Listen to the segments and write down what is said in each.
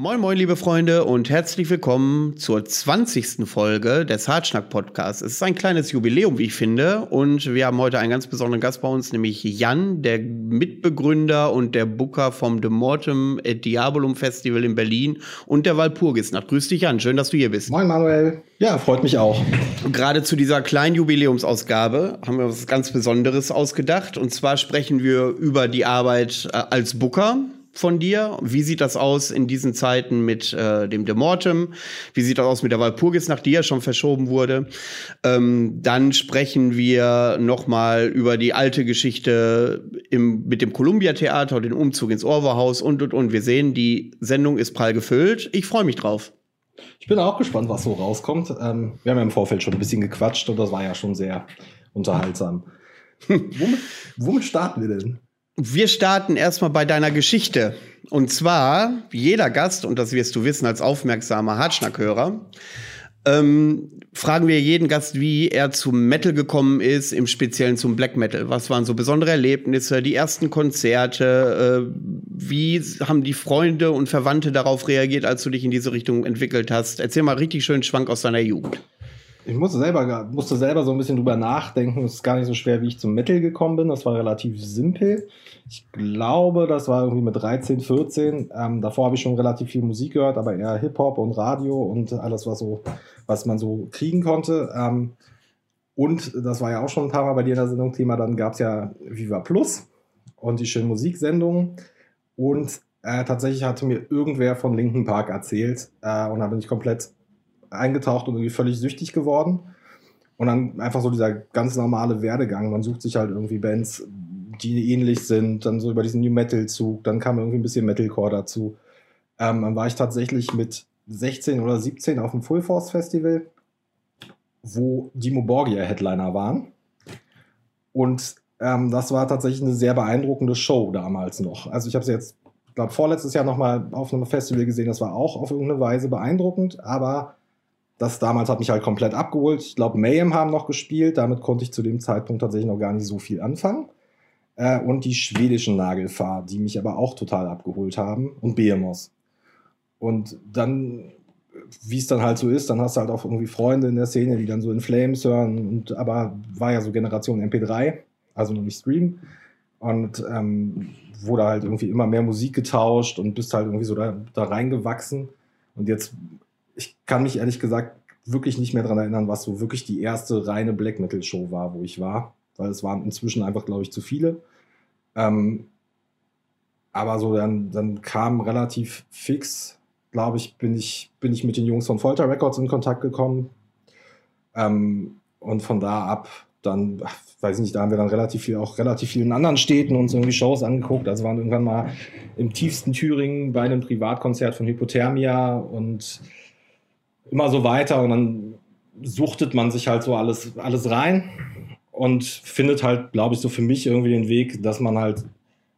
Moin, moin, liebe Freunde, und herzlich willkommen zur 20. Folge des Hartschnack Podcasts. Es ist ein kleines Jubiläum, wie ich finde, und wir haben heute einen ganz besonderen Gast bei uns, nämlich Jan, der Mitbegründer und der Booker vom The Mortem et Diabolum Festival in Berlin und der Walpurgisnacht. Grüß dich, Jan, schön, dass du hier bist. Moin, Manuel. Ja, freut mich auch. gerade zu dieser kleinen Jubiläumsausgabe haben wir was ganz Besonderes ausgedacht, und zwar sprechen wir über die Arbeit äh, als Booker von dir? Wie sieht das aus in diesen Zeiten mit äh, dem Demortem? Wie sieht das aus mit der Walpurgisnacht, die ja schon verschoben wurde? Ähm, dann sprechen wir noch mal über die alte Geschichte im, mit dem Columbia Theater, den Umzug ins Orwerhaus und und und. Wir sehen, die Sendung ist prall gefüllt. Ich freue mich drauf. Ich bin auch gespannt, was so rauskommt. Ähm, wir haben ja im Vorfeld schon ein bisschen gequatscht und das war ja schon sehr unterhaltsam. womit, womit starten wir denn? Wir starten erstmal bei deiner Geschichte. Und zwar, jeder Gast, und das wirst du wissen als aufmerksamer Hartschnackhörer, ähm, fragen wir jeden Gast, wie er zum Metal gekommen ist, im Speziellen zum Black Metal. Was waren so besondere Erlebnisse, die ersten Konzerte? Äh, wie haben die Freunde und Verwandte darauf reagiert, als du dich in diese Richtung entwickelt hast? Erzähl mal richtig schön Schwank aus deiner Jugend. Ich musste selber, musste selber so ein bisschen drüber nachdenken. Es ist gar nicht so schwer, wie ich zum Metal gekommen bin. Das war relativ simpel. Ich glaube, das war irgendwie mit 13, 14. Ähm, davor habe ich schon relativ viel Musik gehört, aber eher Hip-Hop und Radio und alles, was, so, was man so kriegen konnte. Ähm, und das war ja auch schon ein paar Mal bei dir in der Sendung Thema. Dann gab es ja Viva Plus und die schönen Musiksendungen. Und äh, tatsächlich hatte mir irgendwer von Linken Park erzählt. Äh, und da bin ich komplett eingetaucht und irgendwie völlig süchtig geworden. Und dann einfach so dieser ganz normale Werdegang. Man sucht sich halt irgendwie Bands, die ähnlich sind, dann so über diesen New Metal-Zug, dann kam irgendwie ein bisschen Metalcore dazu. Ähm, dann war ich tatsächlich mit 16 oder 17 auf dem Full Force Festival, wo Dimo Borgia Headliner waren. Und ähm, das war tatsächlich eine sehr beeindruckende Show damals noch. Also ich habe sie jetzt, glaube vorletztes Jahr nochmal auf einem Festival gesehen, das war auch auf irgendeine Weise beeindruckend, aber das damals hat mich halt komplett abgeholt. Ich glaube, Mayhem haben noch gespielt. Damit konnte ich zu dem Zeitpunkt tatsächlich noch gar nicht so viel anfangen. Äh, und die schwedischen Nagelfahr, die mich aber auch total abgeholt haben. Und Behemoth. Und dann, wie es dann halt so ist, dann hast du halt auch irgendwie Freunde in der Szene, die dann so in Flames hören. Und aber war ja so Generation MP3, also noch nicht Stream. Und ähm, wurde halt irgendwie immer mehr Musik getauscht und bist halt irgendwie so da, da reingewachsen. Und jetzt ich kann mich ehrlich gesagt wirklich nicht mehr daran erinnern, was so wirklich die erste reine Black Metal Show war, wo ich war, weil es waren inzwischen einfach, glaube ich, zu viele. Ähm, aber so dann, dann kam relativ fix, glaube ich, bin ich, bin ich mit den Jungs von Folter Records in Kontakt gekommen. Ähm, und von da ab dann, ach, weiß ich nicht, da haben wir dann relativ viel, auch relativ vielen anderen Städten uns irgendwie Shows angeguckt. Also waren irgendwann mal im tiefsten Thüringen bei einem Privatkonzert von Hypothermia und immer so weiter und dann suchtet man sich halt so alles, alles rein und findet halt, glaube ich, so für mich irgendwie den Weg, dass man halt,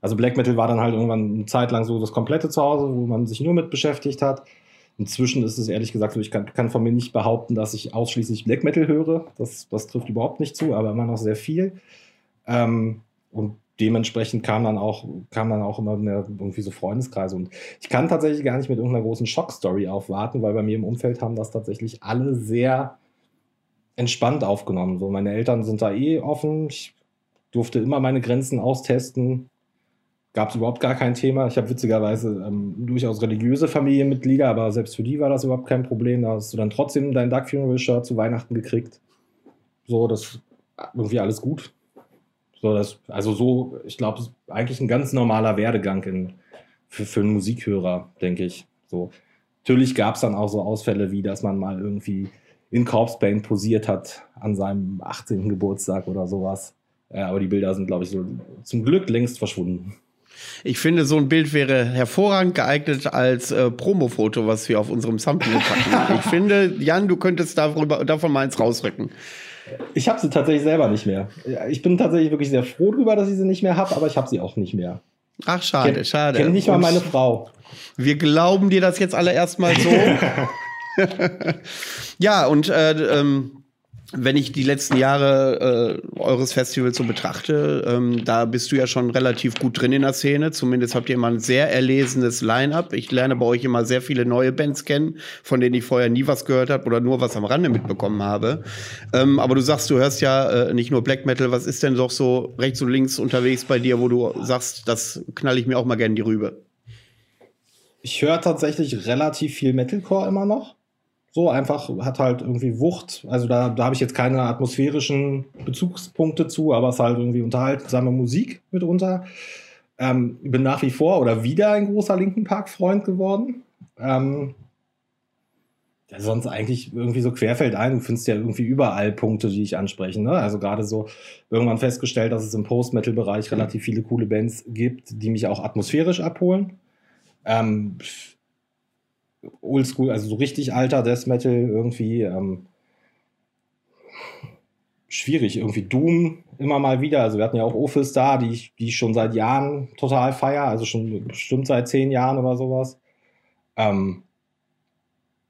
also Black Metal war dann halt irgendwann eine Zeit lang so das komplette Zuhause, wo man sich nur mit beschäftigt hat. Inzwischen ist es ehrlich gesagt so, ich kann, kann von mir nicht behaupten, dass ich ausschließlich Black Metal höre. Das, das trifft überhaupt nicht zu, aber immer noch sehr viel. Ähm, und dementsprechend kam dann auch, kam dann auch immer mehr irgendwie so Freundeskreise. Und ich kann tatsächlich gar nicht mit irgendeiner großen Schockstory aufwarten, weil bei mir im Umfeld haben das tatsächlich alle sehr entspannt aufgenommen. So, meine Eltern sind da eh offen. Ich durfte immer meine Grenzen austesten. Gab es überhaupt gar kein Thema. Ich habe witzigerweise ähm, durchaus religiöse Familienmitglieder, aber selbst für die war das überhaupt kein Problem. Da hast du dann trotzdem dein Duck Funeral Shirt zu Weihnachten gekriegt. So, das irgendwie alles gut. So, das, also so, ich glaube, eigentlich ein ganz normaler Werdegang in, für, für einen Musikhörer, denke ich. So. Natürlich gab es dann auch so Ausfälle, wie dass man mal irgendwie in Corpse Paint posiert hat an seinem 18. Geburtstag oder sowas. Ja, aber die Bilder sind, glaube ich, so zum Glück längst verschwunden. Ich finde, so ein Bild wäre hervorragend geeignet als äh, Promo-Foto, was wir auf unserem Thumbnail packen. ich finde, Jan, du könntest darüber, davon mal eins rausrücken. Ich habe sie tatsächlich selber nicht mehr. Ich bin tatsächlich wirklich sehr froh darüber, dass ich sie nicht mehr habe, aber ich habe sie auch nicht mehr. Ach, schade, Ken, schade. Kenne nicht mal meine Frau. Wir glauben dir das jetzt alle erstmal so. ja, und äh, ähm, wenn ich die letzten Jahre äh, eures Festivals so betrachte, ähm, da bist du ja schon relativ gut drin in der Szene. Zumindest habt ihr immer ein sehr erlesenes Line-up. Ich lerne bei euch immer sehr viele neue Bands kennen, von denen ich vorher nie was gehört habe oder nur was am Rande mitbekommen habe. Ähm, aber du sagst, du hörst ja äh, nicht nur Black Metal. Was ist denn doch so rechts und links unterwegs bei dir, wo du sagst, das knall ich mir auch mal gerne die Rübe? Ich höre tatsächlich relativ viel Metalcore immer noch. So einfach hat halt irgendwie Wucht. Also da, da habe ich jetzt keine atmosphärischen Bezugspunkte zu, aber es ist halt irgendwie unterhaltsame Musik mitunter. Ähm, bin nach wie vor oder wieder ein großer Linken Park-Freund geworden. Ähm, ja, sonst eigentlich irgendwie so querfeld ein. Du findest ja irgendwie überall Punkte, die ich anspreche. Ne? Also gerade so irgendwann festgestellt, dass es im Post-Metal-Bereich relativ viele coole Bands gibt, die mich auch atmosphärisch abholen. Ähm, Oldschool, also so richtig alter Death Metal irgendwie ähm, schwierig. Irgendwie Doom immer mal wieder. Also wir hatten ja auch Office da, die ich, die ich schon seit Jahren total feier, also schon bestimmt seit zehn Jahren oder sowas. Ähm,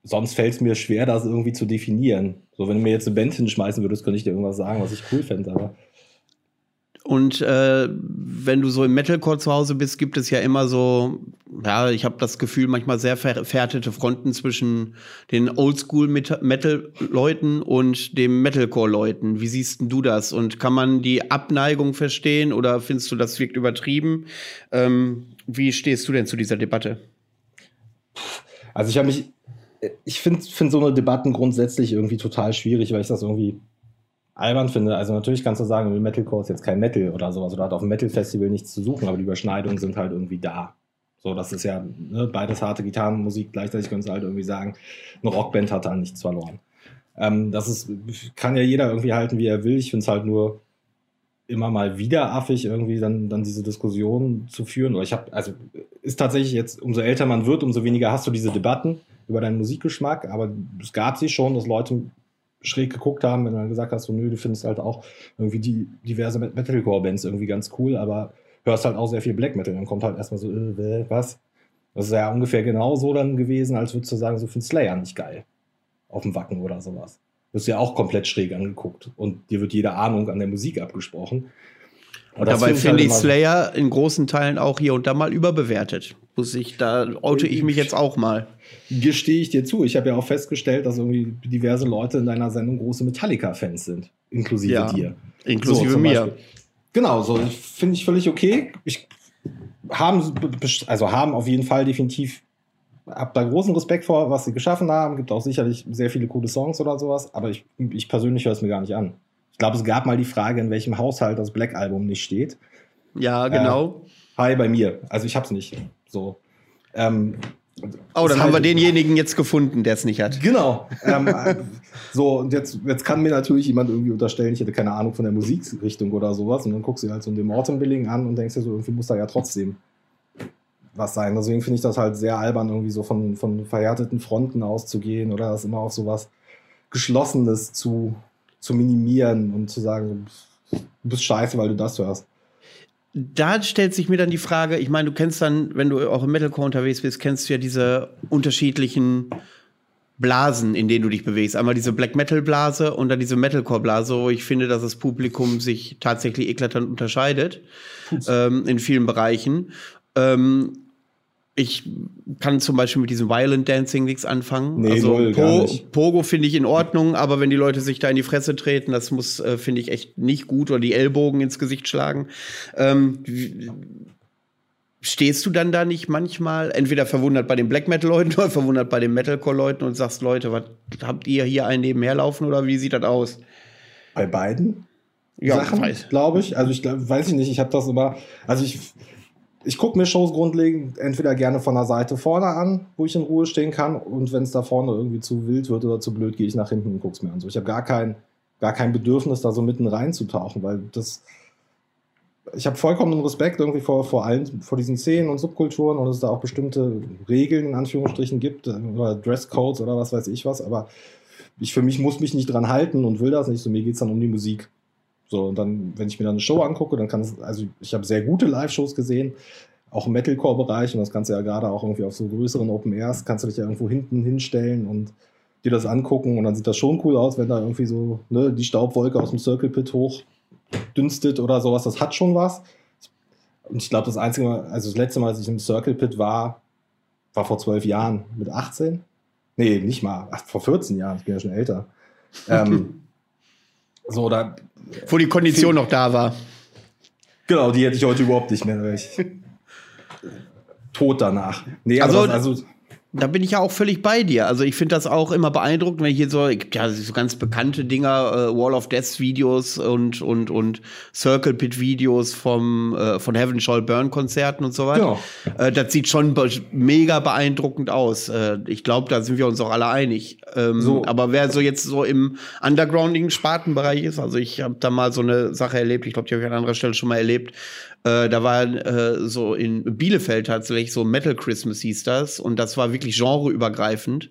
sonst fällt es mir schwer, das irgendwie zu definieren. So, wenn du mir jetzt eine Band hinschmeißen würdest, könnte ich dir irgendwas sagen, was ich cool fände, aber und äh, wenn du so im Metalcore zu Hause bist, gibt es ja immer so, ja, ich habe das Gefühl, manchmal sehr verhärtete Fronten zwischen den Oldschool-Metal-Leuten und dem Metalcore-Leuten. Wie siehst du das? Und kann man die Abneigung verstehen oder findest du, das wirkt übertrieben? Ähm, wie stehst du denn zu dieser Debatte? Also ich habe mich, ich finde find so eine Debatten grundsätzlich irgendwie total schwierig, weil ich das irgendwie albern finde. Also natürlich kannst du sagen, Metalcore ist jetzt kein Metal oder sowas oder hat auf dem Metal-Festival nichts zu suchen, aber die Überschneidungen sind halt irgendwie da. So, das ist ja ne, beides harte Gitarrenmusik. Gleichzeitig kannst du halt irgendwie sagen, eine Rockband hat da nichts verloren. Ähm, das ist, kann ja jeder irgendwie halten, wie er will. Ich finde es halt nur immer mal wieder affig, irgendwie dann, dann diese Diskussion zu führen. Oder ich habe, also ist tatsächlich jetzt, umso älter man wird, umso weniger hast du diese Debatten über deinen Musikgeschmack. Aber es gab sie schon, dass Leute schräg geguckt haben, wenn du dann gesagt hast, so nö, du findest halt auch irgendwie die diverse Metalcore-Bands irgendwie ganz cool, aber hörst halt auch sehr viel Black Metal. Dann kommt halt erstmal so, äh, was? Das ist ja ungefähr genauso dann gewesen, als würdest du sagen, so findest Slayer nicht geil. Auf dem Wacken oder sowas. Du wirst ja auch komplett schräg angeguckt und dir wird jede Ahnung an der Musik abgesprochen. Und dabei finde ich, halt Slayer in großen Teilen auch hier und da mal überbewertet. Muss ich, da oute ich mich jetzt auch mal. Gestehe ich dir zu. Ich habe ja auch festgestellt, dass irgendwie diverse Leute in deiner Sendung große Metallica-Fans sind. Inklusive ja, dir. Inklusive so, mir. Beispiel. Genau, so finde ich völlig okay. Ich haben, also haben auf jeden Fall definitiv, habe da großen Respekt vor, was sie geschaffen haben. Gibt auch sicherlich sehr viele coole Songs oder sowas, aber ich, ich persönlich höre es mir gar nicht an glaube, es gab mal die Frage, in welchem Haushalt das Black Album nicht steht. Ja, genau. Äh, hi, bei mir. Also ich habe es nicht. So. Ähm, oh, dann haben wir denjenigen jetzt gefunden, der es nicht hat. Genau. Ähm, so, und jetzt, jetzt kann mir natürlich jemand irgendwie unterstellen, ich hätte keine Ahnung von der Musikrichtung oder sowas. Und dann guckst du halt so den Morton-Billing an und denkst dir so, irgendwie muss da ja trotzdem was sein. Deswegen finde ich das halt sehr albern, irgendwie so von, von verhärteten Fronten auszugehen oder das immer auf sowas Geschlossenes zu, zu minimieren und zu sagen, du bist scheiße, weil du das hörst. Da stellt sich mir dann die Frage, ich meine, du kennst dann, wenn du auch im Metalcore unterwegs bist, kennst du ja diese unterschiedlichen Blasen, in denen du dich bewegst. Einmal diese Black Metal Blase und dann diese Metalcore Blase, wo ich finde, dass das Publikum sich tatsächlich eklatant unterscheidet ähm, in vielen Bereichen. Ähm, ich kann zum Beispiel mit diesem Violent Dancing nichts anfangen. Nee, also null, po Pogo finde ich in Ordnung, aber wenn die Leute sich da in die Fresse treten, das muss, äh, finde ich, echt nicht gut oder die Ellbogen ins Gesicht schlagen. Ähm, stehst du dann da nicht manchmal entweder verwundert bei den Black Metal-Leuten oder verwundert bei den Metalcore-Leuten und sagst, Leute, was habt ihr hier einen nebenher laufen oder wie sieht das aus? Bei beiden? Ja, glaube ich. Also ich glaub, weiß ich nicht, ich habe das immer, also ich ich gucke mir Shows grundlegend entweder gerne von der Seite vorne an, wo ich in Ruhe stehen kann, und wenn es da vorne irgendwie zu wild wird oder zu blöd, gehe ich nach hinten und gucke es mir an. So, ich habe gar kein, gar kein Bedürfnis, da so mitten reinzutauchen, weil das. Ich habe vollkommenen Respekt irgendwie vor, vor allen, vor diesen Szenen und Subkulturen und es da auch bestimmte Regeln in Anführungsstrichen gibt, oder Dresscodes oder was weiß ich was, aber ich für mich muss mich nicht dran halten und will das nicht. So, mir geht es dann um die Musik. So, und dann, wenn ich mir dann eine Show angucke, dann kann es, also ich habe sehr gute Live-Shows gesehen, auch im Metalcore-Bereich, und das kannst du ja gerade auch irgendwie auf so größeren Open Airs, kannst du dich ja irgendwo hinten hinstellen und dir das angucken und dann sieht das schon cool aus, wenn da irgendwie so ne, die Staubwolke aus dem Circle Pit hoch dünstet oder sowas. Das hat schon was. Und ich glaube, das einzige Mal, also das letzte Mal, als ich im Circle Pit war, war vor zwölf Jahren mit 18. Nee, nicht mal. Ach, vor 14 Jahren. Ich bin ja schon älter. ähm, so, da. Wo die Kondition noch da war. Genau, die hätte ich heute überhaupt nicht mehr. Tot danach. Nee, also, das, also da bin ich ja auch völlig bei dir. Also ich finde das auch immer beeindruckend, wenn ich hier so, ja, so ganz bekannte Dinger, äh, Wall of Death Videos und, und, und Circle Pit Videos vom, äh, von Heaven Shall Burn Konzerten und so weiter. Ja. Äh, das sieht schon be mega beeindruckend aus. Äh, ich glaube, da sind wir uns auch alle einig. Ähm, so. Aber wer so jetzt so im undergroundigen Spartenbereich ist, also ich habe da mal so eine Sache erlebt, ich glaube, die habe ich an anderer Stelle schon mal erlebt, äh, da war äh, so in Bielefeld tatsächlich so Metal Christmas hieß das und das war wirklich genreübergreifend.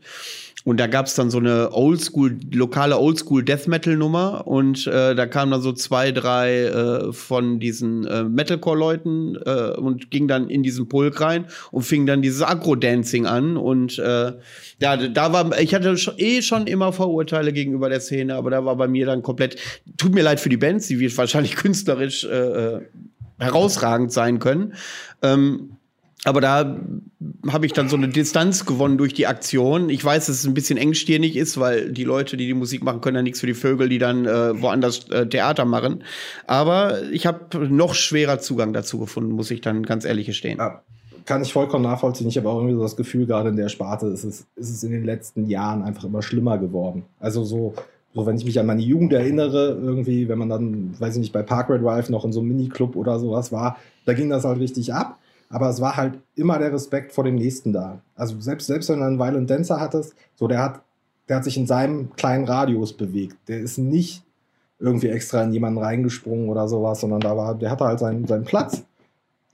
Und da gab es dann so eine Oldschool, lokale Oldschool Death Metal Nummer und äh, da kamen dann so zwei, drei äh, von diesen äh, Metalcore-Leuten äh, und ging dann in diesen Pulk rein und fing dann dieses Agro-Dancing an. Und äh, ja, da war, ich hatte schon, eh schon immer Vorurteile gegenüber der Szene, aber da war bei mir dann komplett, tut mir leid für die Bands, die wird wahrscheinlich künstlerisch äh, äh herausragend sein können. Ähm, aber da habe ich dann so eine Distanz gewonnen durch die Aktion. Ich weiß, dass es ein bisschen engstirnig ist, weil die Leute, die die Musik machen, können ja nichts für die Vögel, die dann äh, woanders äh, Theater machen. Aber ich habe noch schwerer Zugang dazu gefunden, muss ich dann ganz ehrlich gestehen. Ja, kann ich vollkommen nachvollziehen. Ich habe auch irgendwie so das Gefühl, gerade in der Sparte ist es, ist es in den letzten Jahren einfach immer schlimmer geworden. Also so so, wenn ich mich an meine Jugend erinnere, irgendwie, wenn man dann, weiß ich nicht, bei Parkway Drive noch in so einem Miniclub oder sowas war, da ging das halt richtig ab. Aber es war halt immer der Respekt vor dem Nächsten da. Also selbst, selbst wenn du einen Violent Dancer hattest, so der hat, der hat sich in seinem kleinen Radius bewegt. Der ist nicht irgendwie extra in jemanden reingesprungen oder sowas, sondern da war, der hatte halt seinen, seinen Platz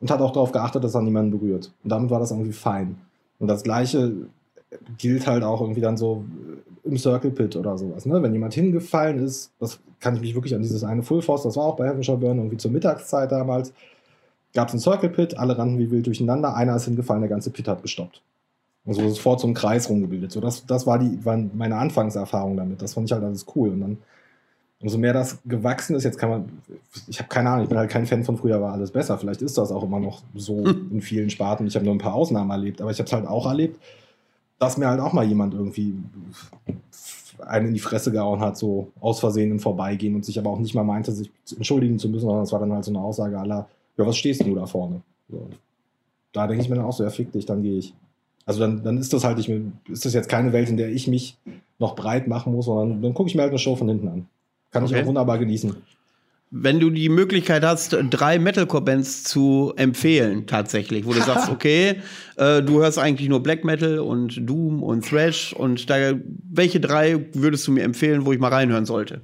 und hat auch darauf geachtet, dass er niemanden berührt. Und damit war das irgendwie fein. Und das Gleiche gilt halt auch irgendwie dann so im Circle Pit oder sowas. Ne? Wenn jemand hingefallen ist, das kann ich mich wirklich an dieses eine Full Force, das war auch bei Heaven Burn irgendwie zur Mittagszeit damals, gab es einen Circle Pit, alle rannten wie wild durcheinander, einer ist hingefallen, der ganze Pit hat gestoppt. Und so sofort so ein Kreis rumgebildet. So, das, das war die, waren meine Anfangserfahrung damit. Das fand ich halt alles cool. Und dann, umso mehr das gewachsen ist, jetzt kann man, ich habe keine Ahnung, ich bin halt kein Fan von früher war alles besser. Vielleicht ist das auch immer noch so in vielen Sparten. Ich habe nur ein paar Ausnahmen erlebt, aber ich habe es halt auch erlebt, dass mir halt auch mal jemand irgendwie einen in die Fresse gehauen hat, so aus Versehen im Vorbeigehen und sich aber auch nicht mal meinte, sich entschuldigen zu müssen, sondern es war dann halt so eine Aussage aller, ja, was stehst du da vorne? So. Da denke ich mir dann auch so, ja, fick dich, dann gehe ich. Also dann, dann ist das halt mehr, ist das jetzt keine Welt, in der ich mich noch breit machen muss, sondern dann gucke ich mir halt eine Show von hinten an. Kann okay. ich auch wunderbar genießen wenn du die Möglichkeit hast, drei Metalcore-Bands zu empfehlen, tatsächlich, wo du sagst, okay, äh, du hörst eigentlich nur Black Metal und Doom und Thrash und da, welche drei würdest du mir empfehlen, wo ich mal reinhören sollte?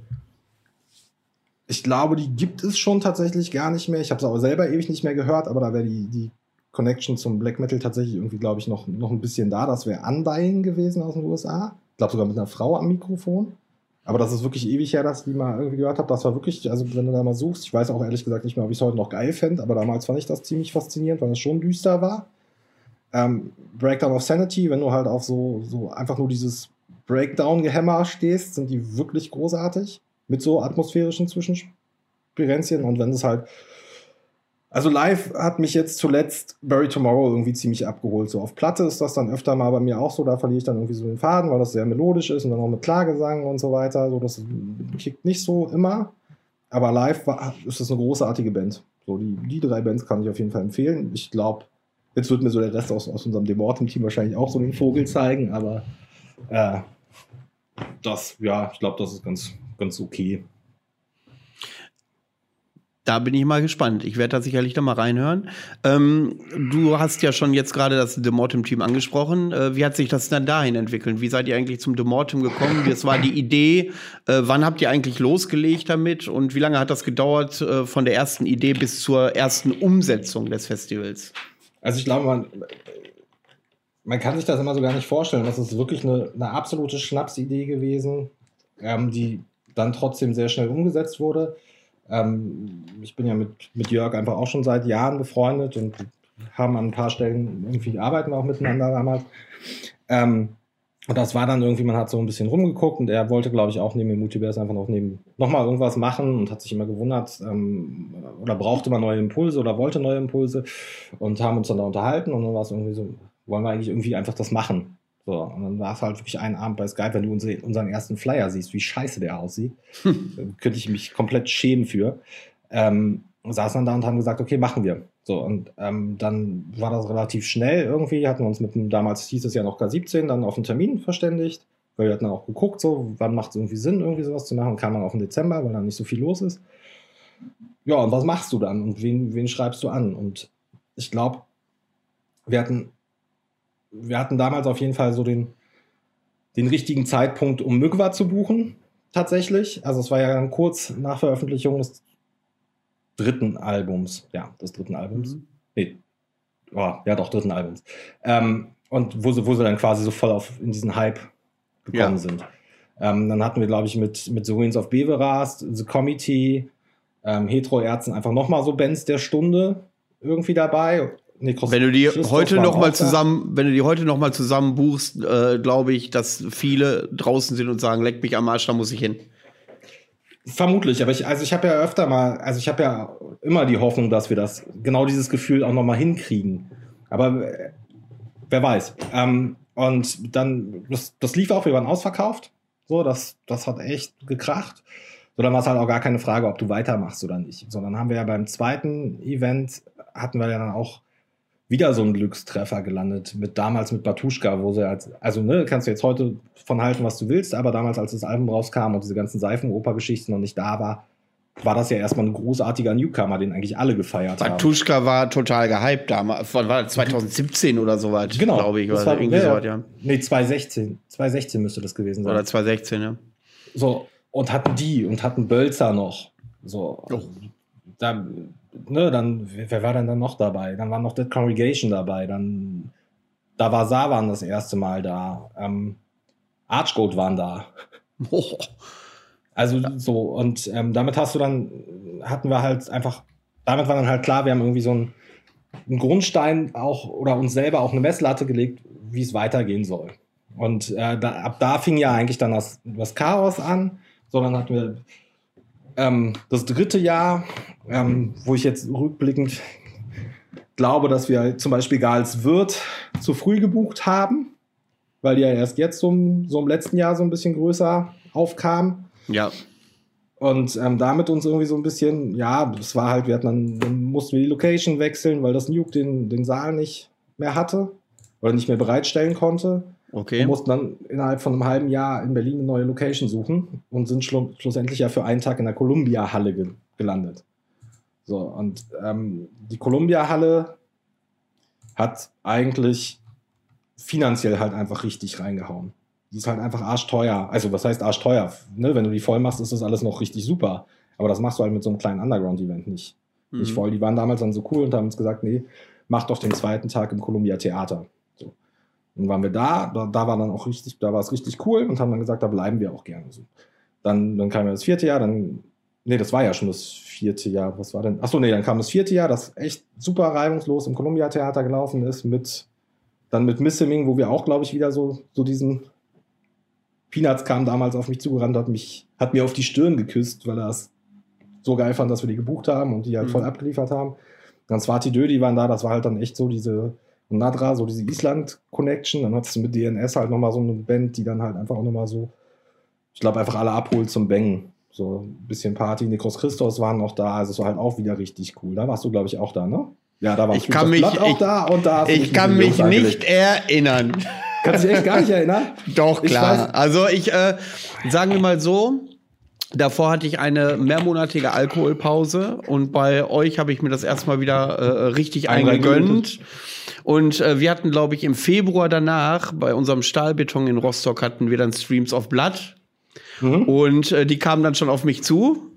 Ich glaube, die gibt es schon tatsächlich gar nicht mehr. Ich habe es aber selber ewig nicht mehr gehört, aber da wäre die, die Connection zum Black Metal tatsächlich irgendwie, glaube ich, noch, noch ein bisschen da. Das wäre Undying gewesen aus den USA. Ich glaube sogar mit einer Frau am Mikrofon. Aber das ist wirklich ewig her, dass ich mal irgendwie gehört habe. Das war wirklich, also wenn du da mal suchst, ich weiß auch ehrlich gesagt nicht mehr, ob ich es heute noch geil fände, aber damals fand ich das ziemlich faszinierend, weil es schon düster war. Ähm, Breakdown of Sanity, wenn du halt auf so, so einfach nur dieses Breakdown-Gehämmer stehst, sind die wirklich großartig. Mit so atmosphärischen Zwischenspirenzien. Und wenn es halt also live hat mich jetzt zuletzt Bury Tomorrow irgendwie ziemlich abgeholt. So auf Platte ist das dann öfter mal bei mir auch so, da verliere ich dann irgendwie so den Faden, weil das sehr melodisch ist und dann auch mit Klagesang und so weiter. So, das kickt nicht so immer. Aber live war, ist das eine großartige Band. So, die, die drei Bands kann ich auf jeden Fall empfehlen. Ich glaube, jetzt wird mir so der Rest aus, aus unserem Demortem-Team wahrscheinlich auch so den Vogel zeigen, aber äh, das, ja, ich glaube, das ist ganz, ganz okay da bin ich mal gespannt. Ich werde da sicherlich da mal reinhören. Ähm, du hast ja schon jetzt gerade das Demortem-Team angesprochen. Äh, wie hat sich das dann dahin entwickelt? Wie seid ihr eigentlich zum Demortem gekommen? Was war die Idee? Äh, wann habt ihr eigentlich losgelegt damit? Und wie lange hat das gedauert äh, von der ersten Idee bis zur ersten Umsetzung des Festivals? Also ich glaube, man, man kann sich das immer so gar nicht vorstellen. Das ist wirklich eine, eine absolute Schnapsidee gewesen, ähm, die dann trotzdem sehr schnell umgesetzt wurde. Ähm, ich bin ja mit, mit Jörg einfach auch schon seit Jahren befreundet und haben an ein paar Stellen irgendwie arbeiten auch miteinander damals. Ähm, und das war dann irgendwie, man hat so ein bisschen rumgeguckt und er wollte, glaube ich, auch neben dem Multiverse einfach noch neben nochmal irgendwas machen und hat sich immer gewundert, ähm, oder brauchte man neue Impulse oder wollte neue Impulse und haben uns dann da unterhalten und dann war es irgendwie so, wollen wir eigentlich irgendwie einfach das machen. So, und dann war es halt wirklich ein Abend bei Skype, wenn du unseren ersten Flyer siehst, wie scheiße der aussieht, könnte ich mich komplett schämen für. Ähm, saßen dann da und haben gesagt, okay, machen wir. So, und ähm, dann war das relativ schnell irgendwie, hatten wir uns mit dem, damals hieß es ja noch K17, dann auf einen Termin verständigt, weil wir hatten dann auch geguckt, so, wann macht es irgendwie Sinn, irgendwie sowas zu machen, kam dann auch im Dezember, weil dann nicht so viel los ist. Ja, und was machst du dann und wen, wen schreibst du an? Und ich glaube, wir hatten, wir hatten damals auf jeden Fall so den, den richtigen Zeitpunkt, um Mygwa zu buchen, tatsächlich. Also es war ja dann kurz nach Veröffentlichung des dritten Albums. Ja, des dritten Albums. Mhm. Nee. Oh, ja, doch, dritten Albums. Ähm, und wo sie, wo sie dann quasi so voll auf, in diesen Hype gekommen ja. sind. Ähm, dann hatten wir, glaube ich, mit, mit The Winds of Beverast, The Committee, ähm, Hetero-Ärzten einfach nochmal so Bands der Stunde irgendwie dabei. Nee, wenn du die heute noch mal zusammen, wenn du die heute noch mal zusammen buchst, äh, glaube ich, dass viele draußen sind und sagen, leck mich am Arsch, da muss ich hin. Vermutlich, aber ich, also ich habe ja öfter mal, also ich habe ja immer die Hoffnung, dass wir das, genau dieses Gefühl auch nochmal hinkriegen. Aber äh, wer weiß. Ähm, und dann, das, das lief auch, wir waren ausverkauft. So, das, das hat echt gekracht. So, dann war es halt auch gar keine Frage, ob du weitermachst oder nicht. Sondern haben wir ja beim zweiten Event, hatten wir ja dann auch wieder so ein Glückstreffer gelandet, mit damals mit Batuschka, wo sie als, also ne, kannst du jetzt heute von halten, was du willst, aber damals, als das Album rauskam und diese ganzen Seifenoper-Geschichten noch nicht da war, war das ja erstmal ein großartiger Newcomer, den eigentlich alle gefeiert Batuschka haben. Batuschka war total gehypt damals. War 2017 oder so weit, genau, glaube ich. Das war, irgendwie ja, so weit, ja. Nee, 2016. 2016 müsste das gewesen sein. Oder 2016, ja. So, und hatten die und hatten Bölzer noch. So. Oh. Da, ne, dann, wer war denn dann noch dabei? Dann war noch Dead Congregation dabei, dann, da war Savan das erste Mal da, ähm, Archgold waren da. Oh. Also ja. so, und ähm, damit hast du dann, hatten wir halt einfach, damit war dann halt klar, wir haben irgendwie so einen, einen Grundstein auch oder uns selber auch eine Messlatte gelegt, wie es weitergehen soll. Und äh, da, ab da fing ja eigentlich dann das, das Chaos an, sondern hatten wir ähm, das dritte Jahr, ähm, wo ich jetzt rückblickend glaube, dass wir zum Beispiel Gals Wirt zu früh gebucht haben, weil die ja erst jetzt so, so im letzten Jahr so ein bisschen größer aufkam. Ja. Und ähm, damit uns irgendwie so ein bisschen, ja, das war halt, wir hatten dann, dann mussten wir die Location wechseln, weil das Nuke den, den Saal nicht mehr hatte oder nicht mehr bereitstellen konnte. Okay. Wir mussten dann innerhalb von einem halben Jahr in Berlin eine neue Location suchen und sind schlu schlussendlich ja für einen Tag in der Columbia-Halle ge gelandet. So, und ähm, die Columbia-Halle hat eigentlich finanziell halt einfach richtig reingehauen. Die ist halt einfach arschteuer. Also, was heißt arschteuer? Ne? Wenn du die voll machst, ist das alles noch richtig super. Aber das machst du halt mit so einem kleinen Underground-Event nicht. Mhm. Nicht voll. Die waren damals dann so cool und haben uns gesagt, nee, mach doch den zweiten Tag im Columbia Theater. Dann waren wir da, da, da war dann auch richtig, da war es richtig cool und haben dann gesagt, da bleiben wir auch gerne so. Dann, dann kam ja das vierte Jahr, dann, nee, das war ja schon das vierte Jahr, was war denn? Achso, nee, dann kam das vierte Jahr, das echt super reibungslos im Columbia Theater gelaufen ist, mit, dann mit Missing, wo wir auch, glaube ich, wieder so, so diesen Peanuts kam damals auf mich zugerannt, hat mich, hat mir auf die Stirn geküsst, weil er es so geil fand, dass wir die gebucht haben und die halt mhm. voll abgeliefert haben. Dann Swati Dö, die waren da, das war halt dann echt so diese, und Nadra, so diese Island-Connection. Dann hattest du mit DNS halt nochmal so eine Band, die dann halt einfach auch nochmal so, ich glaube, einfach alle abholt zum Bangen. So ein bisschen Party. Nikos Christos waren noch da, also es war halt auch wieder richtig cool. Da warst du, glaube ich, auch da, ne? Ja, da war ich kann mich, auch ich, da und da. Ich kann mich nicht erinnern. Kannst du dich echt gar nicht erinnern? Doch, klar. also ich, äh, sagen wir mal so, Davor hatte ich eine mehrmonatige Alkoholpause und bei euch habe ich mir das erstmal wieder äh, richtig eingegönnt. Und äh, wir hatten, glaube ich, im Februar danach bei unserem Stahlbeton in Rostock hatten wir dann Streams of Blood. Mhm. Und äh, die kamen dann schon auf mich zu.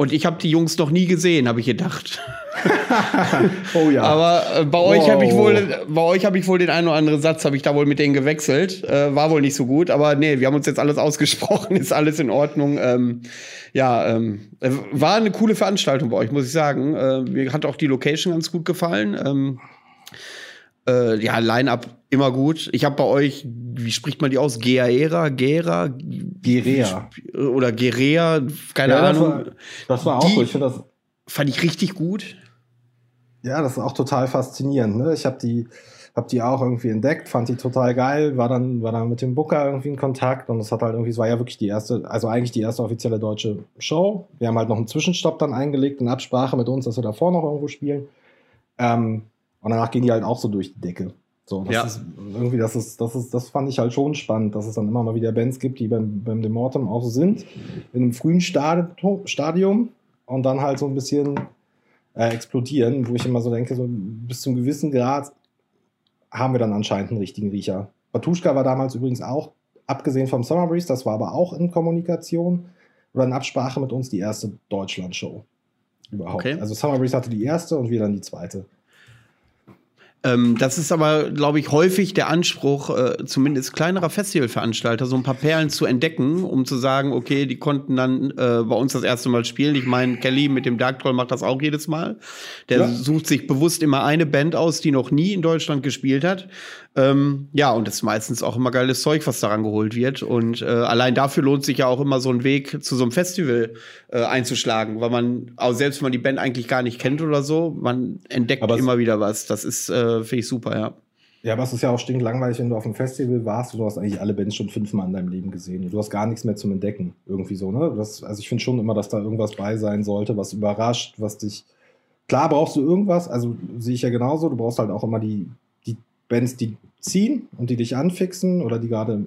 Und ich habe die Jungs noch nie gesehen, habe ich gedacht. oh ja. Aber äh, bei euch wow. habe ich wohl, bei euch habe ich wohl den einen oder anderen Satz, habe ich da wohl mit denen gewechselt. Äh, war wohl nicht so gut, aber nee, wir haben uns jetzt alles ausgesprochen, ist alles in Ordnung. Ähm, ja, ähm, äh, war eine coole Veranstaltung bei euch, muss ich sagen. Äh, mir hat auch die Location ganz gut gefallen. Ähm, äh, ja, Line-Up immer gut. Ich habe bei euch wie spricht man die aus? Geaera, Gera, Gerea oder Gerea, keine ja, Ahnung. Das war, das war auch so. Ich finde das, Fand ich richtig gut. ja, das ist auch total faszinierend. Ne? Ich habe die, hab die auch irgendwie entdeckt, fand die total geil, war dann, war dann mit dem Booker irgendwie in Kontakt und es hat halt irgendwie, es war ja wirklich die erste, also eigentlich die erste offizielle deutsche Show. Wir haben halt noch einen Zwischenstopp dann eingelegt in Absprache mit uns, dass wir davor noch irgendwo spielen. Ähm, und danach gehen die halt auch so durch die Decke. So, das Ja. ist irgendwie, das ist, das ist, das fand ich halt schon spannend, dass es dann immer mal wieder Bands gibt, die beim, beim Demortem auch so sind, in einem frühen Stadium, und dann halt so ein bisschen äh, explodieren, wo ich immer so denke, so bis zum gewissen Grad haben wir dann anscheinend einen richtigen Riecher. Batuschka war damals übrigens auch, abgesehen vom Summer Breeze, das war aber auch in Kommunikation oder in Absprache mit uns die erste Deutschland-Show. Überhaupt. Okay. Also Summer Breeze hatte die erste und wir dann die zweite. Ähm, das ist aber, glaube ich, häufig der Anspruch, äh, zumindest kleinerer Festivalveranstalter, so ein paar Perlen zu entdecken, um zu sagen, okay, die konnten dann äh, bei uns das erste Mal spielen. Ich meine, Kelly mit dem Dark Troll macht das auch jedes Mal. Der Ja. sucht sich bewusst immer eine Band aus, die noch nie in Deutschland gespielt hat. Ähm, ja, und das ist meistens auch immer geiles Zeug, was daran geholt wird. Und äh, allein dafür lohnt sich ja auch immer so ein Weg zu so einem Festival äh, einzuschlagen, weil man, auch selbst wenn man die Band eigentlich gar nicht kennt oder so, man entdeckt Aber immer wieder was. Das ist, äh, finde ich super, ja. Ja, aber es ist ja auch stinklangweilig, wenn du auf einem Festival warst und du hast eigentlich alle Bands schon fünfmal in deinem Leben gesehen. Du hast gar nichts mehr zum Entdecken. Irgendwie so, ne? Das, also ich finde schon immer, dass da irgendwas bei sein sollte, was überrascht, was dich. Klar brauchst du irgendwas, also sehe ich ja genauso. Du brauchst halt auch immer die Bands, die ziehen und die dich anfixen oder die gerade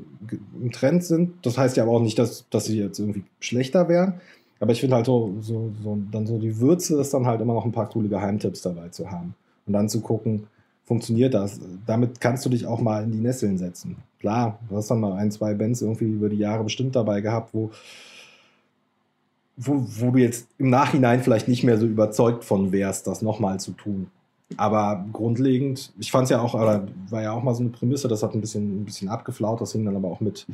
im, Trend sind. Das heißt ja aber auch nicht, dass, dass sie jetzt irgendwie schlechter wären. Aber ich finde halt so, so, so, dann so die Würze ist dann halt immer noch ein paar coole Geheimtipps dabei zu haben. Und dann zu gucken, funktioniert das? Damit kannst du dich auch mal in die Nesseln setzen. Klar, du hast dann mal ein, zwei Bands irgendwie über die Jahre bestimmt dabei gehabt, wo, wo, wo du jetzt im Nachhinein vielleicht nicht mehr so überzeugt von wärst, das nochmal zu tun. Aber grundlegend, ich fand es ja auch, oder war ja auch mal so eine Prämisse, das hat ein bisschen, ein bisschen abgeflaut, das hing dann aber auch mit,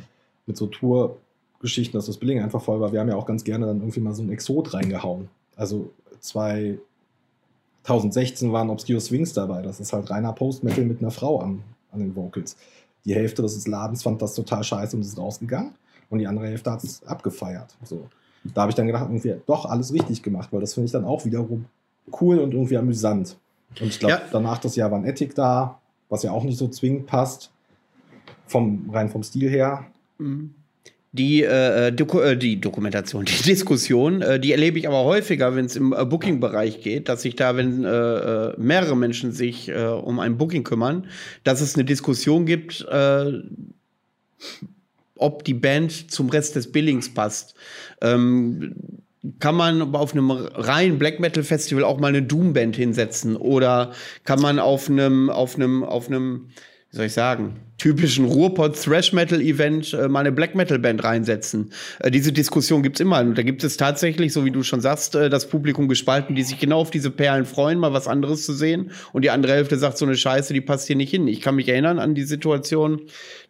mit so Tour-Geschichten, dass das Billing einfach voll war. Wir haben ja auch ganz gerne dann irgendwie mal so ein Exot reingehauen. Also 2016 waren Obscure Swings dabei. Das ist halt reiner Post-Metal mit einer Frau an, an den Vocals. Die Hälfte des Ladens fand das total scheiße und ist rausgegangen. Und die andere Hälfte hat es abgefeiert. So. Da habe ich dann gedacht, irgendwie doch alles richtig gemacht, weil das finde ich dann auch wiederum cool und irgendwie amüsant. Und ich glaube, Ja. danach das Jahr war ein Ethik da, was ja auch nicht so zwingend passt. Vom, rein vom Stil her. Die, äh, Doku äh, die Dokumentation, die Diskussion, äh, die erlebe ich aber häufiger, wenn es im äh, Booking-Bereich geht, dass sich da, wenn äh, äh, mehrere Menschen sich äh, um ein Booking kümmern, dass es eine Diskussion gibt, äh, ob die Band zum Rest des Billings passt. Ähm, kann man auf einem reinen Black Metal Festival auch mal eine Doom Band hinsetzen oder kann man auf einem auf einem auf einem wie soll ich sagen typischen Ruhrpott Thrash Metal Event äh, mal eine Black Metal Band reinsetzen. Äh, diese Diskussion gibt's immer und da gibt es tatsächlich, so wie du schon sagst, äh, das Publikum gespalten, die sich genau auf diese Perlen freuen, mal was anderes zu sehen und die andere Hälfte sagt so eine Scheiße, die passt hier nicht hin. Ich kann mich erinnern an die Situation,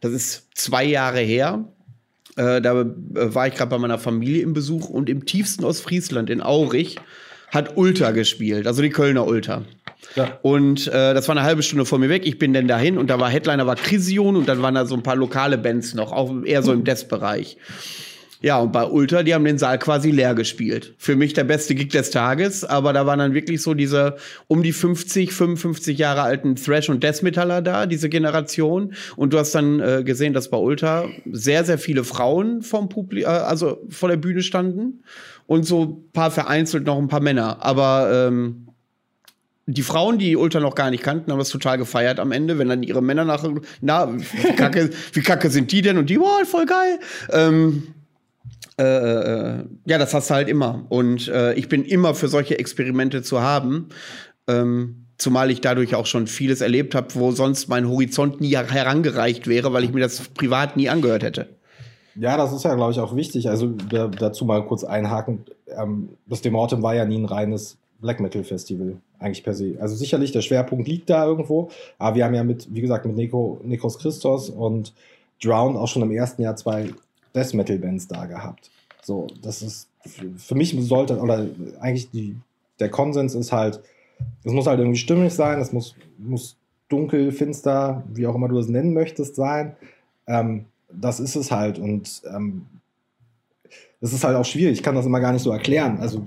das ist zwei Jahre her. Äh, da äh, war ich gerade bei meiner Familie im Besuch und im tiefsten Ostfriesland in Aurich hat Ulta gespielt, also die Kölner Ulta. Ja. Und äh, das war eine halbe Stunde von mir weg. Ich bin dann dahin und da war Headliner war Crision und dann waren da so ein paar lokale Bands noch, auch eher so im Death-Bereich. Ja, und bei Ultra, die haben den Saal quasi leer gespielt. Für mich der beste Gig des Tages, aber da waren dann wirklich so diese um die 50, 55 Jahre alten Thrash- und Death-Metaller da, diese Generation. Und du hast dann äh, gesehen, dass bei Ultra sehr, sehr viele Frauen vom Publi äh, also vor der Bühne standen und so ein paar vereinzelt noch ein paar Männer. Aber ähm, die Frauen, die Ultra noch gar nicht kannten, haben das total gefeiert am Ende, wenn dann ihre Männer nach, na, wie kacke, wie kacke sind die denn? Und die, wow, voll geil. Ähm, äh, äh, ja, das hast du halt immer. Und äh, ich bin immer für solche Experimente zu haben. Ähm, zumal ich dadurch auch schon vieles erlebt habe, wo sonst mein Horizont nie herangereicht wäre, weil ich mir das privat nie angehört hätte. Ja, das ist ja, glaube ich, auch wichtig. Also da, dazu mal kurz einhaken. Ähm, das Demortem war ja nie ein reines Black Metal Festival, eigentlich per se. Also sicherlich, der Schwerpunkt liegt da irgendwo, aber wir haben ja mit, wie gesagt, mit Nico, Nikos Christos und Drown auch schon im ersten Jahr zwei Death Metal Bands da gehabt. So, das ist für, mich sollte, oder eigentlich die, der Konsens ist halt, es muss halt irgendwie stimmig sein, es muss, muss dunkel, finster, wie auch immer du das nennen möchtest, sein. Ähm, das ist es halt. Und ähm, das ist halt auch schwierig. Ich kann das immer gar nicht so erklären. Also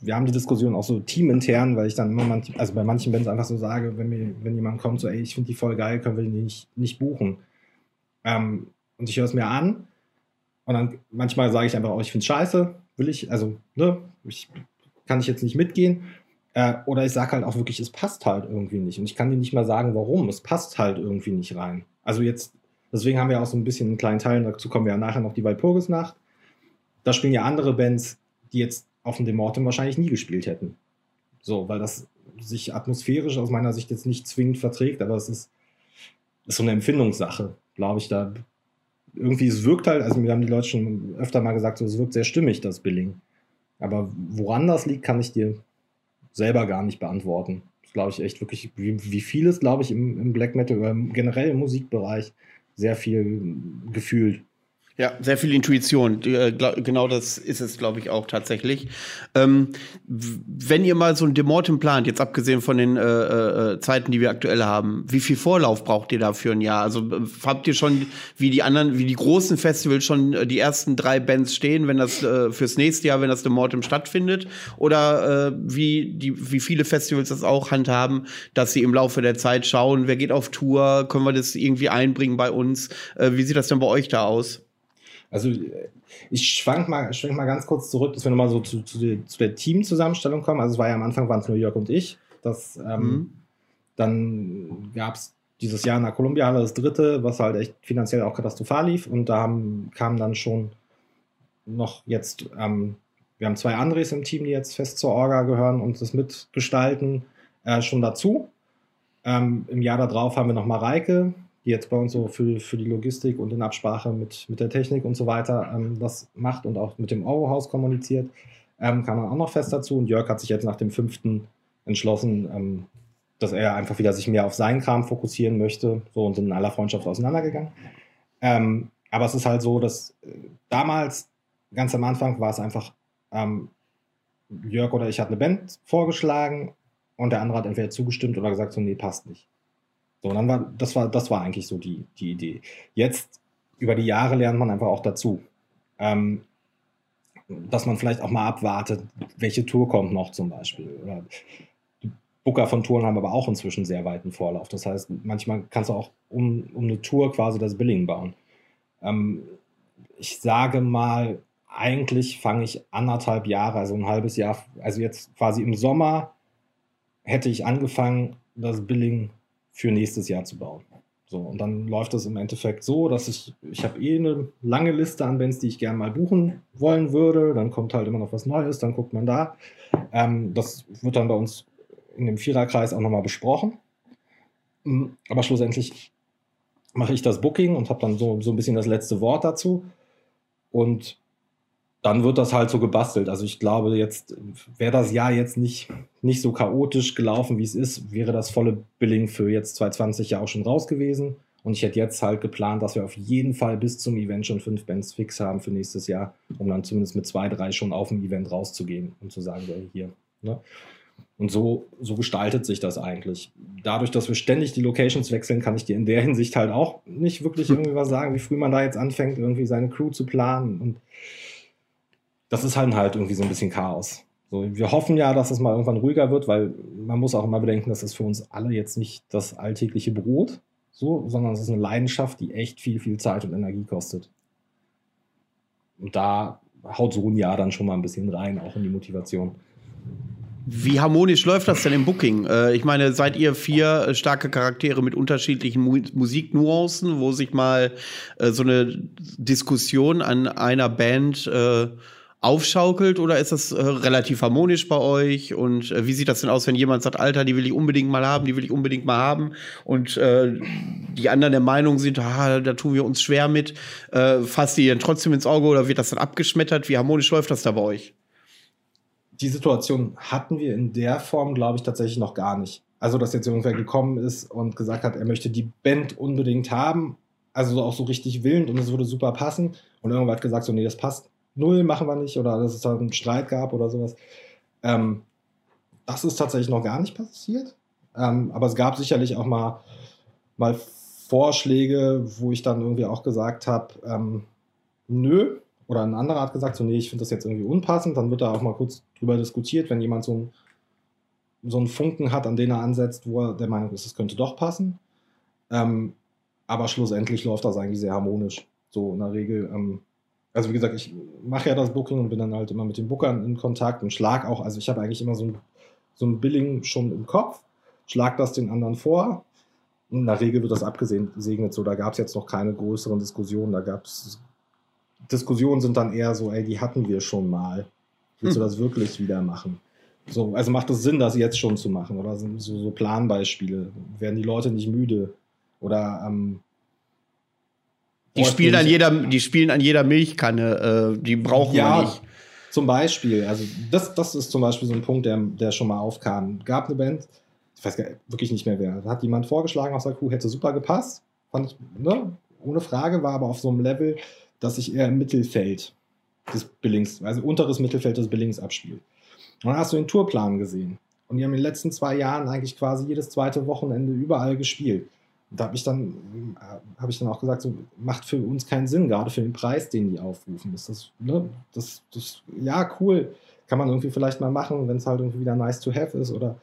wir haben die Diskussion auch so teamintern, weil ich dann immer manch, also bei manchen Bands einfach so sage, wenn mir, wenn jemand kommt, so, ey, ich finde die voll geil, können wir die nicht, nicht buchen. Ähm, und ich höre es mir an und dann manchmal sage ich einfach auch, ich finde es scheiße, will ich, also, ne, ich, kann ich jetzt nicht mitgehen. Äh, oder ich sage halt auch wirklich, es passt halt irgendwie nicht. Und ich kann dir nicht mal sagen, warum. Es passt halt irgendwie nicht rein. Also jetzt, deswegen haben wir auch so ein bisschen einen kleinen Teil, dazu kommen wir ja nachher noch die Walpurgisnacht. Da spielen ja andere Bands, die jetzt auf dem Demortem wahrscheinlich nie gespielt hätten. So, weil das sich atmosphärisch aus meiner Sicht jetzt nicht zwingend verträgt, aber es ist, ist so eine Empfindungssache, glaube ich. Da irgendwie, es wirkt halt, also mir haben die Leute schon öfter mal gesagt, so, es wirkt sehr stimmig, das Billing. Aber woran das liegt, kann ich dir selber gar nicht beantworten. Das glaube ich echt wirklich, wie, wie vieles, glaube ich, im, im Black Metal oder generell im Musikbereich sehr viel gefühlt. Ja, sehr viel Intuition. Äh, genau das ist es, glaube ich, auch tatsächlich. Ähm, wenn ihr mal so ein Demortem plant, jetzt abgesehen von den äh, äh, Zeiten, die wir aktuell haben, wie viel Vorlauf braucht ihr da für ein Jahr? Also äh, habt ihr schon, wie die anderen, wie die großen Festivals schon äh, die ersten drei Bands stehen, wenn das äh, fürs nächste Jahr, wenn das Demortem stattfindet? Oder wie, die, wie viele Festivals das auch handhaben, dass sie im Laufe der Zeit schauen, wer geht auf Tour, können wir das irgendwie einbringen bei uns? wie sieht das denn bei euch da aus? Also ich schwank mal, schwank mal ganz kurz zurück, dass wir nochmal so zu, zu, der, zu der Teamzusammenstellung kommen. Also es war ja am Anfang waren es nur Jörg und ich. Das, ähm, mhm. Dann gab es dieses Jahr in der Columbia das dritte, was halt echt finanziell auch katastrophal lief. Und da haben, kamen dann schon noch jetzt, ähm, wir haben zwei Andres im Team, die jetzt fest zur Orga gehören und das mitgestalten, äh, schon dazu. Ähm, Im Jahr darauf haben wir noch Mareike, die jetzt bei uns so für, für die Logistik und in Absprache mit, mit der Technik und so weiter ähm, das macht und auch mit dem Eurohaus kommuniziert, ähm, kam man auch noch fest dazu. Und Jörg hat sich jetzt nach dem fünften entschlossen, ähm, dass er einfach wieder sich mehr auf seinen Kram fokussieren möchte, so und sind in aller Freundschaft auseinandergegangen. Ähm, aber es ist halt so, dass äh, damals, ganz am Anfang, war es einfach, ähm, Jörg oder ich hat eine Band vorgeschlagen und der andere hat entweder zugestimmt oder gesagt, so, nee, passt nicht. So, und dann war, das war, das war eigentlich so die, die Idee. Jetzt, über die Jahre lernt man einfach auch dazu. Ähm, dass man vielleicht auch mal abwartet, welche Tour kommt noch zum Beispiel. Oder Booker von Touren haben aber auch inzwischen sehr weiten Vorlauf. Das heißt, manchmal kannst du auch um, um eine Tour quasi das Billing bauen. Ähm, ich sage mal, eigentlich fange ich anderthalb Jahre, also ein halbes Jahr, also jetzt quasi im Sommer hätte ich angefangen, das Billing für nächstes Jahr zu bauen. So, und dann läuft das im Endeffekt so, dass ich, ich habe eh eine lange Liste an Bands, die ich gerne mal buchen wollen würde. Dann kommt halt immer noch was Neues, dann guckt man da. Ähm, das wird dann bei uns in dem Viererkreis auch nochmal besprochen. Mm, aber schlussendlich mache ich das Booking und habe dann so, so ein bisschen das letzte Wort dazu. Und dann wird das halt so gebastelt. Also ich glaube, jetzt wäre das Jahr jetzt nicht, nicht so chaotisch gelaufen, wie es ist, wäre das volle Billing für jetzt 2020 ja auch schon raus gewesen. Und ich hätte jetzt halt geplant, dass wir auf jeden Fall bis zum Event schon fünf Bands fix haben für nächstes Jahr, um dann zumindest mit zwei, drei schon auf dem Event rauszugehen und zu sagen, so hier. Ne? Und so, so gestaltet sich das eigentlich. Dadurch, dass wir ständig die Locations wechseln, kann ich dir in der Hinsicht halt auch nicht wirklich irgendwie was sagen, wie früh man da jetzt anfängt, irgendwie seine Crew zu planen. Und das ist halt halt irgendwie so ein bisschen Chaos. So, wir hoffen ja, dass es mal irgendwann ruhiger wird, weil man muss auch immer bedenken, dass es für uns alle jetzt nicht das alltägliche Brot, so, sondern es ist eine Leidenschaft, die echt viel, viel Zeit und Energie kostet. Und da haut so ein Jahr dann schon mal ein bisschen rein, auch in die Motivation. Wie harmonisch läuft das denn im Booking? Äh, ich meine, seid ihr vier starke Charaktere mit unterschiedlichen Mu Musiknuancen, wo sich mal äh, so eine Diskussion an einer Band äh, aufschaukelt oder ist das äh, relativ harmonisch bei euch? Und äh, wie sieht das denn aus, wenn jemand sagt, Alter, die will ich unbedingt mal haben, die will ich unbedingt mal haben und äh, die anderen der Meinung sind, ah, da tun wir uns schwer mit, äh, fasst ihr dann trotzdem ins Auge oder wird das dann abgeschmettert? Wie harmonisch läuft das da bei euch? Die Situation hatten wir in der Form, glaube ich, tatsächlich noch gar nicht. Also, dass jetzt irgendwer gekommen ist und gesagt hat, er möchte die Band unbedingt haben, also auch so richtig willend und es würde super passen. Und irgendwer hat gesagt, so, nee, das passt null machen wir nicht oder dass es da einen Streit gab oder sowas. Ähm, das ist tatsächlich noch gar nicht passiert. Ähm, aber es gab sicherlich auch mal, mal Vorschläge, wo ich dann irgendwie auch gesagt habe, ähm, nö, oder ein anderer hat gesagt, so, nee, ich finde das jetzt irgendwie unpassend, dann wird da auch mal kurz drüber diskutiert, wenn jemand so, ein, so einen Funken hat, an den er ansetzt, wo er der Meinung ist, es könnte doch passen. Ähm, aber schlussendlich läuft das eigentlich sehr harmonisch. So in der Regel. Also wie gesagt, ich mache ja das Booking und bin dann halt immer mit den Bookern in Kontakt und schlag auch, also ich habe eigentlich immer so ein, so ein Billing schon im Kopf, schlag das den anderen vor. In der Regel wird das abgesegnet, so da gab es jetzt noch keine größeren Diskussionen, da gab es Diskussionen sind dann eher so, ey, die hatten wir schon mal. Willst hm. du das wirklich wieder machen? So, also macht es Sinn, das jetzt schon zu machen? Oder sind so, so Planbeispiele? Werden die Leute nicht müde? Oder ähm, die spielen an jeder, die spielen an jeder Milchkanne, äh, die brauchen ja, wir nicht. Zum Beispiel, also das, das ist zum Beispiel so ein Punkt, der, der schon mal aufkam. Gab eine Band, ich weiß gar, wirklich nicht mehr wer, hat jemand vorgeschlagen aus der Crew, hätte super gepasst, fand ich, ne, ohne Frage, war aber auf so einem Level, dass ich eher im Mittelfeld des Billings, also unteres Mittelfeld des Billings abspiele. Und dann hast du den Tourplan gesehen. Und die haben in den letzten zwei Jahren eigentlich quasi jedes zweite Wochenende überall gespielt. Da habe ich dann, habe ich dann auch gesagt, so macht für uns keinen Sinn, gerade für den Preis, den die aufrufen. Ist das, ne, das, das, ja, cool, kann man irgendwie vielleicht mal machen, wenn es halt irgendwie wieder nice to have ist oder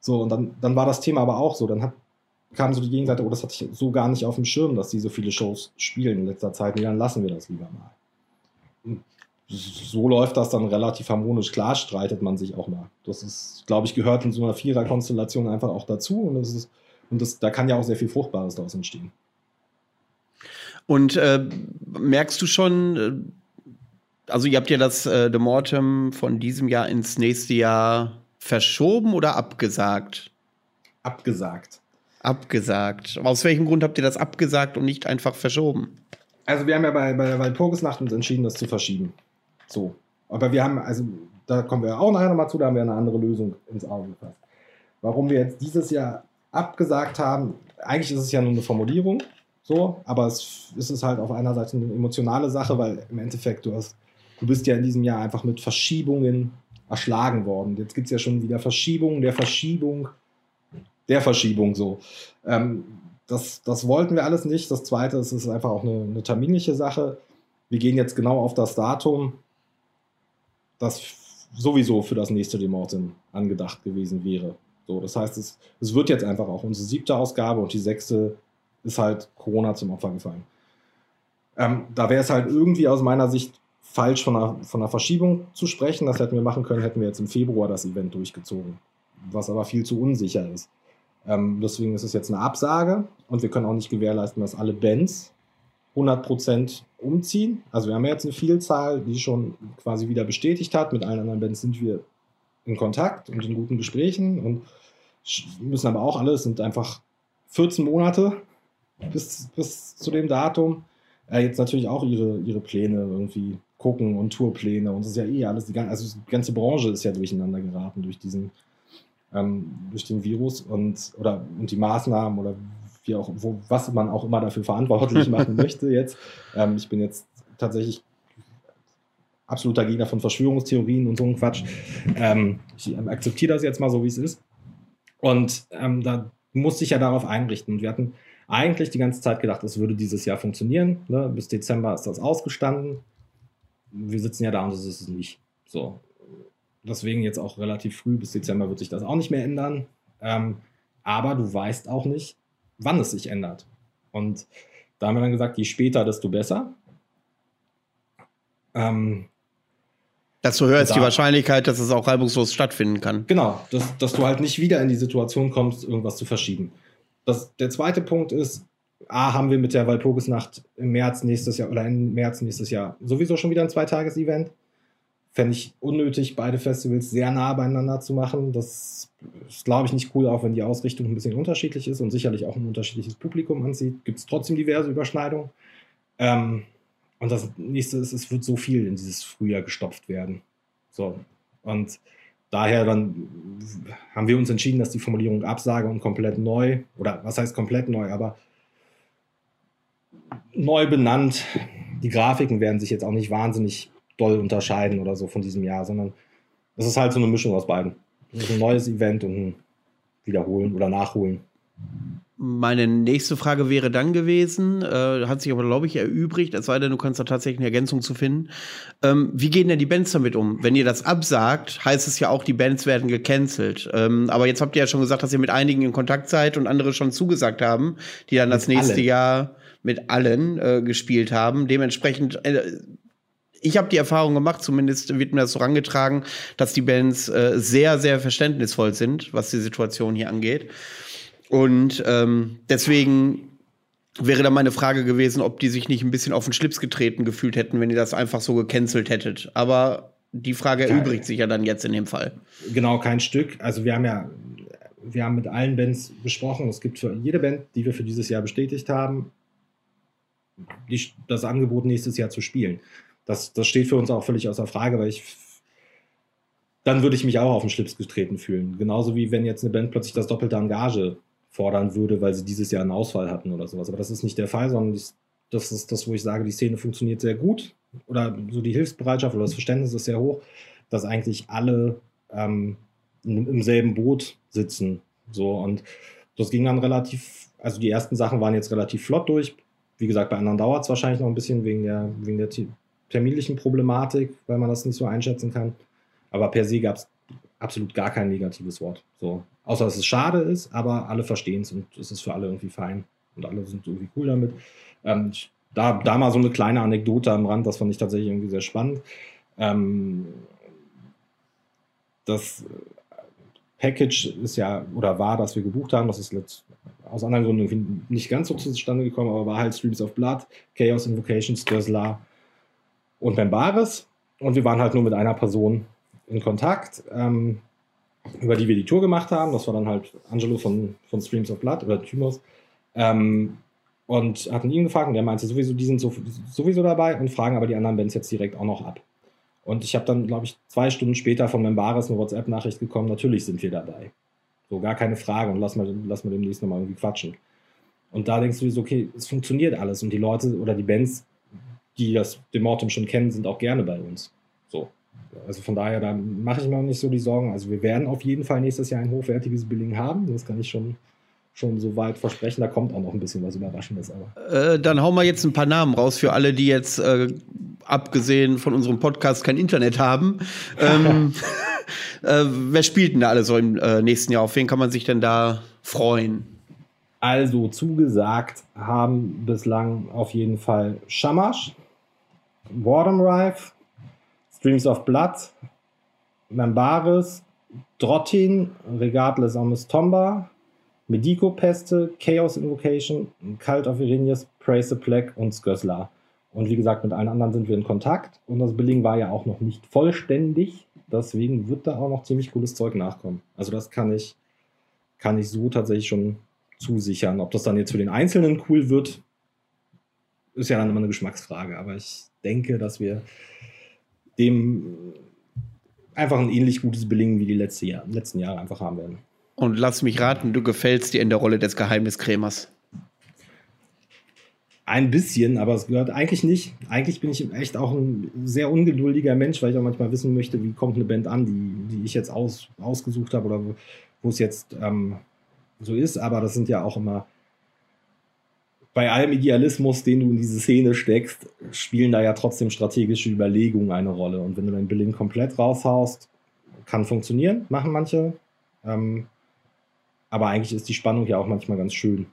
so. Und dann, dann war das Thema aber auch so. Dann hat, kam so die Gegenseite, oh, das hatte ich so gar nicht auf dem Schirm, dass die so viele Shows spielen in letzter Zeit. Nee, dann lassen wir das lieber mal. Und so läuft das dann relativ harmonisch. Klar streitet man sich auch mal. Das ist, glaube ich, gehört in so einer Vierer-Konstellation einfach auch dazu. Und das ist und das, da kann ja auch sehr viel Fruchtbares daraus entstehen. Und äh, merkst du schon, äh, also ihr habt ja das äh, The Mortem von diesem Jahr ins nächste Jahr verschoben oder abgesagt? Abgesagt. Abgesagt. Aus welchem Grund habt ihr das abgesagt und nicht einfach verschoben? Also wir haben ja bei, bei der Walpurgisnacht uns entschieden, das zu verschieben. So. Aber wir haben, also da kommen wir auch nachher nochmal zu, da haben wir eine andere Lösung ins Auge gefasst. Warum wir jetzt dieses Jahr abgesagt haben. Eigentlich ist es ja nur eine Formulierung, so, aber es ist halt auf einer Seite eine emotionale Sache, weil im Endeffekt du hast, du bist ja in diesem Jahr einfach mit Verschiebungen erschlagen worden. Jetzt gibt es ja schon wieder Verschiebungen der Verschiebung der Verschiebung so. Ähm, das, das wollten wir alles nicht. Das zweite ist, es ist einfach auch eine, eine terminliche Sache. Wir gehen jetzt genau auf das Datum, das sowieso für das nächste Demorten angedacht gewesen wäre. So, das heißt, es, es wird jetzt einfach auch unsere siebte Ausgabe und die sechste ist halt Corona zum Opfer gefallen. Ähm, da wäre es halt irgendwie aus meiner Sicht falsch von einer, von einer Verschiebung zu sprechen. Das hätten wir machen können, hätten wir jetzt im Februar das Event durchgezogen, was aber viel zu unsicher ist. Ähm, deswegen ist es jetzt eine Absage und wir können auch nicht gewährleisten, dass alle Bands 100% umziehen. Also wir haben jetzt eine Vielzahl, die schon quasi wieder bestätigt hat. Mit allen anderen Bands sind wir in Kontakt und in guten Gesprächen und müssen aber auch alles, sind einfach 14 Monate bis, bis zu dem Datum. Äh, jetzt natürlich auch ihre, ihre Pläne irgendwie gucken und Tourpläne und das ist ja eh alles, die, ganze, also die ganze Branche ist ja durcheinander geraten durch diesen, ähm, durch den Virus und, oder, und die Maßnahmen oder wie auch, wo, was man auch immer dafür verantwortlich machen möchte jetzt. Ähm, ich bin jetzt tatsächlich absoluter Gegner von Verschwörungstheorien und so ein Quatsch. Ähm, ich ähm, akzeptiere das jetzt mal so, wie es ist. Und ähm, da musste ich ja darauf einrichten. Und wir hatten eigentlich die ganze Zeit gedacht, es würde dieses Jahr funktionieren. Ne? Bis Dezember ist das ausgestanden. Wir sitzen ja da und das ist es nicht. So. Deswegen jetzt auch relativ früh, bis Dezember wird sich das auch nicht mehr ändern. Ähm, aber du weißt auch nicht, wann es sich ändert. Und da haben wir dann gesagt, je später, desto besser. Ähm, Desto höher ist die Wahrscheinlichkeit, dass es auch reibungslos stattfinden kann. Genau, dass, dass du halt nicht wieder in die Situation kommst, irgendwas zu verschieben. Das, der zweite Punkt ist, A, haben wir mit der Walpurgisnacht im März nächstes Jahr oder im März nächstes Jahr sowieso schon wieder ein Zweitages-Event. Fände ich unnötig, beide Festivals sehr nah beieinander zu machen. Das ist, glaube ich, nicht cool, auch wenn die Ausrichtung ein bisschen unterschiedlich ist und sicherlich auch ein unterschiedliches Publikum anzieht. Gibt es trotzdem diverse Überschneidungen. Ähm, und das nächste ist, es wird so viel in dieses Frühjahr gestopft werden. So. Und daher dann haben wir uns entschieden, dass die Formulierung Absage und komplett neu, oder was heißt komplett neu, aber neu benannt. Die Grafiken werden sich jetzt auch nicht wahnsinnig doll unterscheiden oder so von diesem Jahr, sondern es ist halt so eine Mischung aus beiden. Ein neues Event und ein Wiederholen oder Nachholen. Meine nächste Frage wäre dann gewesen, äh, hat sich aber, glaube ich, erübrigt, es sei denn, du kannst da tatsächlich eine Ergänzung zu finden. Ähm, wie gehen denn die Bands damit um? Wenn ihr das absagt, heißt es ja auch, die Bands werden gecancelt. Ähm, aber jetzt habt ihr ja schon gesagt, dass ihr mit einigen in Kontakt seid und andere schon zugesagt haben, die dann mit das nächste allen. Jahr mit allen äh, gespielt haben. Dementsprechend äh, ich habe die Erfahrung gemacht, zumindest wird mir das so rangetragen, dass die Bands äh, sehr, sehr verständnisvoll sind, was die Situation hier angeht. Und ähm, deswegen wäre da meine Frage gewesen, ob die sich nicht ein bisschen auf den Schlips getreten gefühlt hätten, wenn ihr das einfach so gecancelt hättet. Aber die Frage erübrigt sich ja dann jetzt in dem Fall. Genau, kein Stück. Also wir haben ja, wir haben mit allen Bands besprochen. Es gibt für jede Band, die wir für dieses Jahr bestätigt haben, die, das Angebot nächstes Jahr zu spielen. Das, das steht für uns auch völlig außer Frage, weil ich dann würde ich mich auch auf den Schlips getreten fühlen. Genauso wie wenn jetzt eine Band plötzlich das doppelte Engage fordern würde, weil sie dieses Jahr einen Ausfall hatten oder sowas. Aber das ist nicht der Fall, sondern das ist das, wo ich sage, die Szene funktioniert sehr gut oder so die Hilfsbereitschaft oder das Verständnis ist sehr hoch, dass eigentlich alle ähm, im selben Boot sitzen. So und das ging dann relativ, also die ersten Sachen waren jetzt relativ flott durch. Wie gesagt, bei anderen dauert es wahrscheinlich noch ein bisschen wegen der, wegen der terminlichen Problematik, weil man das nicht so einschätzen kann. Aber per se gab es absolut gar kein negatives Wort. So. Außer dass es schade ist, aber alle verstehen es und es ist für alle irgendwie fein. Und alle sind irgendwie cool damit. Ähm, da, da mal so eine kleine Anekdote am Rand, das fand ich tatsächlich irgendwie sehr spannend. Ähm, das Package ist ja, oder war, das wir gebucht haben, das ist letzt, aus anderen Gründen nicht ganz so zustande gekommen, aber war halt Streams of Blood, Chaos Invocations, Dösla und Membaris. Und wir waren halt nur mit einer Person in Kontakt, ähm, über die wir die Tour gemacht haben. Das war dann halt Angelo von, von Streams of Blood oder Thymos. Ähm, und hatten ihn gefragt und der meinte sowieso, die sind so, sowieso dabei und fragen aber die anderen Bands jetzt direkt auch noch ab. Und ich habe dann, glaube ich, zwei Stunden später von Membaris eine WhatsApp-Nachricht bekommen, natürlich sind wir dabei. So, gar keine Frage und lass mal, lass mal demnächst nochmal irgendwie quatschen. Und da denkst du so, okay, es funktioniert alles und die Leute oder die Bands, die das Demortem schon kennen, sind auch gerne bei uns. So. Also von daher, da mache ich mir auch nicht so die Sorgen. Also wir werden auf jeden Fall nächstes Jahr ein hochwertiges Billing haben. Das kann ich schon, schon so weit versprechen. Da kommt auch noch ein bisschen was Überraschendes. Aber. Äh, dann hauen wir jetzt ein paar Namen raus für alle, die jetzt äh, abgesehen von unserem Podcast kein Internet haben. ähm, äh, wer spielt denn da alle so im äh, nächsten Jahr? Auf wen kann man sich denn da freuen? Also zugesagt haben bislang auf jeden Fall Shamash, Boredom Rife, Streams of Blood, Membaris, Drottin, Regardless Omis Tomba, Medico Peste, Chaos Invocation, Cult of Irenius, Praise the Plague und Sközla. Und wie gesagt, mit allen anderen sind wir in Kontakt und das Billing war ja auch noch nicht vollständig. Deswegen wird da auch noch ziemlich cooles Zeug nachkommen. Also das kann ich, kann ich so tatsächlich schon zusichern. Ob das dann jetzt für den Einzelnen cool wird, ist ja dann immer eine Geschmacksfrage. Aber ich denke, dass wir dem einfach ein ähnlich gutes Belingen wie die letzte Jahr, letzten Jahre einfach haben werden. Und lass mich raten, du gefällst dir in der Rolle des Geheimniskrämers. Ein bisschen, aber es gehört eigentlich nicht. Eigentlich bin ich echt auch ein sehr ungeduldiger Mensch, weil ich auch manchmal wissen möchte, wie kommt eine Band an, die, die ich jetzt aus, ausgesucht habe oder wo, wo es jetzt ähm, so ist. Aber das sind ja auch immer bei allem Idealismus, den du in diese Szene steckst, spielen da ja trotzdem strategische Überlegungen eine Rolle. Und wenn du dein Billing komplett raushaust, kann funktionieren, machen manche. Ähm, aber eigentlich ist die Spannung ja auch manchmal ganz schön.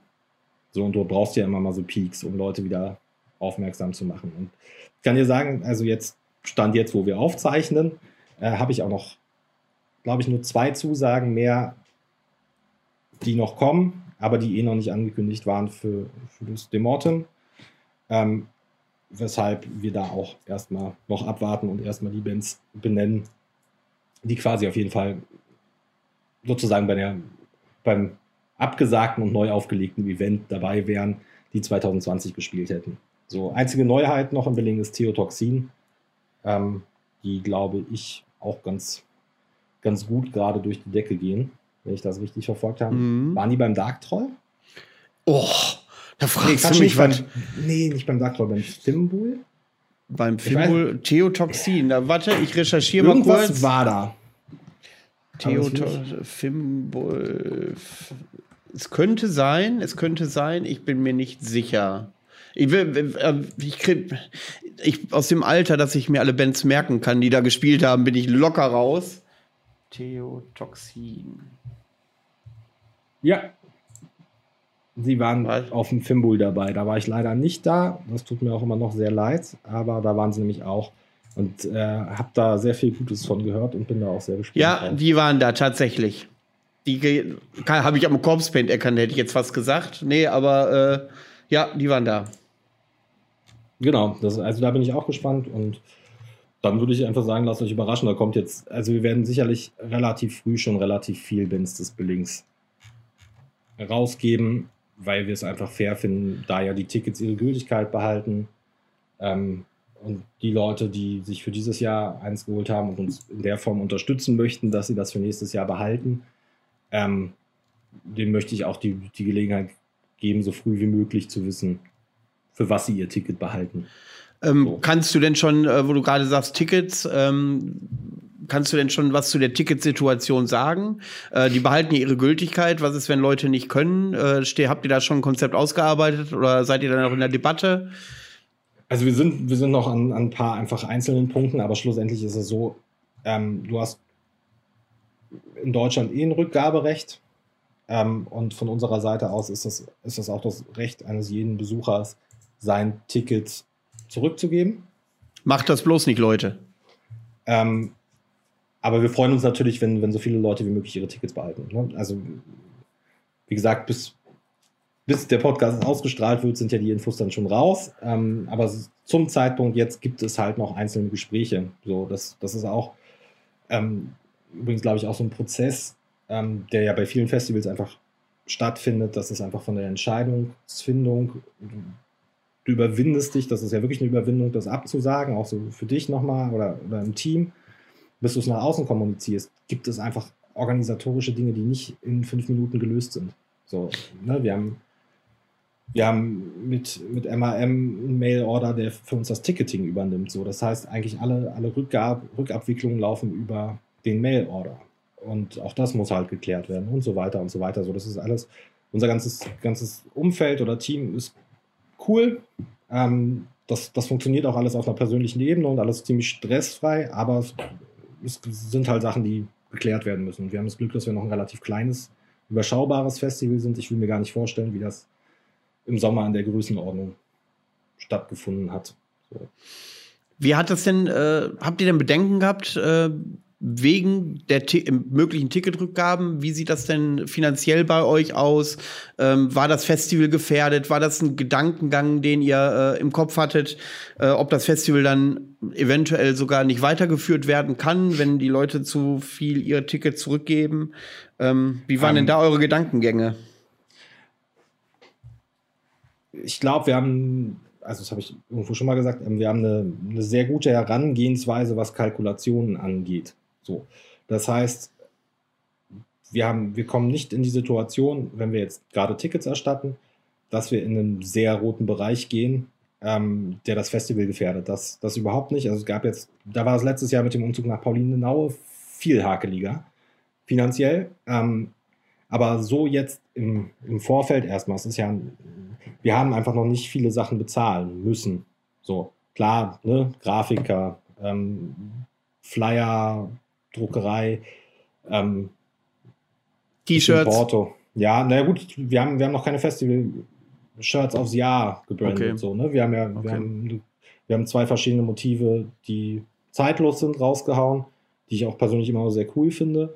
So, und du brauchst ja immer mal so Peaks, um Leute wieder aufmerksam zu machen. Und ich kann dir sagen, also jetzt, Stand jetzt, wo wir aufzeichnen, äh, habe ich auch noch, glaube ich, nur zwei Zusagen mehr, die noch kommen aber die eh noch nicht angekündigt waren für, für das Demortem. Ähm, weshalb wir da auch erstmal noch abwarten und erstmal die Bands benennen, die quasi auf jeden Fall sozusagen bei der, beim abgesagten und neu aufgelegten Event dabei wären, die 2020 gespielt hätten. So, einzige Neuheit noch im Billing ist Theotoxin, ähm, die glaube ich auch ganz, ganz gut gerade durch die Decke gehen wenn ich das richtig verfolgt habe. Mhm. Waren die beim Dark Troll? Oh, da fragst nee, du mich was. Nee, nicht beim Dark Troll, beim Fimbul. Beim Fimbul, Theotoxin. Da, warte, ich recherchiere mal kurz. Was war da? Theotoxin, Fimbul. Es könnte sein, es könnte sein, ich bin mir nicht sicher. Ich, äh, ich krieg, ich, aus dem Alter, dass ich mir alle Bands merken kann, die da gespielt haben, bin ich locker raus. Theotoxin. Ja. Sie waren Was? auf dem Fimbul dabei. Da war ich leider nicht da. Das tut mir auch immer noch sehr leid. Aber da waren sie nämlich auch. Und äh, habe da sehr viel Gutes von gehört und bin da auch sehr gespannt. Ja, drauf. die waren da tatsächlich. Die habe ich am Corpse Paint erkannt, hätte ich jetzt fast gesagt. Nee, aber äh, ja, die waren da. Genau, das, also da bin ich auch gespannt und dann würde ich einfach sagen, lasst euch überraschen. Da kommt jetzt, also wir werden sicherlich relativ früh schon relativ viel Bands des Billings rausgeben, weil wir es einfach fair finden, da ja die Tickets ihre Gültigkeit behalten. Ähm, und die Leute, die sich für dieses Jahr eins geholt haben und uns in der Form unterstützen möchten, dass sie das für nächstes Jahr behalten, ähm, dem möchte ich auch die, die Gelegenheit geben, so früh wie möglich zu wissen, für was sie ihr Ticket behalten. Ähm, so. Kannst du denn schon, äh, wo du gerade sagst, Tickets, ähm, kannst du denn schon was zu der Ticketsituation sagen? Äh, die behalten ja ihre Gültigkeit. Was ist, wenn Leute nicht können? Äh, steh, habt ihr da schon ein Konzept ausgearbeitet oder seid ihr da noch in der Debatte? Also wir sind, wir sind noch an, an ein paar einfach einzelnen Punkten, aber schlussendlich ist es so, ähm, du hast in Deutschland eh ein Rückgaberecht. Ähm, und von unserer Seite aus ist das, ist das auch das Recht eines jeden Besuchers, sein Ticket zurückzugeben. Macht das bloß nicht, Leute. Ähm, aber wir freuen uns natürlich, wenn, wenn so viele Leute wie möglich ihre Tickets behalten. Ne? Also, wie gesagt, bis, bis der Podcast ausgestrahlt wird, sind ja die Infos dann schon raus. Ähm, aber zum Zeitpunkt jetzt gibt es halt noch einzelne Gespräche. So, das, das ist auch ähm, übrigens, glaube ich, auch so ein Prozess, ähm, der ja bei vielen Festivals einfach stattfindet. Das ist einfach von der Entscheidungsfindung du überwindest dich, das ist ja wirklich eine Überwindung, das abzusagen, auch so für dich nochmal oder, oder im Team, bis du es nach außen kommunizierst, gibt es einfach organisatorische Dinge, die nicht in fünf Minuten gelöst sind. So, ne, wir haben, wir haben mit, mit MAM einen Mail-Order, der für uns das Ticketing übernimmt. So, das heißt, eigentlich alle, alle Rückgab, Rückabwicklungen laufen über den Mail-Order. Und auch das muss halt geklärt werden und so weiter und so weiter. So, das ist alles, unser ganzes, ganzes Umfeld oder Team ist cool. Ähm, das, das funktioniert auch alles auf einer persönlichen Ebene und alles ziemlich stressfrei, aber es, es sind halt Sachen, die geklärt werden müssen. Und wir haben das Glück, dass wir noch ein relativ kleines, überschaubares Festival sind. Ich will mir gar nicht vorstellen, wie das im Sommer in der Größenordnung stattgefunden hat. So. Wie hat das denn, äh, habt ihr denn Bedenken gehabt, äh, wegen der möglichen Ticketrückgaben. Wie sieht das denn finanziell bei euch aus? Ähm, war das Festival gefährdet? War das ein Gedankengang, den ihr äh, im Kopf hattet, äh, ob das Festival dann eventuell sogar nicht weitergeführt werden kann, wenn die Leute zu viel ihr Ticket zurückgeben? Ähm, wie waren um, denn ähm. da eure Gedankengänge? Ich glaube, wir haben also das habe ich irgendwo schon mal gesagt, ähm, wir haben eine, eine, sehr gute Herangehensweise, was Kalkulationen angeht. So. Das heißt, wir, haben, wir kommen nicht in die Situation, wenn wir jetzt gerade Tickets erstatten, dass wir in einen sehr roten Bereich gehen, ähm, der das Festival gefährdet. Das, das überhaupt nicht. Also es gab jetzt, da war es letztes Jahr mit dem Umzug nach Paulinenaue viel hakeliger, finanziell. Ähm, aber so jetzt im, im Vorfeld erstmal, es ist ja, wir haben einfach noch nicht viele Sachen bezahlen müssen. So, klar, ne, Grafiker, ähm, Flyer, Druckerei, ähm, T-Shirts. Porto. Ja, naja gut, wir haben, wir haben noch keine Festival-Shirts aufs Jahr gebrandet. Okay. So, ne? Wir haben ja okay. wir haben, wir haben zwei verschiedene Motive, die zeitlos sind, rausgehauen, die ich auch persönlich immer sehr cool finde.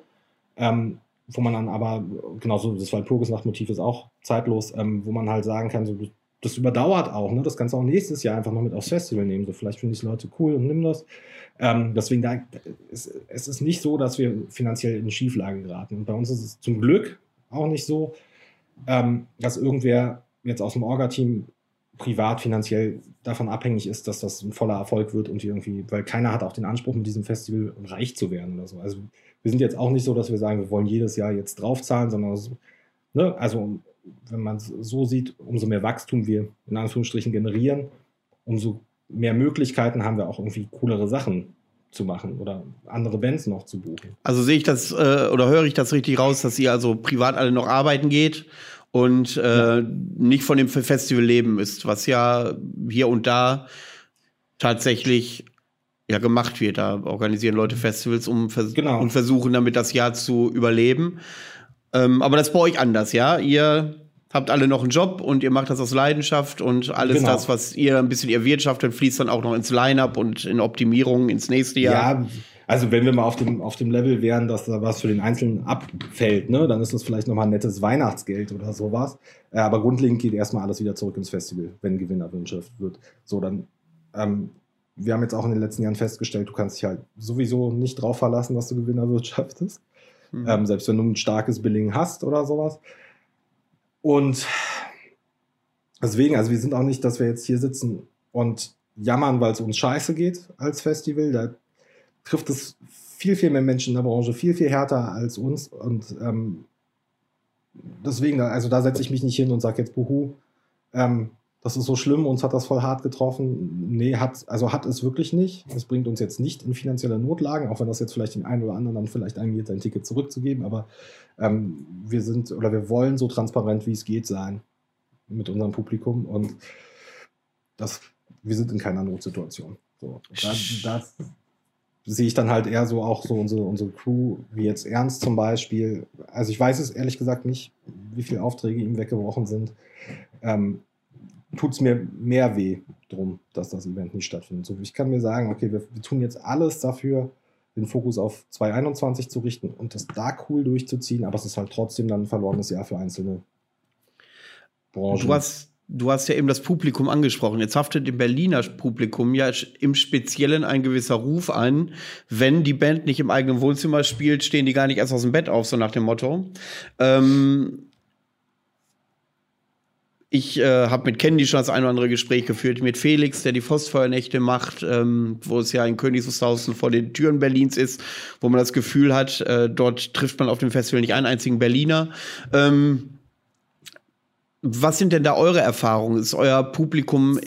Ähm, wo man dann aber, genauso das Walpurgisnacht-Motiv ist auch zeitlos, ähm, wo man halt sagen kann, so, das überdauert auch, ne? Das kannst du auch nächstes Jahr einfach noch mit aufs Festival nehmen. So, vielleicht finde ich die Leute cool und nimm das. Ähm, deswegen, da, es, es ist nicht so, dass wir finanziell in Schieflage geraten. Und bei uns ist es zum Glück auch nicht so, ähm, dass irgendwer jetzt aus dem Orga-Team privat finanziell davon abhängig ist, dass das ein voller Erfolg wird und irgendwie, weil keiner hat auch den Anspruch, mit diesem Festival reich zu werden oder so. Also wir sind jetzt auch nicht so, dass wir sagen, wir wollen jedes Jahr jetzt draufzahlen, sondern ne, also wenn man es so sieht, umso mehr Wachstum wir in Anführungsstrichen generieren, umso mehr Möglichkeiten haben wir auch irgendwie coolere Sachen zu machen oder andere Bands noch zu buchen. Also sehe ich das äh, oder höre ich das richtig raus, dass ihr also privat alle noch arbeiten geht und äh, ja. nicht von dem Festival leben ist, was ja hier und da tatsächlich ja gemacht wird. Da organisieren Leute Festivals um vers genau. und versuchen damit das Jahr zu überleben. Ähm, aber das ist bei euch anders, ja? Ihr habt alle noch einen Job und ihr macht das aus Leidenschaft und alles genau. das, was ihr ein bisschen erwirtschaftet, fließt dann auch noch ins Line-up und in Optimierung ins nächste Jahr. Ja, also wenn wir mal auf dem, auf dem Level wären, dass da was für den Einzelnen abfällt, ne, dann ist das vielleicht nochmal ein nettes Weihnachtsgeld oder sowas. Äh, aber grundlegend geht erstmal alles wieder zurück ins Festival, wenn Gewinn erwirtschaftet wird. So, dann ähm, wir haben jetzt auch in den letzten Jahren festgestellt, du kannst dich halt sowieso nicht drauf verlassen, dass du Gewinner wirtschaftest. Mhm. Ähm, selbst wenn du ein starkes Billing hast oder sowas. Und deswegen, also wir sind auch nicht, dass wir jetzt hier sitzen und jammern, weil es uns scheiße geht als Festival. Da trifft es viel, viel mehr Menschen in der Branche, viel, viel härter als uns. Und ähm, deswegen, also da setze ich mich nicht hin und sage jetzt, buhu, ähm, das ist so schlimm, uns hat das voll hart getroffen. Nee, hat, also hat es wirklich nicht. Es bringt uns jetzt nicht in finanzielle Notlagen, auch wenn das jetzt vielleicht den einen oder anderen dann vielleicht angeht, sein Ticket zurückzugeben. Aber ähm, wir sind oder wir wollen so transparent wie es geht sein mit unserem Publikum und das, wir sind in keiner Notsituation. So, da sehe ich dann halt eher so auch so unsere, unsere Crew, wie jetzt Ernst zum Beispiel. Also ich weiß es ehrlich gesagt nicht, wie viele Aufträge ihm weggebrochen sind. Ähm, tut es mir mehr weh drum, dass das Event nicht stattfindet. So, ich kann mir sagen, okay, wir, wir tun jetzt alles dafür, den Fokus auf 2021 zu richten und das da cool durchzuziehen, aber es ist halt trotzdem dann ein verlorenes Jahr für einzelne Branchen. Du hast, du hast ja eben das Publikum angesprochen. Jetzt haftet dem Berliner Publikum ja im Speziellen ein gewisser Ruf an. Wenn die Band nicht im eigenen Wohnzimmer spielt, stehen die gar nicht erst aus dem Bett auf, so nach dem Motto. Ähm, ich äh, habe mit Candy schon das ein oder andere Gespräch geführt, mit Felix, der die Phosphornächte macht, ähm, wo es ja in Königswusterhausen vor den Türen Berlins ist, wo man das Gefühl hat, äh, dort trifft man auf dem Festival nicht einen einzigen Berliner. Ähm, was sind denn da eure Erfahrungen? Ist euer Publikum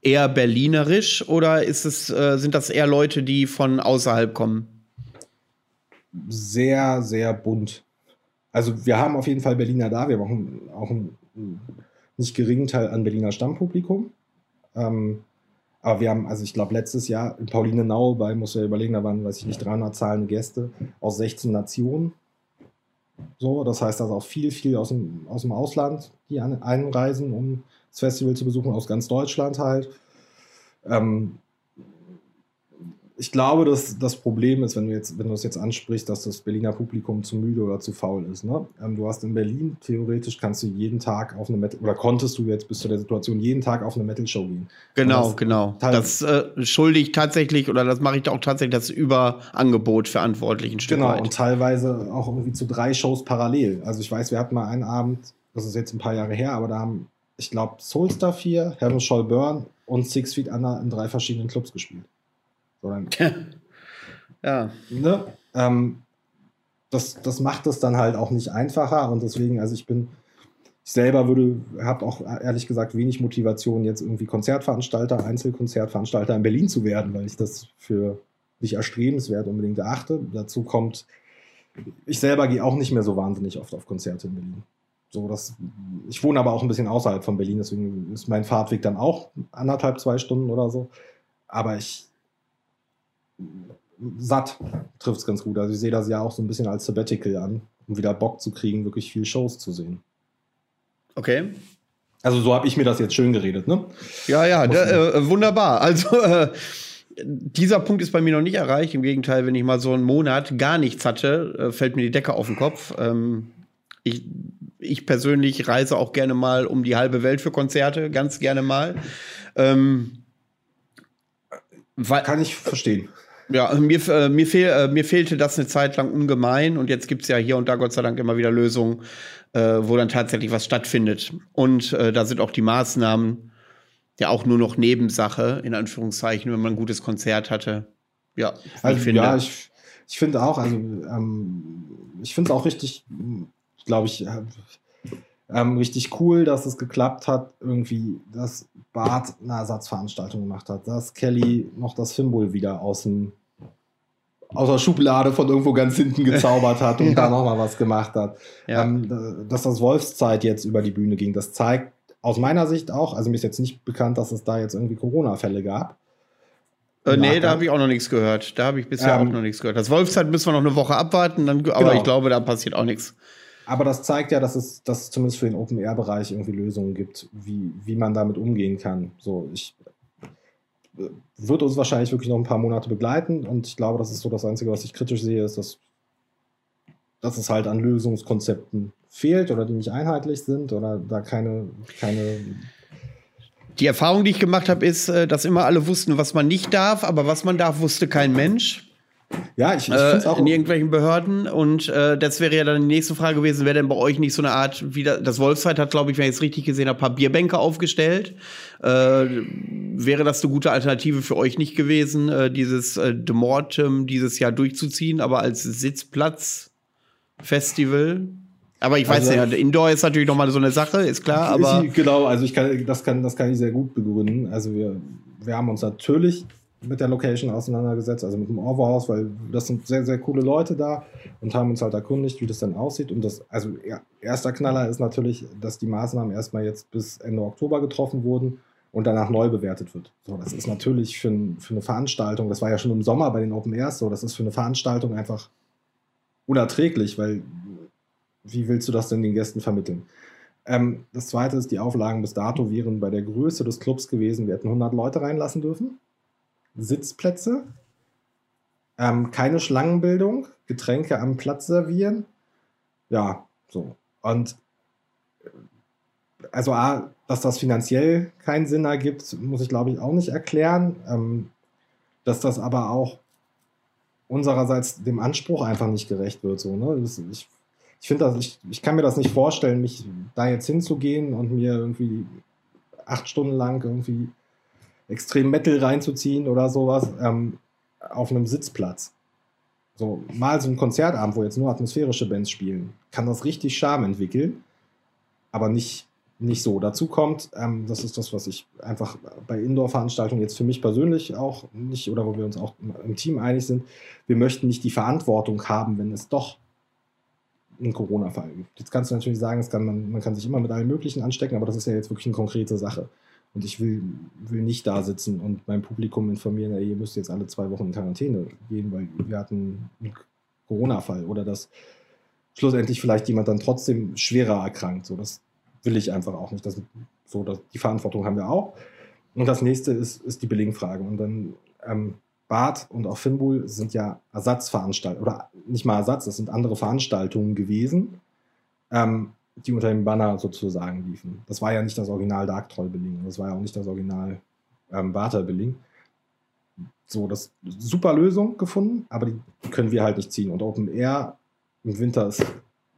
eher berlinerisch oder ist es, äh, sind das eher Leute, die von außerhalb kommen? Sehr, sehr bunt. Also wir haben auf jeden Fall Berliner da, wir haben auch ein nicht geringen Teil an Berliner Stammpublikum. Ähm, aber wir haben, also ich glaube, letztes Jahr in Paulinenau, bei, muss ja überlegen, da waren, weiß ich nicht, 300 zahlende Gäste aus 16 Nationen. So, das heißt also auch viel, viel aus dem, aus dem Ausland, die an, einreisen, um das Festival zu besuchen, aus ganz Deutschland halt. Ähm, ich glaube, dass das Problem ist, wenn du jetzt, wenn du es jetzt ansprichst, dass das Berliner Publikum zu müde oder zu faul ist. Ne? Ähm, du hast in Berlin theoretisch kannst du jeden Tag auf eine Metal oder konntest du jetzt bis zu der Situation jeden Tag auf eine Metal Show gehen. Genau, genau. Das äh, schulde ich tatsächlich oder das mache ich auch tatsächlich das Überangebot verantwortlich ein Stück genau, weit. und teilweise auch irgendwie zu drei Shows parallel. Also ich weiß, wir hatten mal einen Abend, das ist jetzt ein paar Jahre her, aber da haben ich glaube Soulstar 4, Heaven Shall Burn und Six Feet Under in drei verschiedenen Clubs gespielt. Sondern, ja. Ne? Ähm, das, das macht es dann halt auch nicht einfacher und deswegen, also ich bin, ich selber würde, habe auch ehrlich gesagt wenig Motivation, jetzt irgendwie Konzertveranstalter, Einzelkonzertveranstalter in Berlin zu werden, weil ich das für nicht erstrebenswert unbedingt erachte. Dazu kommt, ich selber gehe auch nicht mehr so wahnsinnig oft auf Konzerte in Berlin. So, das, ich wohne aber auch ein bisschen außerhalb von Berlin, deswegen ist mein Fahrtweg dann auch anderthalb, zwei Stunden oder so. Aber ich, satt trifft es ganz gut. Also ich sehe das ja auch so ein bisschen als Sabbatical an, um wieder Bock zu kriegen, wirklich viel Shows zu sehen. Okay. Also so habe ich mir das jetzt schön geredet, ne? Ja, ja, der, äh, wunderbar. Also äh, dieser Punkt ist bei mir noch nicht erreicht. Im Gegenteil, wenn ich mal so einen Monat gar nichts hatte, äh, fällt mir die Decke auf den Kopf. Ähm, ich, ich persönlich reise auch gerne mal um die halbe Welt für Konzerte, ganz gerne mal. Ähm, Kann ich verstehen. Ja, mir, äh, mir, fehl, äh, mir fehlte das eine Zeit lang ungemein und jetzt gibt es ja hier und da Gott sei Dank immer wieder Lösungen, äh, wo dann tatsächlich was stattfindet. Und äh, da sind auch die Maßnahmen ja auch nur noch Nebensache, in Anführungszeichen, wenn man ein gutes Konzert hatte. Ja, also, ich finde. Ja, ich, ich finde auch, also ähm, ich finde es auch richtig, glaube ich, äh, ähm, richtig cool, dass es geklappt hat, irgendwie, dass Bart eine Ersatzveranstaltung gemacht hat, dass Kelly noch das Fimbul wieder aus dem aus der Schublade von irgendwo ganz hinten gezaubert hat und ja. da nochmal was gemacht hat. Ja. Ähm, dass das Wolfszeit jetzt über die Bühne ging, das zeigt aus meiner Sicht auch, also mir ist jetzt nicht bekannt, dass es da jetzt irgendwie Corona-Fälle gab. Äh, nee, da habe ich auch noch nichts gehört. Da habe ich bisher ähm, auch noch nichts gehört. Das Wolfszeit müssen wir noch eine Woche abwarten, dann, aber genau. ich glaube, da passiert auch nichts. Aber das zeigt ja, dass es, dass es zumindest für den Open-Air-Bereich irgendwie Lösungen gibt, wie, wie man damit umgehen kann. So, ich äh, wird uns wahrscheinlich wirklich noch ein paar Monate begleiten und ich glaube, das ist so das Einzige, was ich kritisch sehe, ist, dass, dass es halt an Lösungskonzepten fehlt oder die nicht einheitlich sind oder da keine, keine die Erfahrung, die ich gemacht habe, ist, äh, dass immer alle wussten, was man nicht darf, aber was man darf, wusste kein Mensch. Ja, ich, ich äh, auch. In irgendwelchen Behörden. Und äh, das wäre ja dann die nächste Frage gewesen, wäre denn bei euch nicht so eine Art, wie das, Wolfsheit hat, glaube ich, wenn ich es richtig gesehen habe, ein paar Bierbänke aufgestellt. Äh, wäre das eine gute Alternative für euch nicht gewesen, äh, dieses äh, De Mortem dieses Jahr durchzuziehen, aber als Sitzplatz-Festival? Aber ich weiß also, ja, Indoor ist natürlich nochmal so eine Sache, ist klar, aber. Genau, also ich kann, das kann, das kann ich sehr gut begründen. Also wir, wir haben uns natürlich mit der Location auseinandergesetzt, also mit dem Overhaus, weil das sind sehr, sehr coole Leute da und haben uns halt erkundigt, wie das dann aussieht. Und das, also ja, erster Knaller ist natürlich, dass die Maßnahmen erstmal jetzt bis Ende Oktober getroffen wurden und danach neu bewertet wird. So, das ist natürlich für, für eine Veranstaltung, das war ja schon im Sommer bei den Open Airs so, das ist für eine Veranstaltung einfach unerträglich, weil wie willst du das denn den Gästen vermitteln? Ähm, das zweite ist, die Auflagen bis dato wären bei der Größe des Clubs gewesen, wir hätten 100 Leute reinlassen dürfen. Sitzplätze, ähm, keine Schlangenbildung, Getränke am Platz servieren. Ja, so. Und also A, dass das finanziell keinen Sinn ergibt, muss ich glaube ich auch nicht erklären. Ähm, dass das aber auch unsererseits dem Anspruch einfach nicht gerecht wird. So, ne? Das, ich ich finde das, ich, ich kann mir das nicht vorstellen, mich da jetzt hinzugehen und mir irgendwie acht Stunden lang irgendwie extrem Metal reinzuziehen oder sowas ähm, auf einem Sitzplatz. So, mal so ein Konzertabend, wo jetzt nur atmosphärische Bands spielen, kann das richtig Charme entwickeln, aber nicht, nicht so. Dazu kommt, ähm, das ist das, was ich einfach bei Indoor-Veranstaltungen jetzt für mich persönlich auch nicht, oder wo wir uns auch im Team einig sind, wir möchten nicht die Verantwortung haben, wenn es doch einen Corona-Fall gibt. Jetzt kannst du natürlich sagen, kann man, man kann sich immer mit allem Möglichen anstecken, aber das ist ja jetzt wirklich eine konkrete Sache. Und ich will, will nicht da sitzen und mein Publikum informieren, ey, ihr müsst jetzt alle zwei Wochen in Quarantäne gehen, weil wir hatten einen Corona-Fall oder dass schlussendlich vielleicht jemand dann trotzdem schwerer erkrankt. So, das will ich einfach auch nicht. Das, so, das, die Verantwortung haben wir auch. Und das nächste ist, ist die Billing-Frage. Und dann, ähm, Bad und auch Fimbul sind ja Ersatzveranstaltungen, oder nicht mal Ersatz, das sind andere Veranstaltungen gewesen, ähm, die unter dem Banner sozusagen liefen. Das war ja nicht das Original Dark Troll Billing, das war ja auch nicht das Original ähm, Barter Billing. So, das super Lösung gefunden, aber die können wir halt nicht ziehen. Und Open Air im Winter ist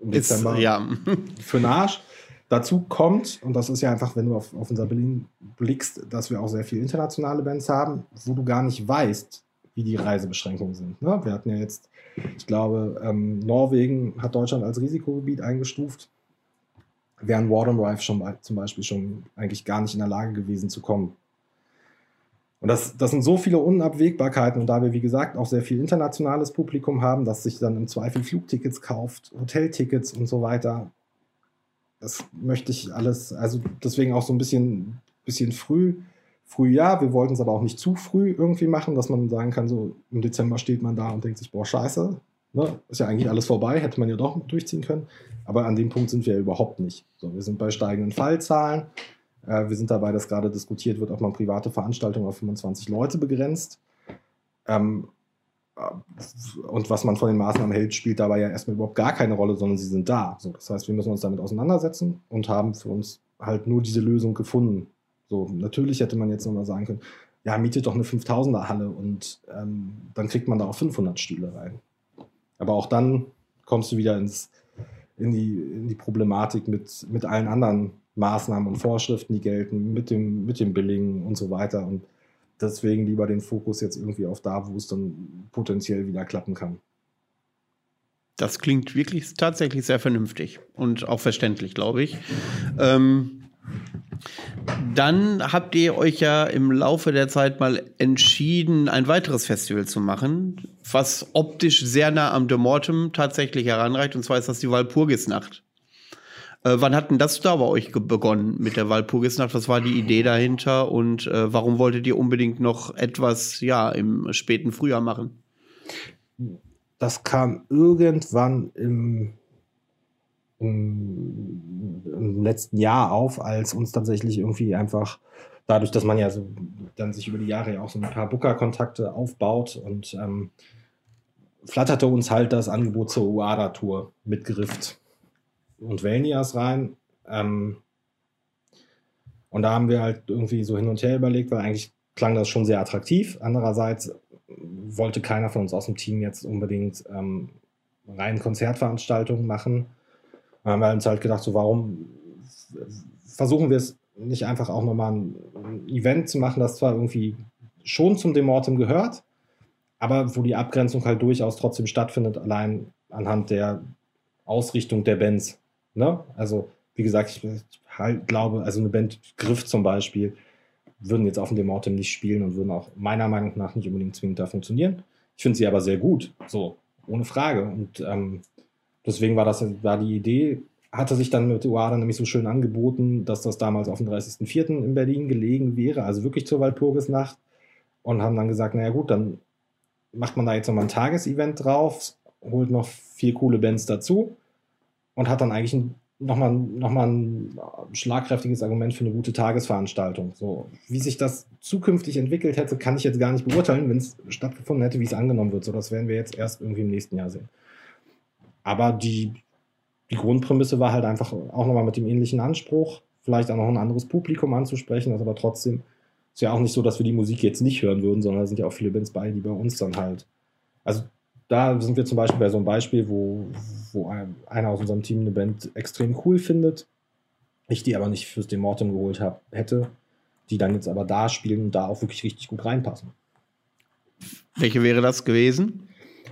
im Dezember ist, ja. für den Arsch. Dazu kommt, und das ist ja einfach, wenn du auf, auf unser Berlin blickst, dass wir auch sehr viele internationale Bands haben, wo du gar nicht weißt, wie die Reisebeschränkungen sind. Ne? Wir hatten ja jetzt, ich glaube, ähm, Norwegen hat Deutschland als Risikogebiet eingestuft, während Warden Drive schon zum Beispiel schon eigentlich gar nicht in der Lage gewesen zu kommen. Und das, das sind so viele Unabwägbarkeiten und da wir, wie gesagt, auch sehr viel internationales Publikum haben, das sich dann im Zweifel Flugtickets kauft, Hoteltickets und so weiter, das möchte ich alles, also deswegen auch so ein bisschen, bisschen früh. Früh ja, wir wollten es aber auch nicht zu früh irgendwie machen, dass man sagen kann, so im Dezember steht man da und denkt sich, boah, scheiße, ne? ist ja eigentlich alles vorbei, hätte man ja doch durchziehen können. Aber an dem Punkt sind wir ja überhaupt nicht. So, wir sind bei steigenden Fallzahlen. Äh, wir sind dabei, dass gerade diskutiert wird, ob man private Veranstaltungen auf 25 Leute begrenzt. Ähm, und was man von den Maßnahmen hält, spielt dabei ja erstmal überhaupt gar keine Rolle, sondern sie sind da. So, das heißt, wir müssen uns damit auseinandersetzen und haben für uns halt nur diese Lösung gefunden. So, natürlich hätte man jetzt nochmal sagen können, ja, mietet doch eine 5000er Halle und ähm, dann kriegt man da auch 500 Stühle rein. Aber auch dann kommst du wieder ins, in, die, in die Problematik mit, mit allen anderen Maßnahmen und Vorschriften, die gelten, mit dem, mit dem Billing und so weiter. Und deswegen lieber den Fokus jetzt irgendwie auf da, wo es dann potenziell wieder klappen kann. Das klingt wirklich tatsächlich sehr vernünftig und auch verständlich, glaube ich. Ähm, Dann habt ihr euch ja im Laufe der Zeit mal entschieden, ein weiteres Festival zu machen, was optisch sehr nah am De Mortem tatsächlich heranreicht. Und zwar ist das die Walpurgisnacht. Äh, wann hat denn das da bei euch begonnen mit der Walpurgisnacht? Was war die Idee dahinter und äh, warum wolltet ihr unbedingt noch etwas ja, im späten Frühjahr machen? Das kam irgendwann im im, im, letzten Jahr auf, als uns tatsächlich irgendwie einfach dadurch, dass man ja so dann sich über die Jahre ja auch so ein paar Booker-Kontakte aufbaut und ähm, flatterte uns halt das Angebot zur UADA-Tour mit Grift und Velnias rein. Ähm, und da haben wir halt irgendwie so hin und her überlegt, weil eigentlich klang das schon sehr attraktiv. Andererseits wollte keiner von uns aus dem Team jetzt unbedingt ähm, rein Konzertveranstaltungen machen dann haben wir uns halt gedacht, so warum versuchen wir es nicht einfach auch nochmal ein Event zu machen, das zwar irgendwie schon zum Demortem gehört, aber wo die Abgrenzung halt durchaus trotzdem stattfindet, allein anhand der Ausrichtung der Bands. Ne? Also, wie gesagt, ich halt glaube, also eine Band Griff zum Beispiel, würden jetzt auf dem Demortem nicht spielen und würden auch meiner Meinung nach nicht unbedingt zwingend da funktionieren. Ich finde sie aber sehr gut, so, ohne Frage. Und ähm, Deswegen war das war die Idee, hatte sich dann mit UADA nämlich so schön angeboten, dass das damals auf dem 30.04. in Berlin gelegen wäre, also wirklich zur Walpurgisnacht. Und haben dann gesagt, naja gut, dann macht man da jetzt nochmal ein Tagesevent drauf, holt noch vier coole Bands dazu und hat dann eigentlich nochmal noch mal ein schlagkräftiges Argument für eine gute Tagesveranstaltung. So, wie sich das zukünftig entwickelt hätte, kann ich jetzt gar nicht beurteilen, wenn es stattgefunden hätte, wie es angenommen wird. So, das werden wir jetzt erst irgendwie im nächsten Jahr sehen. Aber die, die Grundprämisse war halt einfach auch nochmal mit dem ähnlichen Anspruch, vielleicht auch noch ein anderes Publikum anzusprechen, das aber trotzdem ist ja auch nicht so, dass wir die Musik jetzt nicht hören würden, sondern da sind ja auch viele Bands bei, die bei uns dann halt. Also da sind wir zum Beispiel bei so einem Beispiel, wo, wo einer aus unserem Team eine Band extrem cool findet, ich die aber nicht fürs Demortem geholt hab, hätte, die dann jetzt aber da spielen und da auch wirklich richtig gut reinpassen. Welche wäre das gewesen?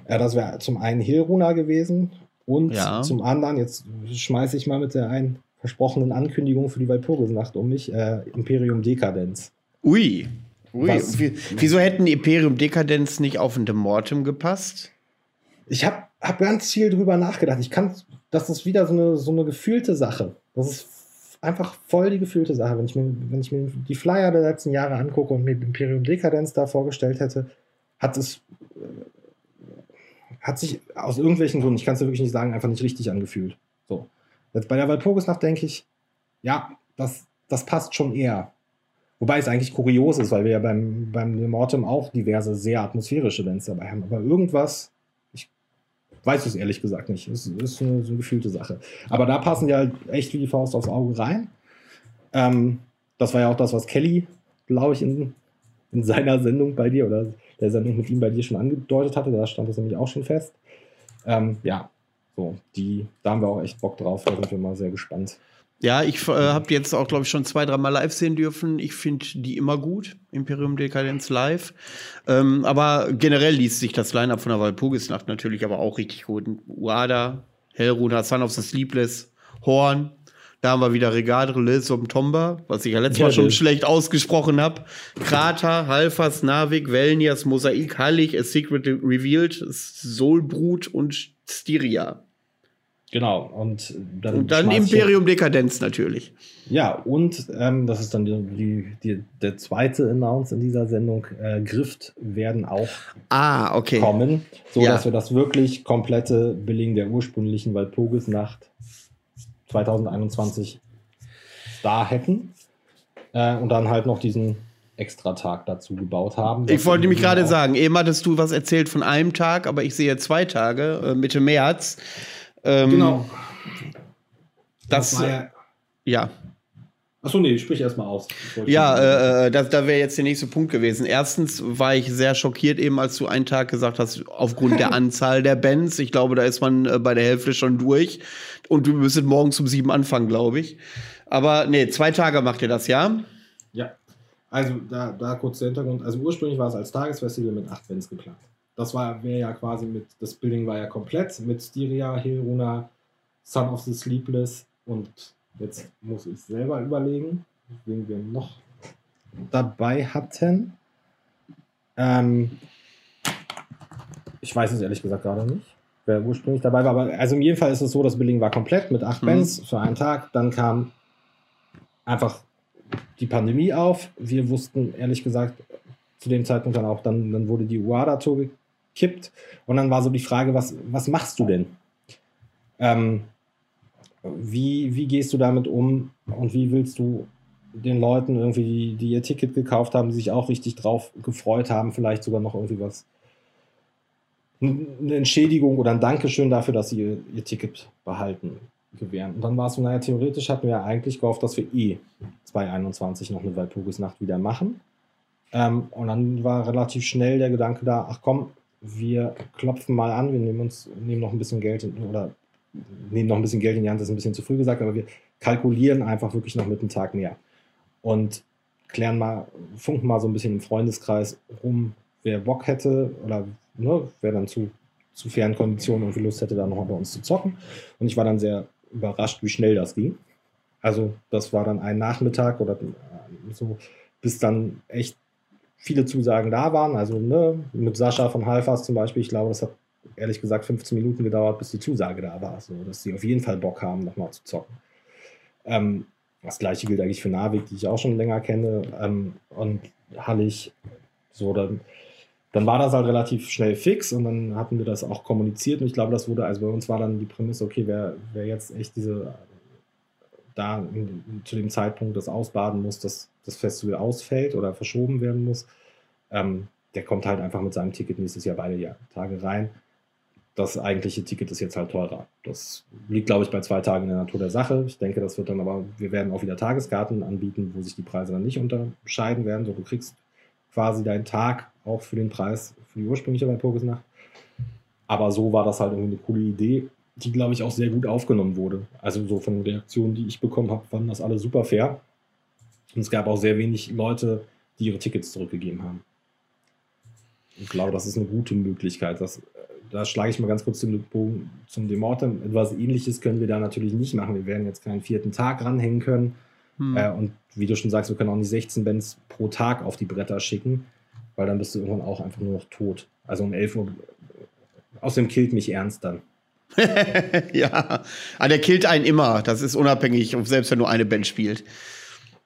Ja, das wäre zum einen Hilruna gewesen, und ja. zum anderen, jetzt schmeiße ich mal mit der einen versprochenen Ankündigung für die Walpurgisnacht um mich, äh, Imperium Dekadenz. Ui. Ui. Was, wieso hätten Imperium Dekadenz nicht auf ein Demortem gepasst? Ich habe hab ganz viel drüber nachgedacht. Ich kann, das ist wieder so eine, so eine gefühlte Sache. Das ist einfach voll die gefühlte Sache. Wenn ich, mir, wenn ich mir die Flyer der letzten Jahre angucke und mir Imperium Dekadenz da vorgestellt hätte, hat es hat sich aus irgendwelchen Gründen, ich kann es wirklich nicht sagen, einfach nicht richtig angefühlt. So. Jetzt bei der Walpurgisnacht denke ich, ja, das, das passt schon eher. Wobei es eigentlich kurios ist, weil wir ja beim, beim Mortem auch diverse sehr atmosphärische Bands dabei haben. Aber irgendwas, ich weiß es ehrlich gesagt nicht. Es ist eine, so eine gefühlte Sache. Aber da passen die halt echt wie die Faust aufs Auge rein. Ähm, das war ja auch das, was Kelly, glaube ich, in, in seiner Sendung bei dir oder der Sendung mit ihm bei dir schon angedeutet hatte. Da stand das nämlich auch schon fest. Ähm, ja, so, die, da haben wir auch echt Bock drauf. Da sind wir mal sehr gespannt. Ja, ich äh, habe jetzt auch, glaube ich, schon zwei, dreimal live sehen dürfen. Ich finde die immer gut, Imperium Dekadenz live. Ähm, aber generell liest sich das Line-Up von der Walpurgisnacht natürlich aber auch richtig gut. Uada, Hellruna, Son of the Sleepless, Horn, da haben wir wieder Regadre, Lilsum, Tomba, was ich ja letztes Mal schon schlecht ausgesprochen habe. Krater, Halfas, Navik, Velnias, Mosaik, Hallig, A Secret Revealed, Soulbrut und Styria. Genau, und dann, und dann Imperium Dekadenz natürlich. Ja, und ähm, das ist dann die, die, die, der zweite Announce in dieser Sendung. Äh, Grift werden auch ah, okay. kommen, so ja. dass wir das wirklich komplette Billing der ursprünglichen Walpurgisnacht 2021 da hätten äh, und dann halt noch diesen Extra-Tag dazu gebaut haben. Ich wollte nämlich gerade sagen, eben hattest du was erzählt von einem Tag, aber ich sehe zwei Tage, äh, Mitte März. Ähm, genau. Das, das ja, ja. Achso, nee, sprich erstmal aus. Ja, äh, äh, das, da wäre jetzt der nächste Punkt gewesen. Erstens war ich sehr schockiert, eben als du einen Tag gesagt hast, aufgrund der Anzahl der Bands. Ich glaube, da ist man äh, bei der Hälfte schon durch. Und wir müssen morgens um sieben anfangen, glaube ich. Aber nee, zwei Tage macht ihr das, ja? Ja. Also da, da kurz der Hintergrund. Also ursprünglich war es als Tagesfestival mit acht Bands geplant. Das war wäre ja quasi mit, das Building war ja komplett mit Styria, Helruna, Son of the Sleepless und Jetzt muss ich selber überlegen. wen wir noch dabei hatten. Ähm, ich weiß es ehrlich gesagt gerade nicht, wer ursprünglich dabei war. Aber also in jedem Fall ist es so, das Billing war komplett mit acht mhm. Bands für einen Tag. Dann kam einfach die Pandemie auf. Wir wussten ehrlich gesagt zu dem Zeitpunkt dann auch, dann, dann wurde die UADA-Tour gekippt. Und dann war so die Frage, was, was machst du denn? Ähm, wie, wie gehst du damit um und wie willst du den Leuten irgendwie, die, die ihr Ticket gekauft haben, die sich auch richtig drauf gefreut haben, vielleicht sogar noch irgendwie was eine Entschädigung oder ein Dankeschön dafür, dass sie ihr, ihr Ticket behalten gewähren. Und dann war es so, naja, theoretisch hatten wir ja eigentlich gehofft, dass wir eh 2021 noch eine Walpurgisnacht wieder machen. Ähm, und dann war relativ schnell der Gedanke da, ach komm, wir klopfen mal an, wir nehmen uns, nehmen noch ein bisschen Geld in, oder nehmen noch ein bisschen Geld in die Hand, das ist ein bisschen zu früh gesagt, aber wir kalkulieren einfach wirklich noch mit einem Tag mehr. Und klären mal, funken mal so ein bisschen im Freundeskreis rum, wer Bock hätte oder ne, wer dann zu, zu fairen Konditionen und Lust hätte, da nochmal bei uns zu zocken. Und ich war dann sehr überrascht, wie schnell das ging. Also das war dann ein Nachmittag oder so, bis dann echt viele Zusagen da waren. Also ne, mit Sascha von Halfas zum Beispiel, ich glaube, das hat ehrlich gesagt 15 Minuten gedauert, bis die Zusage da war. So, dass sie auf jeden Fall Bock haben, nochmal zu zocken. Ähm, das gleiche gilt eigentlich für Navik, die ich auch schon länger kenne. Ähm, und Hallig, so, dann dann war das halt relativ schnell fix und dann hatten wir das auch kommuniziert und ich glaube, das wurde, also bei uns war dann die Prämisse, okay, wer, wer jetzt echt diese, da in, zu dem Zeitpunkt das ausbaden muss, dass das Festival ausfällt oder verschoben werden muss, ähm, der kommt halt einfach mit seinem Ticket nächstes Jahr beide Tage rein. Das eigentliche Ticket ist jetzt halt teurer. Das liegt, glaube ich, bei zwei Tagen in der Natur der Sache. Ich denke, das wird dann aber, wir werden auch wieder Tageskarten anbieten, wo sich die Preise dann nicht unterscheiden werden. So, du kriegst quasi deinen Tag auch für den Preis für die ursprüngliche Walpurgisnacht. Aber so war das halt irgendwie eine coole Idee, die, glaube ich, auch sehr gut aufgenommen wurde. Also so von den Reaktionen, die ich bekommen habe, fanden das alle super fair. Und es gab auch sehr wenig Leute, die ihre Tickets zurückgegeben haben. Ich glaube, das ist eine gute Möglichkeit. Das, da schlage ich mal ganz kurz den Bogen zum Demortem. Etwas ähnliches können wir da natürlich nicht machen. Wir werden jetzt keinen vierten Tag ranhängen können. Hm. Äh, und wie du schon sagst, wir können auch nicht 16 Bands pro Tag auf die Bretter schicken weil dann bist du irgendwann auch einfach nur noch tot. Also um 11 Uhr. Außerdem killt mich ernst dann. ja, aber ah, der killt einen immer. Das ist unabhängig, selbst wenn nur eine Band spielt.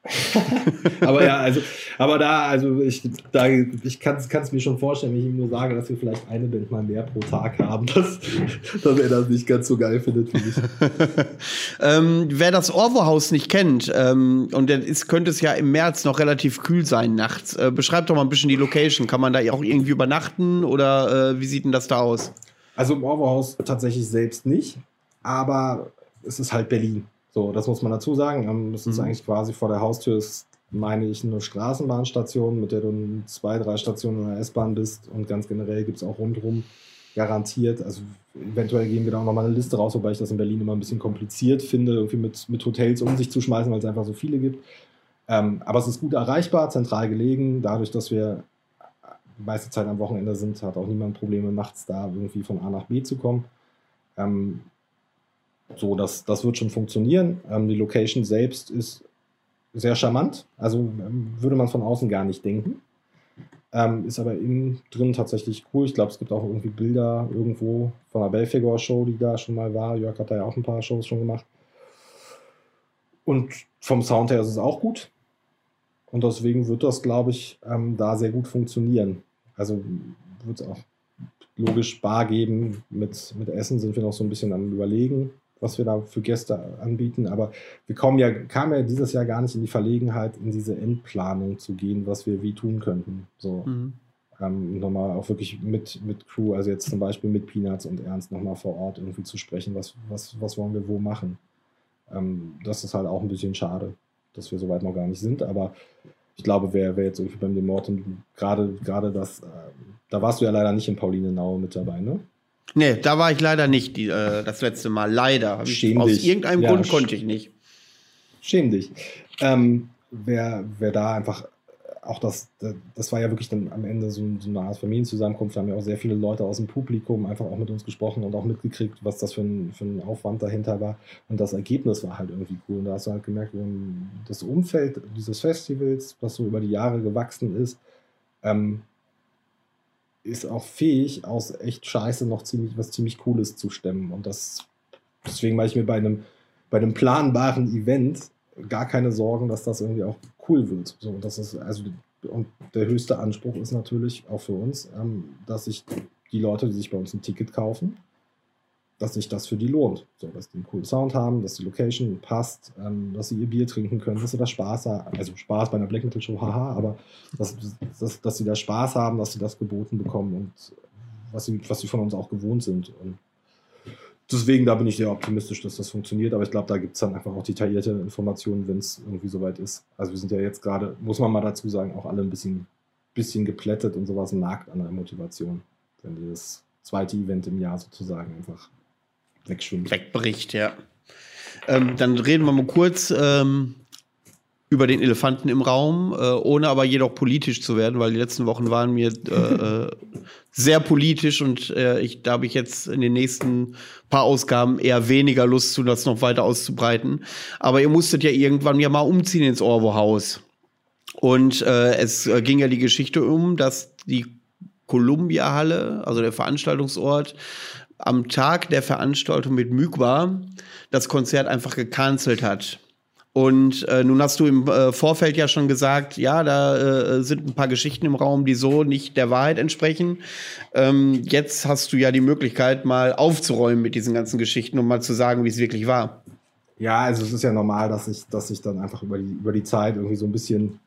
aber ja, also, aber da, also ich, da, ich kann es mir schon vorstellen, wenn ich ihm nur sage, dass wir vielleicht eine Band mal mehr pro Tag haben, dass, dass er das nicht ganz so geil findet, finde ich. ähm, wer das Orwo-Haus nicht kennt, ähm, und dann ist, könnte es ja im März noch relativ kühl sein nachts, äh, beschreibt doch mal ein bisschen die Location. Kann man da auch irgendwie übernachten oder äh, wie sieht denn das da aus? Also im Orwo-Haus tatsächlich selbst nicht, aber es ist halt Berlin. So, das muss man dazu sagen. Ähm, das ist mhm. eigentlich quasi vor der Haustür ist, meine ich, eine Straßenbahnstation, mit der du in zwei, drei Stationen in der S-Bahn bist und ganz generell gibt es auch rundherum garantiert. Also eventuell gehen wir da auch nochmal eine Liste raus, wobei ich das in Berlin immer ein bisschen kompliziert finde, irgendwie mit, mit Hotels um sich zu schmeißen, weil es einfach so viele gibt. Ähm, aber es ist gut erreichbar, zentral gelegen, dadurch, dass wir meiste Zeit am Wochenende sind, hat auch niemand Probleme, nachts da irgendwie von A nach B zu kommen. Ähm, so, das, das wird schon funktionieren. Ähm, die Location selbst ist sehr charmant. Also ähm, würde man von außen gar nicht denken. Ähm, ist aber innen drin tatsächlich cool. Ich glaube, es gibt auch irgendwie Bilder irgendwo von der Belfegor Show, die da schon mal war. Jörg hat da ja auch ein paar Shows schon gemacht. Und vom Sound her ist es auch gut. Und deswegen wird das, glaube ich, ähm, da sehr gut funktionieren. Also wird es auch logisch Bar geben. Mit, mit Essen sind wir noch so ein bisschen am Überlegen was wir da für Gäste anbieten. Aber wir kommen ja, kamen ja dieses Jahr gar nicht in die Verlegenheit, in diese Endplanung zu gehen, was wir wie tun könnten. So. Mhm. Ähm, nochmal auch wirklich mit, mit Crew, also jetzt zum Beispiel mit Peanuts und Ernst nochmal vor Ort irgendwie zu sprechen, was, was, was wollen wir wo machen. Ähm, das ist halt auch ein bisschen schade, dass wir so weit noch gar nicht sind, aber ich glaube, wer, wer jetzt irgendwie beim Demortem, gerade gerade das, äh, da warst du ja leider nicht in Paulinenau mit dabei, ne? Nee, da war ich leider nicht die, äh, das letzte Mal. Leider. Schäm Aus dich. irgendeinem ja, Grund konnte ich nicht. Schäm dich. Ähm, wer, wer da einfach auch das, das war ja wirklich dann am Ende so, so eine Art Familienzusammenkunft. Da haben ja auch sehr viele Leute aus dem Publikum einfach auch mit uns gesprochen und auch mitgekriegt, was das für ein, für ein Aufwand dahinter war. Und das Ergebnis war halt irgendwie cool. Und da hast du halt gemerkt, das Umfeld dieses Festivals, was so über die Jahre gewachsen ist, ähm, ist auch fähig, aus echt Scheiße noch ziemlich was ziemlich Cooles zu stemmen. Und das, deswegen mache ich mir bei einem, bei einem planbaren Event gar keine Sorgen, dass das irgendwie auch cool wird. So, das ist also und der höchste Anspruch ist natürlich auch für uns, ähm, dass sich die Leute, die sich bei uns ein Ticket kaufen, dass sich das für die lohnt. So, dass die einen coolen Sound haben, dass die Location passt, ähm, dass sie ihr Bier trinken können, dass sie da Spaß haben. Also Spaß bei einer Black Metal Show, haha, aber dass, dass, dass sie da Spaß haben, dass sie das geboten bekommen und was sie, was sie von uns auch gewohnt sind. Und deswegen, da bin ich sehr optimistisch, dass das funktioniert. Aber ich glaube, da gibt es dann einfach auch detaillierte Informationen, wenn es irgendwie soweit ist. Also wir sind ja jetzt gerade, muss man mal dazu sagen, auch alle ein bisschen, bisschen geplättet und sowas nagt an der Motivation. Wenn dieses zweite Event im Jahr sozusagen einfach wegschwimmt. Wegbricht, ja. Ähm, dann reden wir mal kurz ähm, über den Elefanten im Raum, äh, ohne aber jedoch politisch zu werden, weil die letzten Wochen waren mir äh, äh, sehr politisch und äh, ich, da habe ich jetzt in den nächsten paar Ausgaben eher weniger Lust zu, das noch weiter auszubreiten. Aber ihr musstet ja irgendwann ja mal umziehen ins Orwo-Haus. Und äh, es äh, ging ja die Geschichte um, dass die Columbia-Halle, also der Veranstaltungsort, am Tag der Veranstaltung mit Mygwa das Konzert einfach gecancelt hat. Und äh, nun hast du im äh, Vorfeld ja schon gesagt, ja, da äh, sind ein paar Geschichten im Raum, die so nicht der Wahrheit entsprechen. Ähm, jetzt hast du ja die Möglichkeit, mal aufzuräumen mit diesen ganzen Geschichten und mal zu sagen, wie es wirklich war. Ja, also es ist ja normal, dass ich, dass ich dann einfach über die, über die Zeit irgendwie so ein bisschen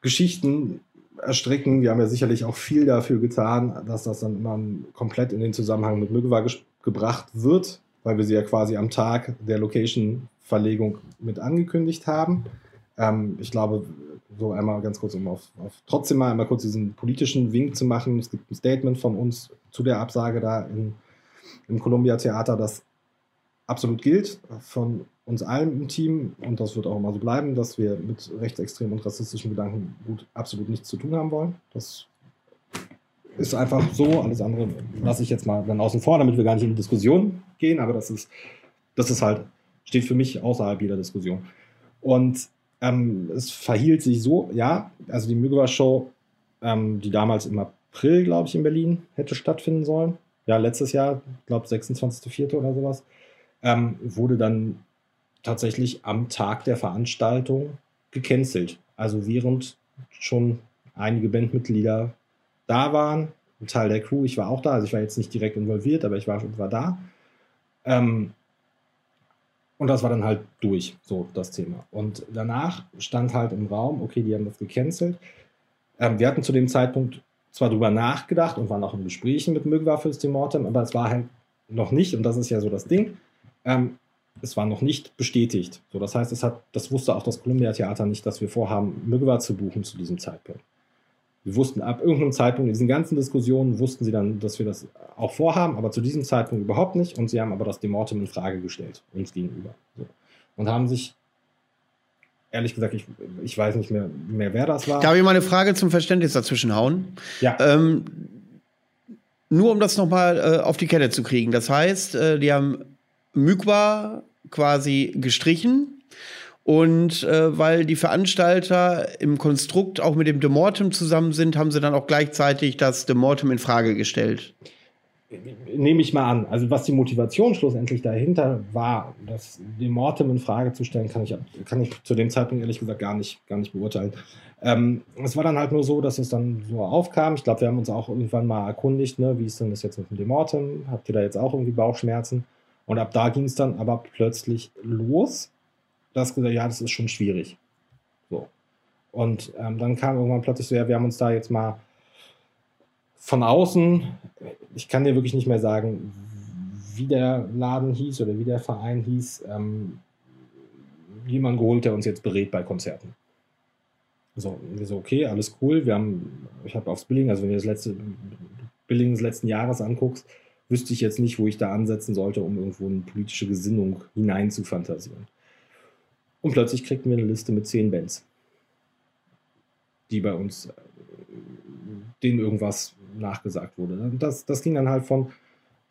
Geschichten erstricken. Wir haben ja sicherlich auch viel dafür getan, dass das dann immer komplett in den Zusammenhang mit Müggewa gebracht wird, weil wir sie ja quasi am Tag der Location-Verlegung mit angekündigt haben. Ähm, ich glaube, so einmal ganz kurz, um auf, auf, trotzdem mal einmal kurz diesen politischen Wink zu machen. Es gibt ein Statement von uns zu der Absage da in, im Columbia Theater, das absolut gilt, von uns allen im Team, und das wird auch immer so bleiben, dass wir mit rechtsextremen und rassistischen Gedanken gut absolut nichts zu tun haben wollen. Das ist einfach so. Alles andere lasse ich jetzt mal dann außen vor, damit wir gar nicht in die Diskussion gehen, aber das ist, das ist halt, steht für mich außerhalb jeder Diskussion. Und ähm, es verhielt sich so, ja, also die Mügewa-Show, ähm, die damals im April, glaube ich, in Berlin hätte stattfinden sollen. Ja, letztes Jahr, glaube 26.04. oder sowas, ähm, wurde dann tatsächlich am Tag der Veranstaltung gecancelt. Also während schon einige Bandmitglieder da waren, ein Teil der Crew, ich war auch da, also ich war jetzt nicht direkt involviert, aber ich war, war da. Ähm, und das war dann halt durch, so das Thema. Und danach stand halt im Raum, okay, die haben das gecancelt. Ähm, wir hatten zu dem Zeitpunkt zwar drüber nachgedacht und waren auch in Gesprächen mit Mögwa fürs Demortem, aber es war halt noch nicht, und das ist ja so das Ding, ähm, es war noch nicht bestätigt. So, das heißt, es hat, das wusste auch das Columbia Theater nicht, dass wir vorhaben, Müggewa zu buchen zu diesem Zeitpunkt. Wir wussten ab irgendeinem Zeitpunkt, in diesen ganzen Diskussionen wussten sie dann, dass wir das auch vorhaben, aber zu diesem Zeitpunkt überhaupt nicht. Und sie haben aber das Demortem in Frage gestellt, uns gegenüber. So. Und haben sich, ehrlich gesagt, ich, ich weiß nicht mehr, mehr, wer das war. Darf ich mal eine Frage zum Verständnis dazwischen hauen? Ja. Ähm, nur um das nochmal äh, auf die Kette zu kriegen. Das heißt, äh, die haben Mykwa quasi gestrichen. Und äh, weil die Veranstalter im Konstrukt auch mit dem Demortem zusammen sind, haben sie dann auch gleichzeitig das Demortem in Frage gestellt. Nehme ich mal an. Also was die Motivation schlussendlich dahinter war, das Demortem in Frage zu stellen, kann ich, kann ich zu dem Zeitpunkt ehrlich gesagt gar nicht, gar nicht beurteilen. Ähm, es war dann halt nur so, dass es dann so aufkam. Ich glaube, wir haben uns auch irgendwann mal erkundigt, ne, wie ist denn das jetzt mit dem Demortem? Habt ihr da jetzt auch irgendwie Bauchschmerzen? Und ab da ging es dann aber plötzlich los, dass gesagt, ja, das ist schon schwierig. So. Und ähm, dann kam irgendwann plötzlich so, ja, wir haben uns da jetzt mal von außen, ich kann dir wirklich nicht mehr sagen, wie der Laden hieß oder wie der Verein hieß, ähm, jemand geholt, der uns jetzt berät bei Konzerten. So, wir so, okay, alles cool. Wir haben, ich habe aufs Billing, also wenn du das letzte Billing des letzten Jahres anguckst, wüsste ich jetzt nicht, wo ich da ansetzen sollte, um irgendwo eine politische Gesinnung hinein zu fantasieren. Und plötzlich kriegten wir eine Liste mit zehn Bands. die bei uns, äh, denen irgendwas nachgesagt wurde. Das, das ging dann halt von,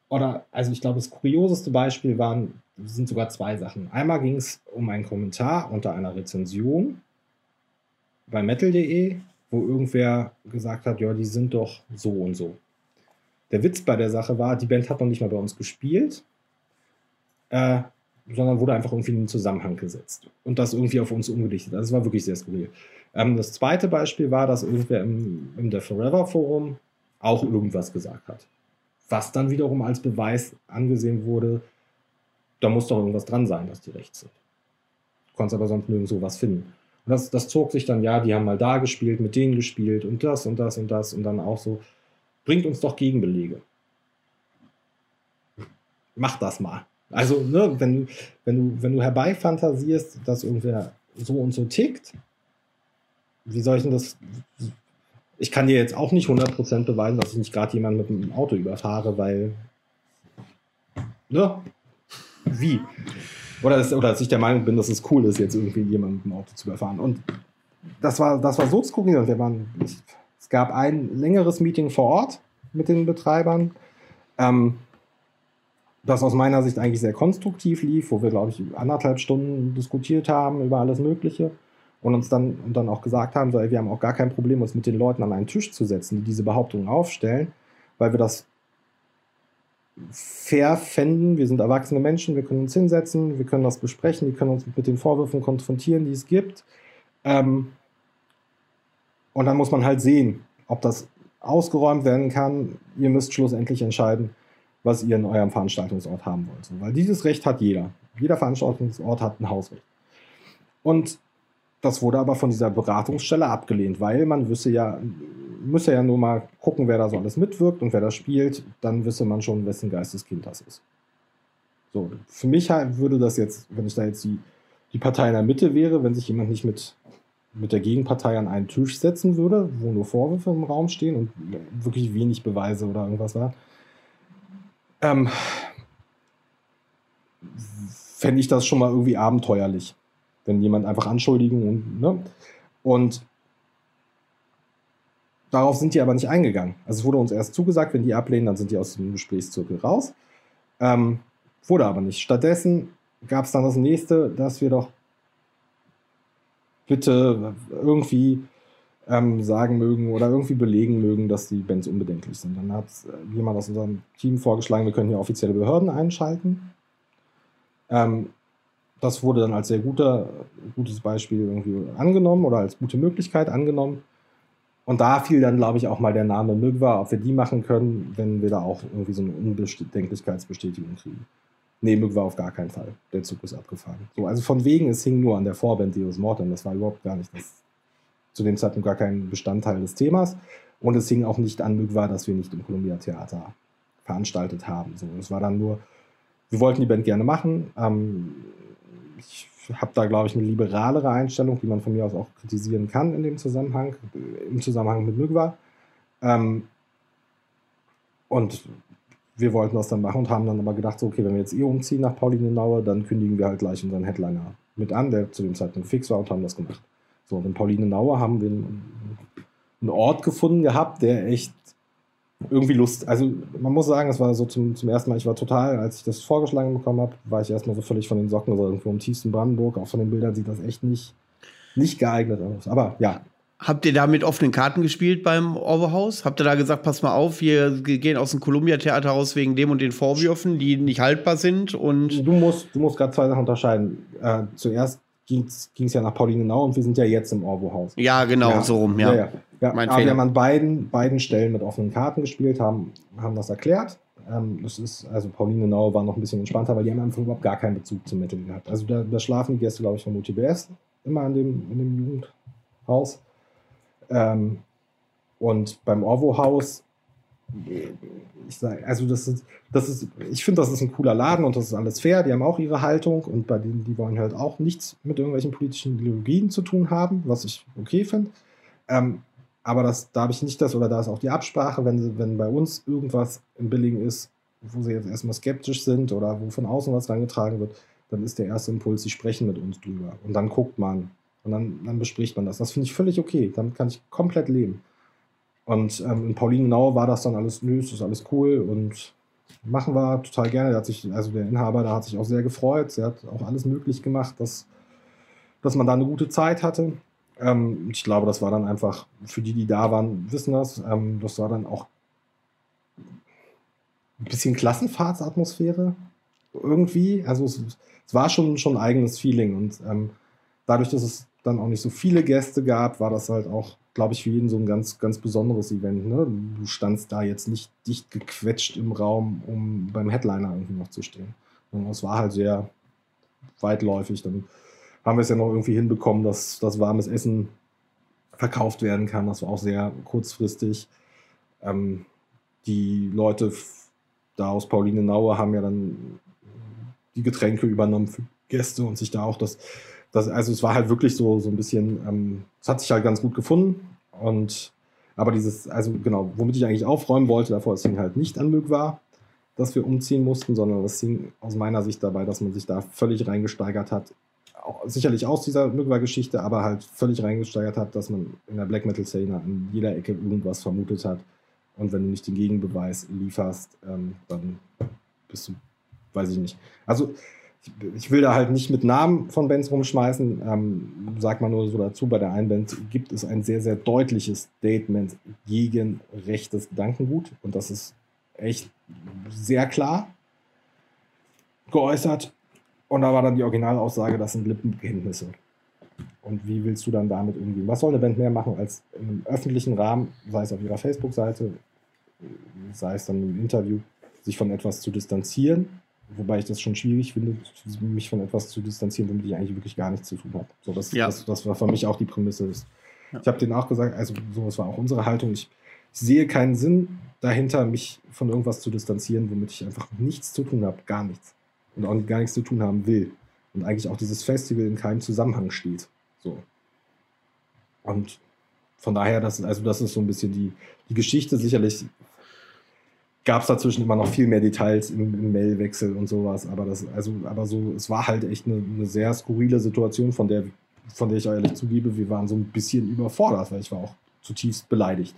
oder, also ich glaube, das kurioseste Beispiel waren, sind sogar zwei Sachen. Einmal ging es um einen Kommentar unter einer Rezension bei metal.de, wo irgendwer gesagt hat, ja, die sind doch so und so. Der Witz bei der Sache war, die Band hat noch nicht mal bei uns gespielt, äh, sondern wurde einfach irgendwie in einen Zusammenhang gesetzt und das irgendwie auf uns umgedichtet. Also es war wirklich sehr skurril. Ähm, das zweite Beispiel war, dass irgendwer im, im The Forever Forum auch irgendwas gesagt hat. Was dann wiederum als Beweis angesehen wurde, da muss doch irgendwas dran sein, dass die rechts sind. Du konntest aber sonst nirgendwo was finden. Und das, das zog sich dann, ja, die haben mal da gespielt, mit denen gespielt und das und das und das und dann auch so, bringt uns doch Gegenbelege. Mach das mal. Also, ne, wenn, wenn, du, wenn du herbeifantasierst, dass irgendwer so und so tickt, wie soll ich denn das? Ich kann dir jetzt auch nicht 100% beweisen, dass ich nicht gerade jemanden mit dem Auto überfahre, weil. Ne? Wie? Oder, dass, oder dass ich der Meinung bin, dass es cool ist, jetzt irgendwie jemanden mit dem Auto zu überfahren. Und das war, das war so skurril. Und wir waren, es gab ein längeres Meeting vor Ort mit den Betreibern. Ähm, das aus meiner Sicht eigentlich sehr konstruktiv lief, wo wir, glaube ich, anderthalb Stunden diskutiert haben über alles Mögliche und uns dann, und dann auch gesagt haben, so, ey, wir haben auch gar kein Problem, uns mit den Leuten an einen Tisch zu setzen, die diese Behauptungen aufstellen, weil wir das fair fänden. Wir sind erwachsene Menschen, wir können uns hinsetzen, wir können das besprechen, wir können uns mit den Vorwürfen konfrontieren, die es gibt. Ähm, und dann muss man halt sehen, ob das ausgeräumt werden kann. Ihr müsst schlussendlich entscheiden, was ihr in eurem Veranstaltungsort haben wollt. Weil dieses Recht hat jeder. Jeder Veranstaltungsort hat ein Hausrecht. Und das wurde aber von dieser Beratungsstelle abgelehnt, weil man wüsste ja, müsse ja nur mal gucken, wer da so alles mitwirkt und wer das spielt, dann wüsste man schon, wessen Geisteskind das ist. So, für mich würde das jetzt, wenn ich da jetzt die, die Partei in der Mitte wäre, wenn sich jemand nicht mit, mit der Gegenpartei an einen Tisch setzen würde, wo nur Vorwürfe im Raum stehen und wirklich wenig Beweise oder irgendwas war, ähm, fände ich das schon mal irgendwie abenteuerlich wenn jemand einfach anschuldigen und, ne? und darauf sind die aber nicht eingegangen. Also es wurde uns erst zugesagt, wenn die ablehnen, dann sind die aus dem Gesprächszirkel raus. Ähm, wurde aber nicht. Stattdessen gab es dann das nächste, dass wir doch bitte irgendwie ähm, sagen mögen oder irgendwie belegen mögen, dass die Bands unbedenklich sind. Dann hat äh, jemand aus unserem Team vorgeschlagen, wir können hier offizielle Behörden einschalten. Ähm, das wurde dann als sehr guter, gutes Beispiel irgendwie angenommen oder als gute Möglichkeit angenommen. Und da fiel dann, glaube ich, auch mal der Name Mygwa, ob wir die machen können, wenn wir da auch irgendwie so eine Unbedenklichkeitsbestätigung kriegen. Nee, Mygwa auf gar keinen Fall. Der Zug ist abgefahren. So, also von wegen, es hing nur an der Vorband Deus Mortem. Das war überhaupt gar nicht das, zu dem Zeitpunkt gar kein Bestandteil des Themas. Und es hing auch nicht an Mygwa, dass wir nicht im Columbia Theater veranstaltet haben. So, es war dann nur, wir wollten die Band gerne machen. Ähm, ich habe da, glaube ich, eine liberalere Einstellung, die man von mir aus auch kritisieren kann in dem Zusammenhang, im Zusammenhang mit Mygwa. Ähm, und wir wollten das dann machen und haben dann aber gedacht, so, okay, wenn wir jetzt eh umziehen nach Paulinenaue, dann kündigen wir halt gleich unseren Headliner mit an, der zu dem Zeitpunkt fix war und haben das gemacht. So, und in Paulinenaue haben wir einen Ort gefunden gehabt, der echt irgendwie Lust. Also man muss sagen, es war so zum, zum ersten Mal, ich war total, als ich das vorgeschlagen bekommen habe, war ich erstmal so völlig von den Socken, also irgendwo im tiefsten Brandenburg, auch von den Bildern sieht das echt nicht, nicht geeignet aus. Aber ja. Habt ihr da mit offenen Karten gespielt beim Orwehaus? Habt ihr da gesagt, pass mal auf, wir gehen aus dem Columbia-Theater raus wegen dem und den Vorwürfen, die nicht haltbar sind? Und du musst, du musst gerade zwei Sachen unterscheiden. Äh, zuerst ging es ja nach Paulinenau und wir sind ja jetzt im Orwo-Haus. Ja, genau, ja. so rum, ja. ja, ja. ja. Mein aber wir haben an beiden, beiden Stellen mit offenen Karten gespielt, haben, haben das erklärt. Ähm, das ist, also Paulinenau war noch ein bisschen entspannter, weil die haben einfach überhaupt gar keinen Bezug zum Mittel gehabt. Also da, da schlafen die Gäste, glaube ich, von UTBS immer in dem, in dem Jugendhaus. Ähm, und beim Orwo-Haus ich sage, also das ist, das ist, ich finde, das ist ein cooler Laden und das ist alles fair. Die haben auch ihre Haltung und bei denen, die wollen halt auch nichts mit irgendwelchen politischen Ideologien zu tun haben, was ich okay finde. Ähm, aber das, da habe ich nicht das, oder da ist auch die Absprache, wenn, wenn bei uns irgendwas im Billigen ist, wo sie jetzt erstmal skeptisch sind oder wo von außen was reingetragen wird, dann ist der erste Impuls, sie sprechen mit uns drüber. Und dann guckt man, Und dann, dann bespricht man das. Das finde ich völlig okay. Damit kann ich komplett leben. Und ähm, in Paulinenau war das dann alles, nö, ist alles cool und machen wir total gerne. Der hat sich, also der Inhaber, da hat sich auch sehr gefreut. Er hat auch alles möglich gemacht, dass, dass man da eine gute Zeit hatte. Ähm, ich glaube, das war dann einfach, für die, die da waren, wissen das, ähm, das war dann auch ein bisschen Klassenfahrtsatmosphäre irgendwie. Also es, es, war schon, schon ein eigenes Feeling und ähm, dadurch, dass es dann auch nicht so viele Gäste gab, war das halt auch, glaube ich, für jeden so ein ganz, ganz besonderes Event. Ne? Du standst da jetzt nicht dicht gequetscht im Raum, um beim Headliner irgendwie noch zu stehen. Und es war halt sehr weitläufig. Dann haben wir es ja noch irgendwie hinbekommen, dass das warmes Essen verkauft werden kann. Das war auch sehr kurzfristig. Ähm, die Leute da aus Pauline Naue haben ja dann die Getränke übernommen für Gäste und sich da auch das, das also es war halt wirklich so, so ein bisschen, ähm, es hat sich halt ganz gut gefunden und aber dieses, also genau, womit ich eigentlich aufräumen wollte, davor es hing halt nicht an Mög war, dass wir umziehen mussten, sondern es hing aus meiner Sicht dabei, dass man sich da völlig reingesteigert hat. Auch, sicherlich aus dieser Mögwa-Geschichte, aber halt völlig reingesteigert hat, dass man in der Black Metal-Szene an jeder Ecke irgendwas vermutet hat. Und wenn du nicht den Gegenbeweis lieferst, ähm, dann bist du, weiß ich nicht. Also ich will da halt nicht mit Namen von Bands rumschmeißen. Ähm, sag mal nur so dazu, bei der einen Band gibt es ein sehr, sehr deutliches Statement gegen rechtes Gedankengut. Und das ist echt sehr klar geäußert. Und da war dann die Originalaussage, das sind Lippenbekenntnisse. Und wie willst du dann damit umgehen? Was soll eine Band mehr machen, als einem öffentlichen Rahmen, sei es auf ihrer Facebook-Seite, sei es dann im Interview, sich von etwas zu distanzieren Wobei ich das schon schwierig finde, mich von etwas zu distanzieren, womit ich eigentlich wirklich gar nichts zu tun habe. So, das, ja. das, das war für mich auch die Prämisse. Ich habe denen auch gesagt, also so, das war auch unsere Haltung. Ich, ich sehe keinen Sinn dahinter, mich von irgendwas zu distanzieren, womit ich einfach nichts zu tun habe, gar nichts. Und auch gar nichts zu tun haben will. Und eigentlich auch dieses Festival in keinem Zusammenhang steht. So. Und von daher, das, also das ist so ein bisschen die, die Geschichte. Sicherlich gab es dazwischen immer noch viel mehr Details im, im Mailwechsel und sowas. Aber das, also, aber so, es war halt echt eine, eine, sehr skurrile Situation, von der, von der ich ehrlich zugebe, wir waren so ein bisschen überfordert, weil ich war auch zutiefst beleidigt.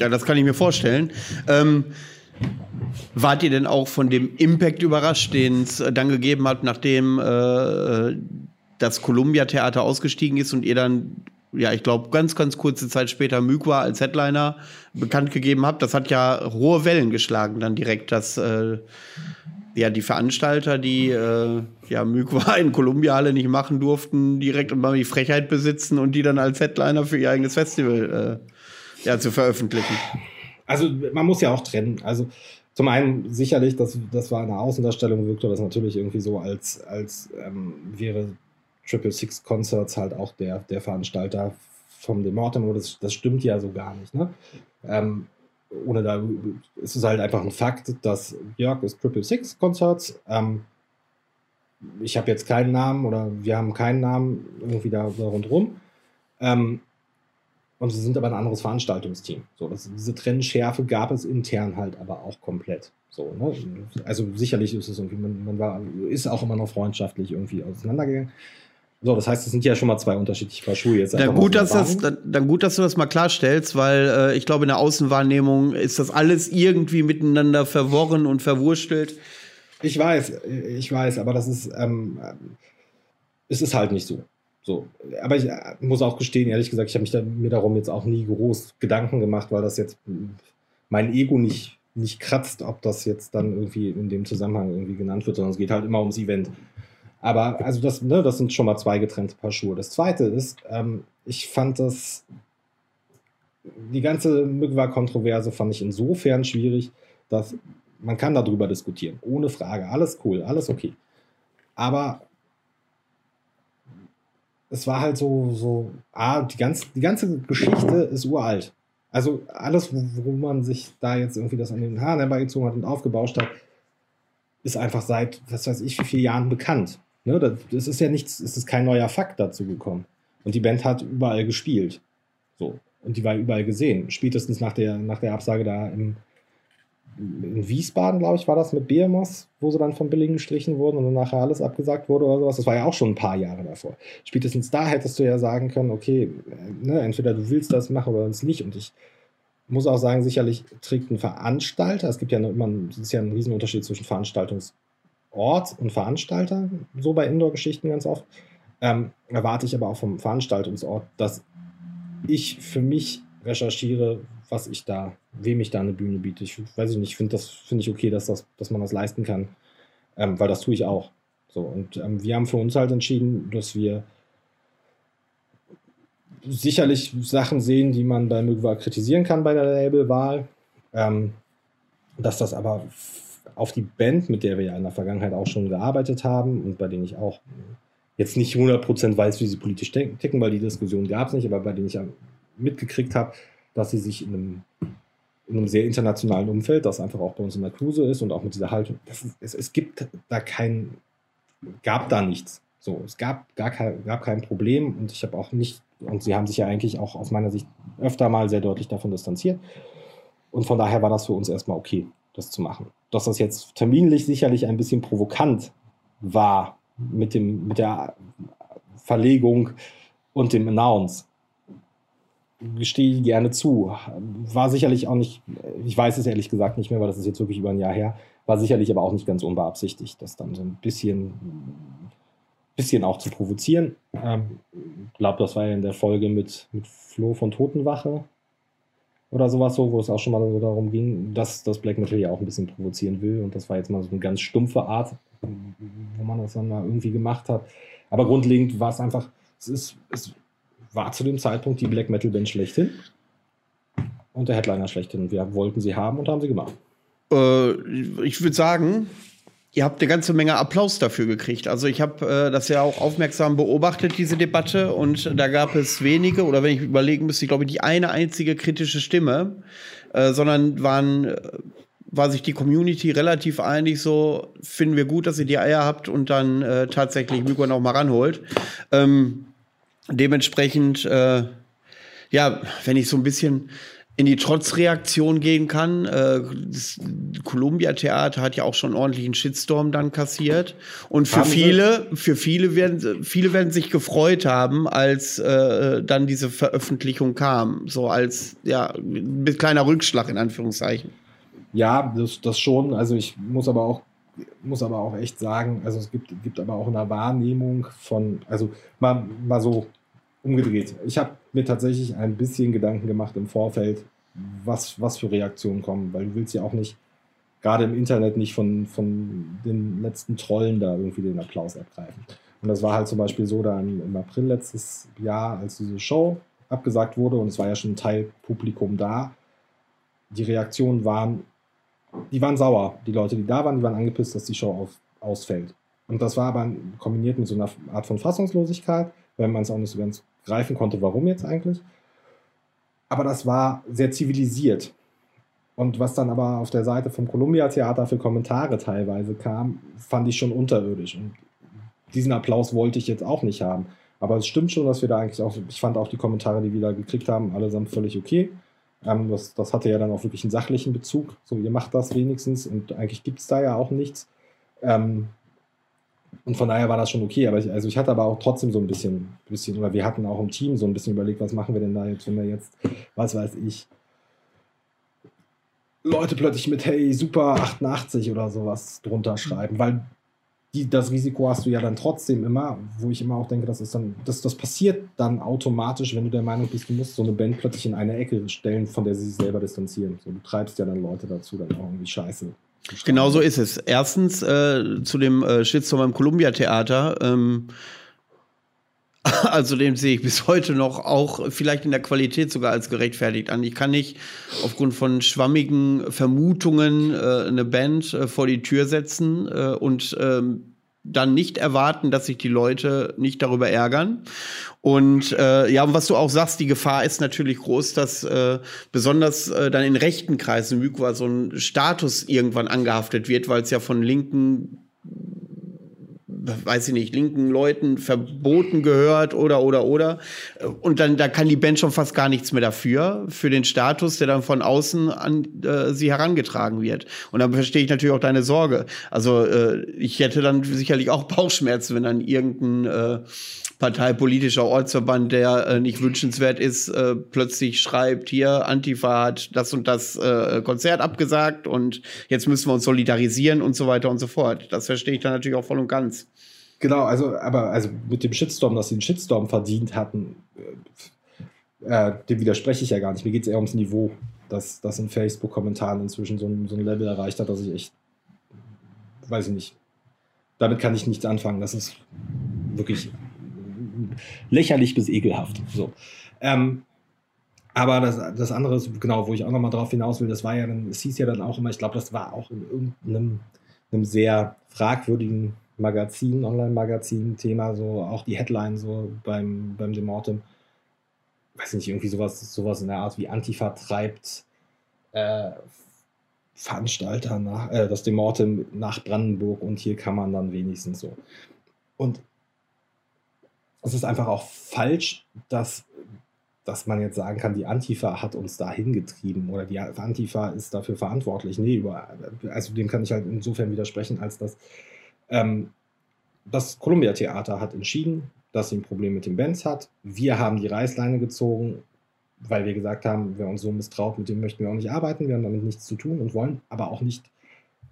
Ja, das kann ich mir vorstellen. Ähm, wart ihr denn auch von dem Impact überrascht, den es äh, dann gegeben hat, nachdem äh, das Columbia Theater ausgestiegen ist und ihr dann ja, ich glaube, ganz, ganz kurze Zeit später Mykwa als Headliner bekannt gegeben habt. Das hat ja hohe Wellen geschlagen dann direkt, dass äh, ja die Veranstalter, die äh, ja Mykwa in Columbia Halle nicht machen durften, direkt immer die Frechheit besitzen und die dann als Headliner für ihr eigenes Festival äh, ja, zu veröffentlichen. Also man muss ja auch trennen. Also zum einen sicherlich, das, das war eine Außendarstellung, wirkte das natürlich irgendwie so, als, als ähm, wäre Triple Six Concerts halt auch der, der Veranstalter vom Demortem, das, das stimmt ja so gar nicht. Ne? Ähm, ohne da ist es halt einfach ein Fakt, dass Jörg ist Triple Six Concerts. Ähm, ich habe jetzt keinen Namen oder wir haben keinen Namen irgendwie da, da rundherum. Ähm, und sie sind aber ein anderes Veranstaltungsteam. So, das, diese Trennschärfe gab es intern halt aber auch komplett. So, ne? Also sicherlich ist es irgendwie, man, man war, ist auch immer noch freundschaftlich irgendwie auseinandergegangen. So, das heißt, es sind ja schon mal zwei unterschiedliche Paar Schuhe jetzt. Dann gut, dass das, dann, dann, gut, dass du das mal klarstellst, weil äh, ich glaube, in der Außenwahrnehmung ist das alles irgendwie miteinander verworren und verwurstelt. Ich weiß, ich weiß, aber das ist, ähm, es ist halt nicht so. So, aber ich äh, muss auch gestehen, ehrlich gesagt, ich habe mich da, mir darum jetzt auch nie groß Gedanken gemacht, weil das jetzt mein Ego nicht, nicht kratzt, ob das jetzt dann irgendwie in dem Zusammenhang irgendwie genannt wird, sondern es geht halt immer ums Event. Aber also das, ne, das sind schon mal zwei getrennte Paar Schuhe. Das zweite ist, ähm, ich fand das, die ganze Mygwa-Kontroverse fand ich insofern schwierig, dass man kann darüber diskutieren, ohne Frage. Alles cool, alles okay. Aber es war halt so, so ah, die, ganz, die ganze Geschichte ist uralt. Also alles, wo, man sich da jetzt irgendwie das an den Haaren herbeigezogen hat und aufgebauscht hat, ist einfach seit, was weiß ich, wie vielen Jahren bekannt. Ne, das ist ja nichts, es ist kein neuer Fakt dazu gekommen. Und die Band hat überall gespielt. So. Und die war überall gesehen. Spätestens nach der, nach der Absage da im, in Wiesbaden, glaube ich, war das mit BMOS, wo sie dann von Billing gestrichen wurden und dann nachher alles abgesagt wurde oder sowas. Das war ja auch schon ein paar Jahre davor. Spätestens da hättest du ja sagen können, okay, ne, entweder du willst das machen oder es nicht. Und ich muss auch sagen, sicherlich trägt ein Veranstalter, es gibt ja immer, es ist ja ein Riesenunterschied zwischen Veranstaltungsort und Veranstalter, so bei Indoor-Geschichten ganz oft. Ähm, erwarte ich aber auch vom Veranstaltungsort, dass ich für mich recherchiere, was ich da, wem ich da eine Bühne biete. Ich weiß nicht, finde das finde ich okay, dass, das, dass man das leisten kann, ähm, weil das tue ich auch. So, und ähm, wir haben für uns halt entschieden, dass wir sicherlich Sachen sehen, die man bei Mögwa kritisieren kann bei der Labelwahl. Ähm, dass das aber auf die Band, mit der wir ja in der Vergangenheit auch schon gearbeitet haben und bei denen ich auch jetzt nicht 100% weiß, wie sie politisch ticken, weil die Diskussion gab es nicht, aber bei denen ich mitgekriegt habe, dass sie sich in einem, in einem sehr internationalen Umfeld, das einfach auch bei uns in der Kruse ist und auch mit dieser Haltung, ist, es, es gibt da kein, gab da nichts. So, es gab gar kein, gab kein Problem und ich habe auch nicht, und sie haben sich ja eigentlich auch aus meiner Sicht öfter mal sehr deutlich davon distanziert. Und von daher war das für uns erstmal okay, das zu machen. Dass das jetzt terminlich sicherlich ein bisschen provokant war mit, dem, mit der Verlegung und dem Announce, gestehe ich gerne zu. War sicherlich auch nicht, ich weiß es ehrlich gesagt nicht mehr, weil das ist jetzt wirklich über ein Jahr her, war sicherlich aber auch nicht ganz unbeabsichtigt, das dann so ein bisschen, bisschen auch zu provozieren. Ich ähm, glaube, das war ja in der Folge mit, mit Flo von Totenwache oder sowas so, wo es auch schon mal so darum ging, dass das Black Metal ja auch ein bisschen provozieren will und das war jetzt mal so eine ganz stumpfe Art, wo man das dann mal irgendwie gemacht hat. Aber grundlegend war es einfach, es ist, es war zu dem Zeitpunkt die Black Metal Band schlechthin und der Headliner schlechthin. Wir wollten sie haben und haben sie gemacht. Äh, ich würde sagen, ihr habt eine ganze Menge Applaus dafür gekriegt. Also ich habe äh, das ja auch aufmerksam beobachtet, diese Debatte, und da gab es wenige, oder wenn ich überlegen müsste, ich glaube, die eine einzige kritische Stimme, äh, sondern waren äh, war sich die Community relativ einig, so finden wir gut, dass ihr die Eier habt und dann äh, tatsächlich Mykon auch mal ranholt. Ähm, dementsprechend, äh, ja, wenn ich so ein bisschen in die Trotzreaktion gehen kann. Äh, das Columbia Theater hat ja auch schon ordentlichen Shitstorm dann kassiert. Und für haben viele, für viele werden, viele werden sich gefreut haben, als äh, dann diese Veröffentlichung kam. So als, ja, mit kleiner Rückschlag in Anführungszeichen. Ja, das, das schon. Also ich muss aber auch muss aber auch echt sagen, also es gibt, gibt aber auch eine Wahrnehmung von, also mal, mal so umgedreht. Ich habe mir tatsächlich ein bisschen Gedanken gemacht im Vorfeld, was, was für Reaktionen kommen, weil du willst ja auch nicht, gerade im Internet, nicht von, von den letzten Trollen da irgendwie den Applaus abgreifen. Und das war halt zum Beispiel so dann im April letztes Jahr, als diese Show abgesagt wurde und es war ja schon ein Teil Publikum da. Die Reaktionen waren, die waren sauer. Die Leute, die da waren, die waren angepisst, dass die Show auf, ausfällt. Und das war aber kombiniert mit so einer Art von Fassungslosigkeit, wenn man es auch nicht so ganz greifen konnte, warum jetzt eigentlich. Aber das war sehr zivilisiert. Und was dann aber auf der Seite vom Columbia Theater für Kommentare teilweise kam, fand ich schon unterirdisch. Und diesen Applaus wollte ich jetzt auch nicht haben. Aber es stimmt schon, dass wir da eigentlich auch, ich fand auch die Kommentare, die wir da gekriegt haben, allesamt völlig okay. Ähm, das, das hatte ja dann auch wirklich einen sachlichen Bezug. So, ihr macht das wenigstens und eigentlich gibt es da ja auch nichts. Ähm, und von daher war das schon okay. Aber ich, also ich hatte aber auch trotzdem so ein bisschen, bisschen, oder wir hatten auch im Team so ein bisschen überlegt, was machen wir denn da jetzt, wenn wir jetzt, was weiß ich, Leute plötzlich mit Hey, super 88 oder sowas drunter schreiben, weil die, das Risiko hast du ja dann trotzdem immer, wo ich immer auch denke, das ist dann, das, das passiert dann automatisch, wenn du der Meinung bist, du musst so eine Band plötzlich in eine Ecke stellen, von der sie sich selber distanzieren. So, du treibst ja dann Leute dazu, dann auch irgendwie Scheiße Genau so ist es. Erstens äh, zu dem äh, Shitstorm im Columbia Theater. Ähm, also den sehe ich bis heute noch auch vielleicht in der Qualität sogar als gerechtfertigt an. Ich kann nicht aufgrund von schwammigen Vermutungen äh, eine Band äh, vor die Tür setzen äh, und ähm, dann nicht erwarten, dass sich die Leute nicht darüber ärgern. Und äh, ja, was du auch sagst, die Gefahr ist natürlich groß, dass äh, besonders äh, dann in rechten Kreisen Mykwa so ein Status irgendwann angehaftet wird, weil es ja von linken weiß ich nicht, linken Leuten verboten gehört oder, oder, oder. Und dann, da kann die Band schon fast gar nichts mehr dafür, für den Status, der dann von außen an äh, sie herangetragen wird. Und dann verstehe ich natürlich auch deine Sorge. Also äh, ich hätte dann sicherlich auch Bauchschmerzen, wenn dann irgendein äh, parteipolitischer Ortsverband, der äh, nicht wünschenswert ist, äh, plötzlich schreibt, hier, Antifa hat das und das äh, Konzert abgesagt und jetzt müssen wir uns solidarisieren und so weiter und so fort. Das verstehe ich dann natürlich auch voll und ganz. Genau, also, aber also mit dem Shitstorm, dass sie einen Shitstorm verdient hatten, äh, dem widerspreche ich ja gar nicht. Mir geht es eher ums Niveau, dass das in Facebook-Kommentaren inzwischen so ein, so ein Level erreicht hat, dass ich echt, weiß ich nicht, damit kann ich nichts anfangen. Das ist wirklich lächerlich bis ekelhaft. So. Ähm, aber das, das andere ist, genau, wo ich auch nochmal drauf hinaus will, das war ja dann, es hieß ja dann auch immer, ich glaube, das war auch in irgendeinem einem sehr fragwürdigen Magazin, Online-Magazin-Thema, so auch die Headline so beim, beim Demortem, weiß nicht, irgendwie sowas, sowas in der Art wie Antifa treibt äh, Veranstalter nach, äh, das Demortem nach Brandenburg und hier kann man dann wenigstens so. Und es ist einfach auch falsch, dass, dass man jetzt sagen kann, die Antifa hat uns dahin getrieben oder die Antifa ist dafür verantwortlich. Nee, über, also dem kann ich halt insofern widersprechen, als dass ähm, das Columbia Theater hat entschieden, dass sie ein Problem mit den Bands hat. Wir haben die Reißleine gezogen, weil wir gesagt haben, wer uns so misstraut, mit dem möchten wir auch nicht arbeiten, wir haben damit nichts zu tun und wollen aber auch nicht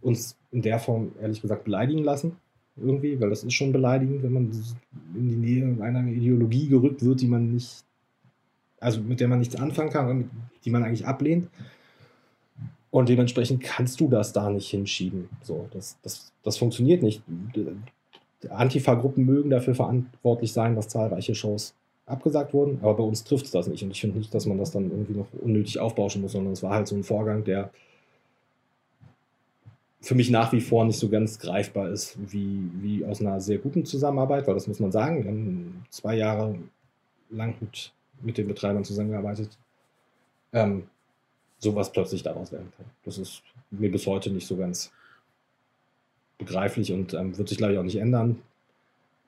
uns in der Form, ehrlich gesagt, beleidigen lassen irgendwie, weil das ist schon beleidigend, wenn man in die Nähe einer Ideologie gerückt wird, die man nicht, also mit der man nichts anfangen kann, die man eigentlich ablehnt. Und dementsprechend kannst du das da nicht hinschieben. So, das, das, das funktioniert nicht. Antifa-Gruppen mögen dafür verantwortlich sein, dass zahlreiche Shows abgesagt wurden, aber bei uns trifft es das nicht. Und ich finde nicht, dass man das dann irgendwie noch unnötig aufbauschen muss, sondern es war halt so ein Vorgang, der für mich nach wie vor nicht so ganz greifbar ist, wie, wie aus einer sehr guten Zusammenarbeit, weil das muss man sagen, wir haben zwei Jahre lang mit, mit den Betreibern zusammengearbeitet, ähm, sowas plötzlich daraus werden kann. Das ist mir bis heute nicht so ganz begreiflich und ähm, wird sich, glaube ich, auch nicht ändern.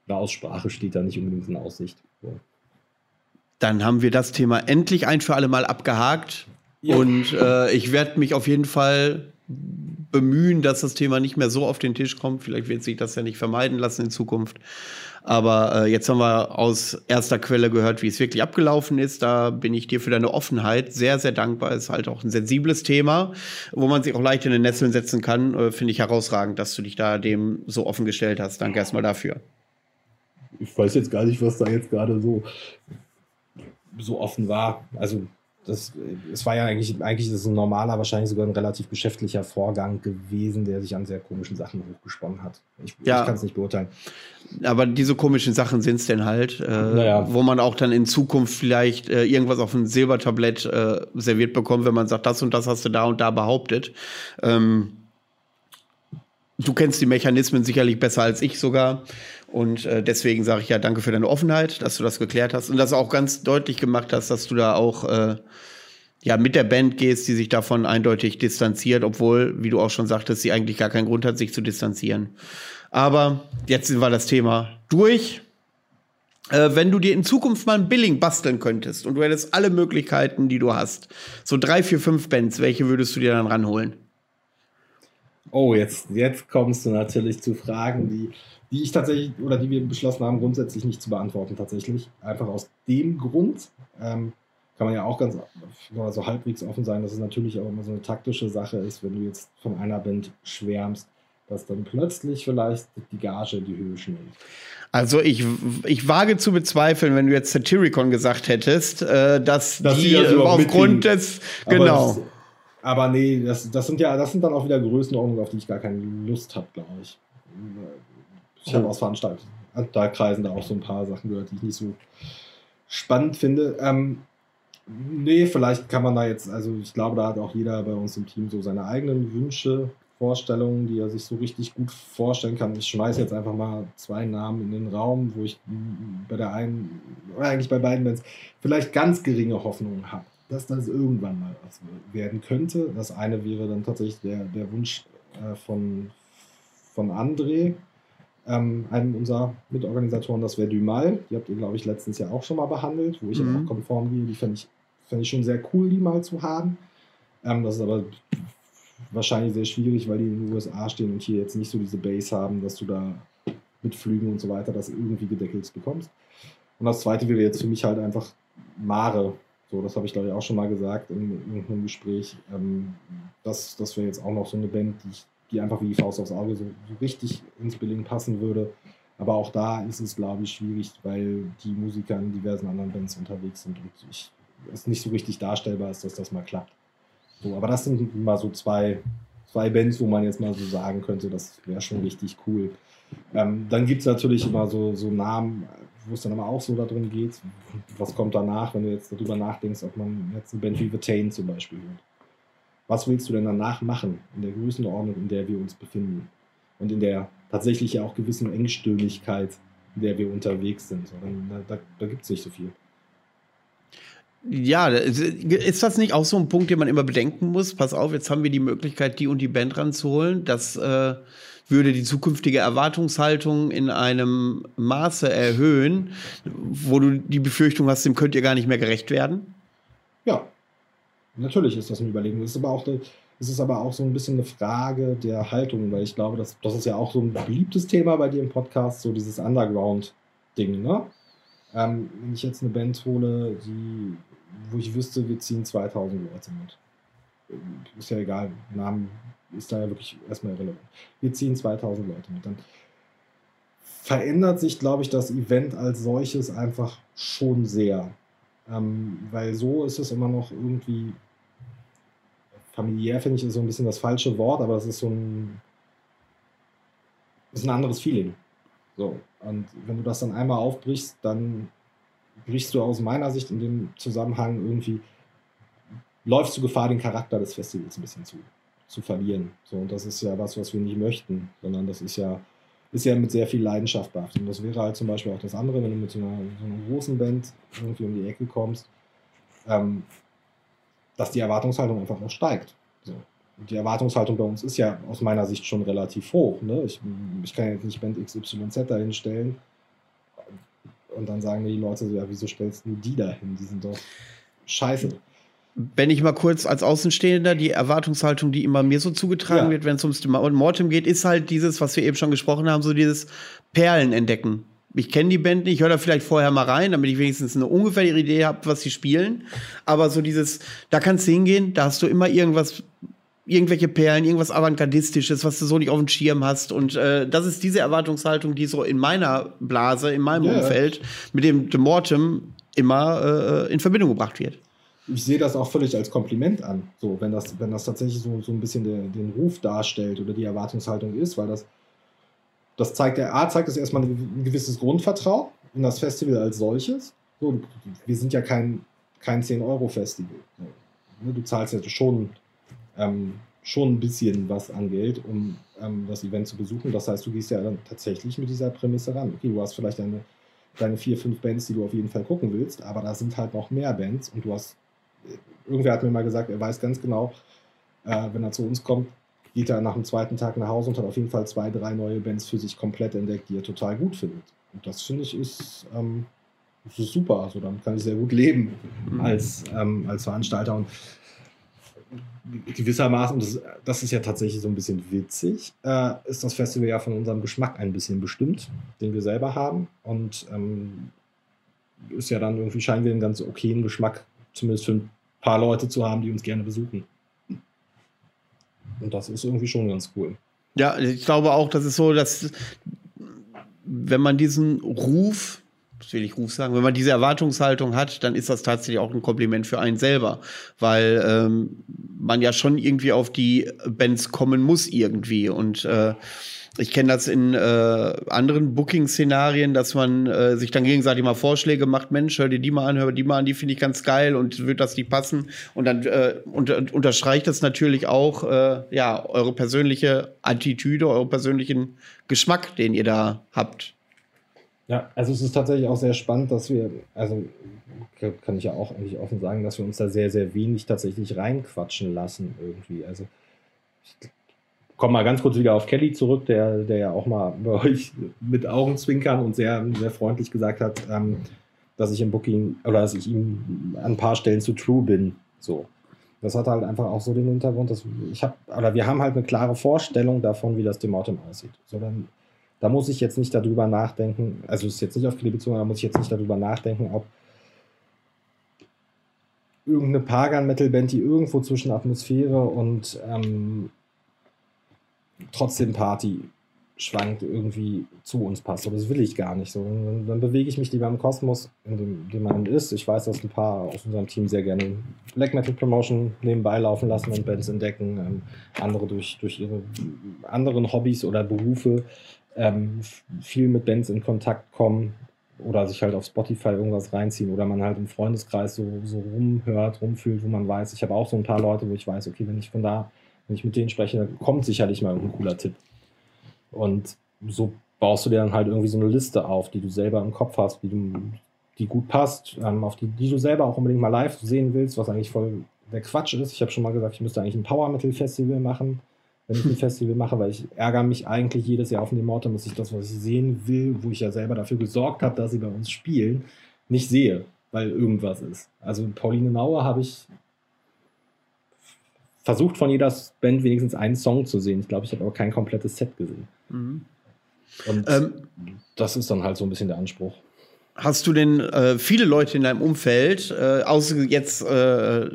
Eine Aussprache steht da nicht unbedingt in Aussicht. So. Dann haben wir das Thema endlich ein für alle Mal abgehakt. Ja. Und äh, ich werde mich auf jeden Fall bemühen, dass das Thema nicht mehr so auf den Tisch kommt. Vielleicht wird sich das ja nicht vermeiden lassen in Zukunft. Aber äh, jetzt haben wir aus erster Quelle gehört, wie es wirklich abgelaufen ist. Da bin ich dir für deine Offenheit sehr, sehr dankbar. Ist halt auch ein sensibles Thema, wo man sich auch leicht in den Nesseln setzen kann. Äh, Finde ich herausragend, dass du dich da dem so offen gestellt hast. Danke erstmal dafür. Ich weiß jetzt gar nicht, was da jetzt gerade so, so offen war. Also das, es war ja eigentlich, eigentlich ist ein normaler, wahrscheinlich sogar ein relativ geschäftlicher Vorgang gewesen, der sich an sehr komischen Sachen hochgesponnen hat. Ich, ja. ich kann es nicht beurteilen. Aber diese komischen Sachen sind es denn halt, äh, naja. wo man auch dann in Zukunft vielleicht äh, irgendwas auf ein Silbertablett äh, serviert bekommt, wenn man sagt, das und das hast du da und da behauptet. Ähm, du kennst die Mechanismen sicherlich besser als ich sogar. Und äh, deswegen sage ich ja danke für deine Offenheit, dass du das geklärt hast und dass du auch ganz deutlich gemacht hast, dass du da auch äh, ja mit der Band gehst, die sich davon eindeutig distanziert, obwohl, wie du auch schon sagtest, sie eigentlich gar keinen Grund hat, sich zu distanzieren. Aber jetzt sind wir das Thema durch. Äh, wenn du dir in Zukunft mal ein Billing basteln könntest und du hättest alle Möglichkeiten, die du hast, so drei, vier, fünf Bands, welche würdest du dir dann ranholen? Oh, jetzt, jetzt kommst du natürlich zu Fragen, die die ich tatsächlich oder die wir beschlossen haben, grundsätzlich nicht zu beantworten, tatsächlich. Einfach aus dem Grund, ähm, kann man ja auch ganz so halbwegs offen sein, dass es natürlich auch immer so eine taktische Sache ist, wenn du jetzt von einer Band schwärmst, dass dann plötzlich vielleicht die Gage in die Höhe schnellt. Also ich, ich wage zu bezweifeln, wenn du jetzt Satyricon gesagt hättest, äh, dass, dass die also aufgrund des genau. Aber, nee, das, das sind ja, das sind dann auch wieder Größenordnungen, auf die ich gar keine Lust habe, glaube ich. Ich habe aus Veranstaltungen, da kreisen da auch so ein paar Sachen gehört, die ich nicht so spannend finde. Ähm, nee, vielleicht kann man da jetzt, also ich glaube, da hat auch jeder bei uns im Team so seine eigenen Wünsche, Vorstellungen, die er sich so richtig gut vorstellen kann. Ich schmeiße jetzt einfach mal zwei Namen in den Raum, wo ich bei der einen, oder eigentlich bei beiden Bands, vielleicht ganz geringe Hoffnungen habe, dass das irgendwann mal was werden könnte. Das eine wäre dann tatsächlich der, der Wunsch äh, von, von André, ähm, einem unserer Mitorganisatoren, das wäre Dumal. Die habt ihr, glaube ich, letztens ja auch schon mal behandelt, wo ich mhm. auch konform gehe. Die fände ich, fänd ich schon sehr cool, die mal zu haben. Ähm, das ist aber wahrscheinlich sehr schwierig, weil die in den USA stehen und hier jetzt nicht so diese Base haben, dass du da mit Flügen und so weiter das irgendwie gedeckelt bekommst. Und das zweite wäre jetzt für mich halt einfach Mare. So, das habe ich glaube ich auch schon mal gesagt in irgendeinem Gespräch. Ähm, das das wäre jetzt auch noch so eine Band, die, die einfach wie die Faust aufs Auge so, so richtig ins Billing passen würde. Aber auch da ist es, glaube ich, schwierig, weil die Musiker in diversen anderen Bands unterwegs sind und ich, es nicht so richtig darstellbar ist, dass das mal klappt. So, aber das sind mal so zwei, zwei Bands, wo man jetzt mal so sagen könnte, das wäre schon richtig cool. Ähm, dann gibt es natürlich immer so, so Namen, wo es dann aber auch so darum geht, was kommt danach, wenn du jetzt darüber nachdenkst, ob man jetzt eine Band wie The Tain zum Beispiel hört. Was willst du denn danach machen, in der Größenordnung, in der wir uns befinden? Und in der tatsächlich ja auch gewissen Engstirnigkeit, in der wir unterwegs sind. So, da da gibt es nicht so viel. Ja, ist das nicht auch so ein Punkt, den man immer bedenken muss? Pass auf, jetzt haben wir die Möglichkeit, die und die Band ranzuholen. Das äh, würde die zukünftige Erwartungshaltung in einem Maße erhöhen, wo du die Befürchtung hast, dem könnt ihr gar nicht mehr gerecht werden? Ja, natürlich ist das eine Überlegung. Es ist aber auch, es ist aber auch so ein bisschen eine Frage der Haltung, weil ich glaube, das, das ist ja auch so ein beliebtes Thema bei dir im Podcast, so dieses Underground-Ding, ne? Ähm, wenn ich jetzt eine Band hole, die wo ich wüsste, wir ziehen 2000 Leute mit. Ist ja egal, Namen ist da ja wirklich erstmal irrelevant. Wir ziehen 2000 Leute mit. Dann verändert sich, glaube ich, das Event als solches einfach schon sehr. Ähm, weil so ist es immer noch irgendwie familiär, finde ich, ist so ein bisschen das falsche Wort, aber es ist so ein, ist ein anderes Feeling. So. Und wenn du das dann einmal aufbrichst, dann brichst du aus meiner Sicht in dem Zusammenhang irgendwie, läufst du Gefahr, den Charakter des Festivals ein bisschen zu, zu verlieren. So, und das ist ja was, was wir nicht möchten, sondern das ist ja, ist ja mit sehr viel Leidenschaft behaftet. Und das wäre halt zum Beispiel auch das andere, wenn du mit so einer, so einer großen Band irgendwie um die Ecke kommst, ähm, dass die Erwartungshaltung einfach noch steigt. So. Die Erwartungshaltung bei uns ist ja aus meiner Sicht schon relativ hoch. Ne? Ich, ich kann jetzt nicht Band XYZ dahin stellen und dann sagen die Leute so, ja, wieso stellst du die da hin? Die sind doch scheiße. Wenn ich mal kurz als Außenstehender die Erwartungshaltung, die immer mir so zugetragen ja. wird, wenn es ums Mortem geht, ist halt dieses, was wir eben schon gesprochen haben, so dieses Perlen entdecken. Ich kenne die Band nicht, ich höre da vielleicht vorher mal rein, damit ich wenigstens eine ungefähre Idee habe, was sie spielen. Aber so dieses, da kannst du hingehen, da hast du immer irgendwas irgendwelche Perlen, irgendwas Avantgardistisches, was du so nicht auf dem Schirm hast. Und äh, das ist diese Erwartungshaltung, die so in meiner Blase, in meinem yeah. Umfeld mit dem The Mortem immer äh, in Verbindung gebracht wird. Ich sehe das auch völlig als Kompliment an, so wenn das, wenn das tatsächlich so, so ein bisschen der, den Ruf darstellt oder die Erwartungshaltung ist, weil das, das zeigt, der A zeigt es erstmal ein gewisses Grundvertrauen in das Festival als solches. So, wir sind ja kein, kein 10-Euro-Festival. Ne, du zahlst ja schon ähm, schon ein bisschen was an Geld, um ähm, das Event zu besuchen. Das heißt, du gehst ja dann tatsächlich mit dieser Prämisse ran. Okay, du hast vielleicht deine, deine vier, fünf Bands, die du auf jeden Fall gucken willst, aber da sind halt noch mehr Bands und du hast, äh, irgendwer hat mir mal gesagt, er weiß ganz genau, äh, wenn er zu uns kommt, geht er nach dem zweiten Tag nach Hause und hat auf jeden Fall zwei, drei neue Bands für sich komplett entdeckt, die er total gut findet. Und das finde ich ist, ähm, ist super. Also damit kann ich sehr gut leben mhm. als, ähm, als Veranstalter. Und gewissermaßen, das, das ist ja tatsächlich so ein bisschen witzig, äh, ist das Festival ja von unserem Geschmack ein bisschen bestimmt, den wir selber haben. Und ähm, ist ja dann irgendwie, scheinen wir einen ganz okayen Geschmack, zumindest für ein paar Leute zu haben, die uns gerne besuchen. Und das ist irgendwie schon ganz cool. Ja, ich glaube auch, das ist so, dass wenn man diesen Ruf das will ich Ruf sagen, wenn man diese Erwartungshaltung hat, dann ist das tatsächlich auch ein Kompliment für einen selber, weil ähm, man ja schon irgendwie auf die Bands kommen muss irgendwie und äh, ich kenne das in äh, anderen Booking-Szenarien, dass man äh, sich dann gegenseitig mal Vorschläge macht, Mensch, hör dir die mal an, hör die mal an, die finde ich ganz geil und wird das nicht passen. Und dann äh, unter, unterstreicht das natürlich auch äh, ja, eure persönliche Attitüde, euren persönlichen Geschmack, den ihr da habt. Ja, also es ist tatsächlich auch sehr spannend, dass wir, also kann ich ja auch eigentlich offen sagen, dass wir uns da sehr, sehr wenig tatsächlich reinquatschen lassen irgendwie. Also komme mal ganz kurz wieder auf Kelly zurück, der, der ja auch mal bei euch mit Augenzwinkern und sehr, sehr freundlich gesagt hat, ähm, dass ich im Booking oder dass ich ihm an ein paar Stellen zu true bin. So. Das hat halt einfach auch so den Hintergrund, dass ich habe, oder wir haben halt eine klare Vorstellung davon, wie das Demortem aussieht. So, dann, da muss ich jetzt nicht darüber nachdenken, also ist jetzt nicht auf Kelly bezogen, da muss ich jetzt nicht darüber nachdenken, ob irgendeine Pagan-Metal-Band, die irgendwo zwischen Atmosphäre und ähm, trotzdem Party schwankt, irgendwie zu uns passt. Aber das will ich gar nicht so. Dann, dann bewege ich mich lieber im Kosmos, in dem, dem man ist. Ich weiß, dass ein paar aus unserem Team sehr gerne Black Metal Promotion nebenbei laufen lassen und Bands entdecken. Ähm, andere durch, durch ihre anderen Hobbys oder Berufe ähm, viel mit Bands in Kontakt kommen oder sich halt auf Spotify irgendwas reinziehen oder man halt im Freundeskreis so, so rumhört, rumfühlt, wo man weiß, ich habe auch so ein paar Leute, wo ich weiß, okay, wenn ich von da wenn ich mit denen spreche, dann kommt sicherlich mal ein cooler Tipp. Und so baust du dir dann halt irgendwie so eine Liste auf, die du selber im Kopf hast, die, du, die gut passt, ähm, auf die, die du selber auch unbedingt mal live sehen willst, was eigentlich voll der Quatsch ist. Ich habe schon mal gesagt, ich müsste eigentlich ein Power Metal Festival machen, wenn ich ein Festival mache, weil ich ärgere mich eigentlich jedes Jahr auf dem Mortem, dass ich das, was ich sehen will, wo ich ja selber dafür gesorgt habe, dass sie bei uns spielen, nicht sehe, weil irgendwas ist. Also Pauline Nauer habe ich versucht von jeder Band wenigstens einen Song zu sehen. Ich glaube, ich habe aber kein komplettes Set gesehen. Mhm. Und ähm, das ist dann halt so ein bisschen der Anspruch. Hast du denn äh, viele Leute in deinem Umfeld, äh, außer jetzt äh,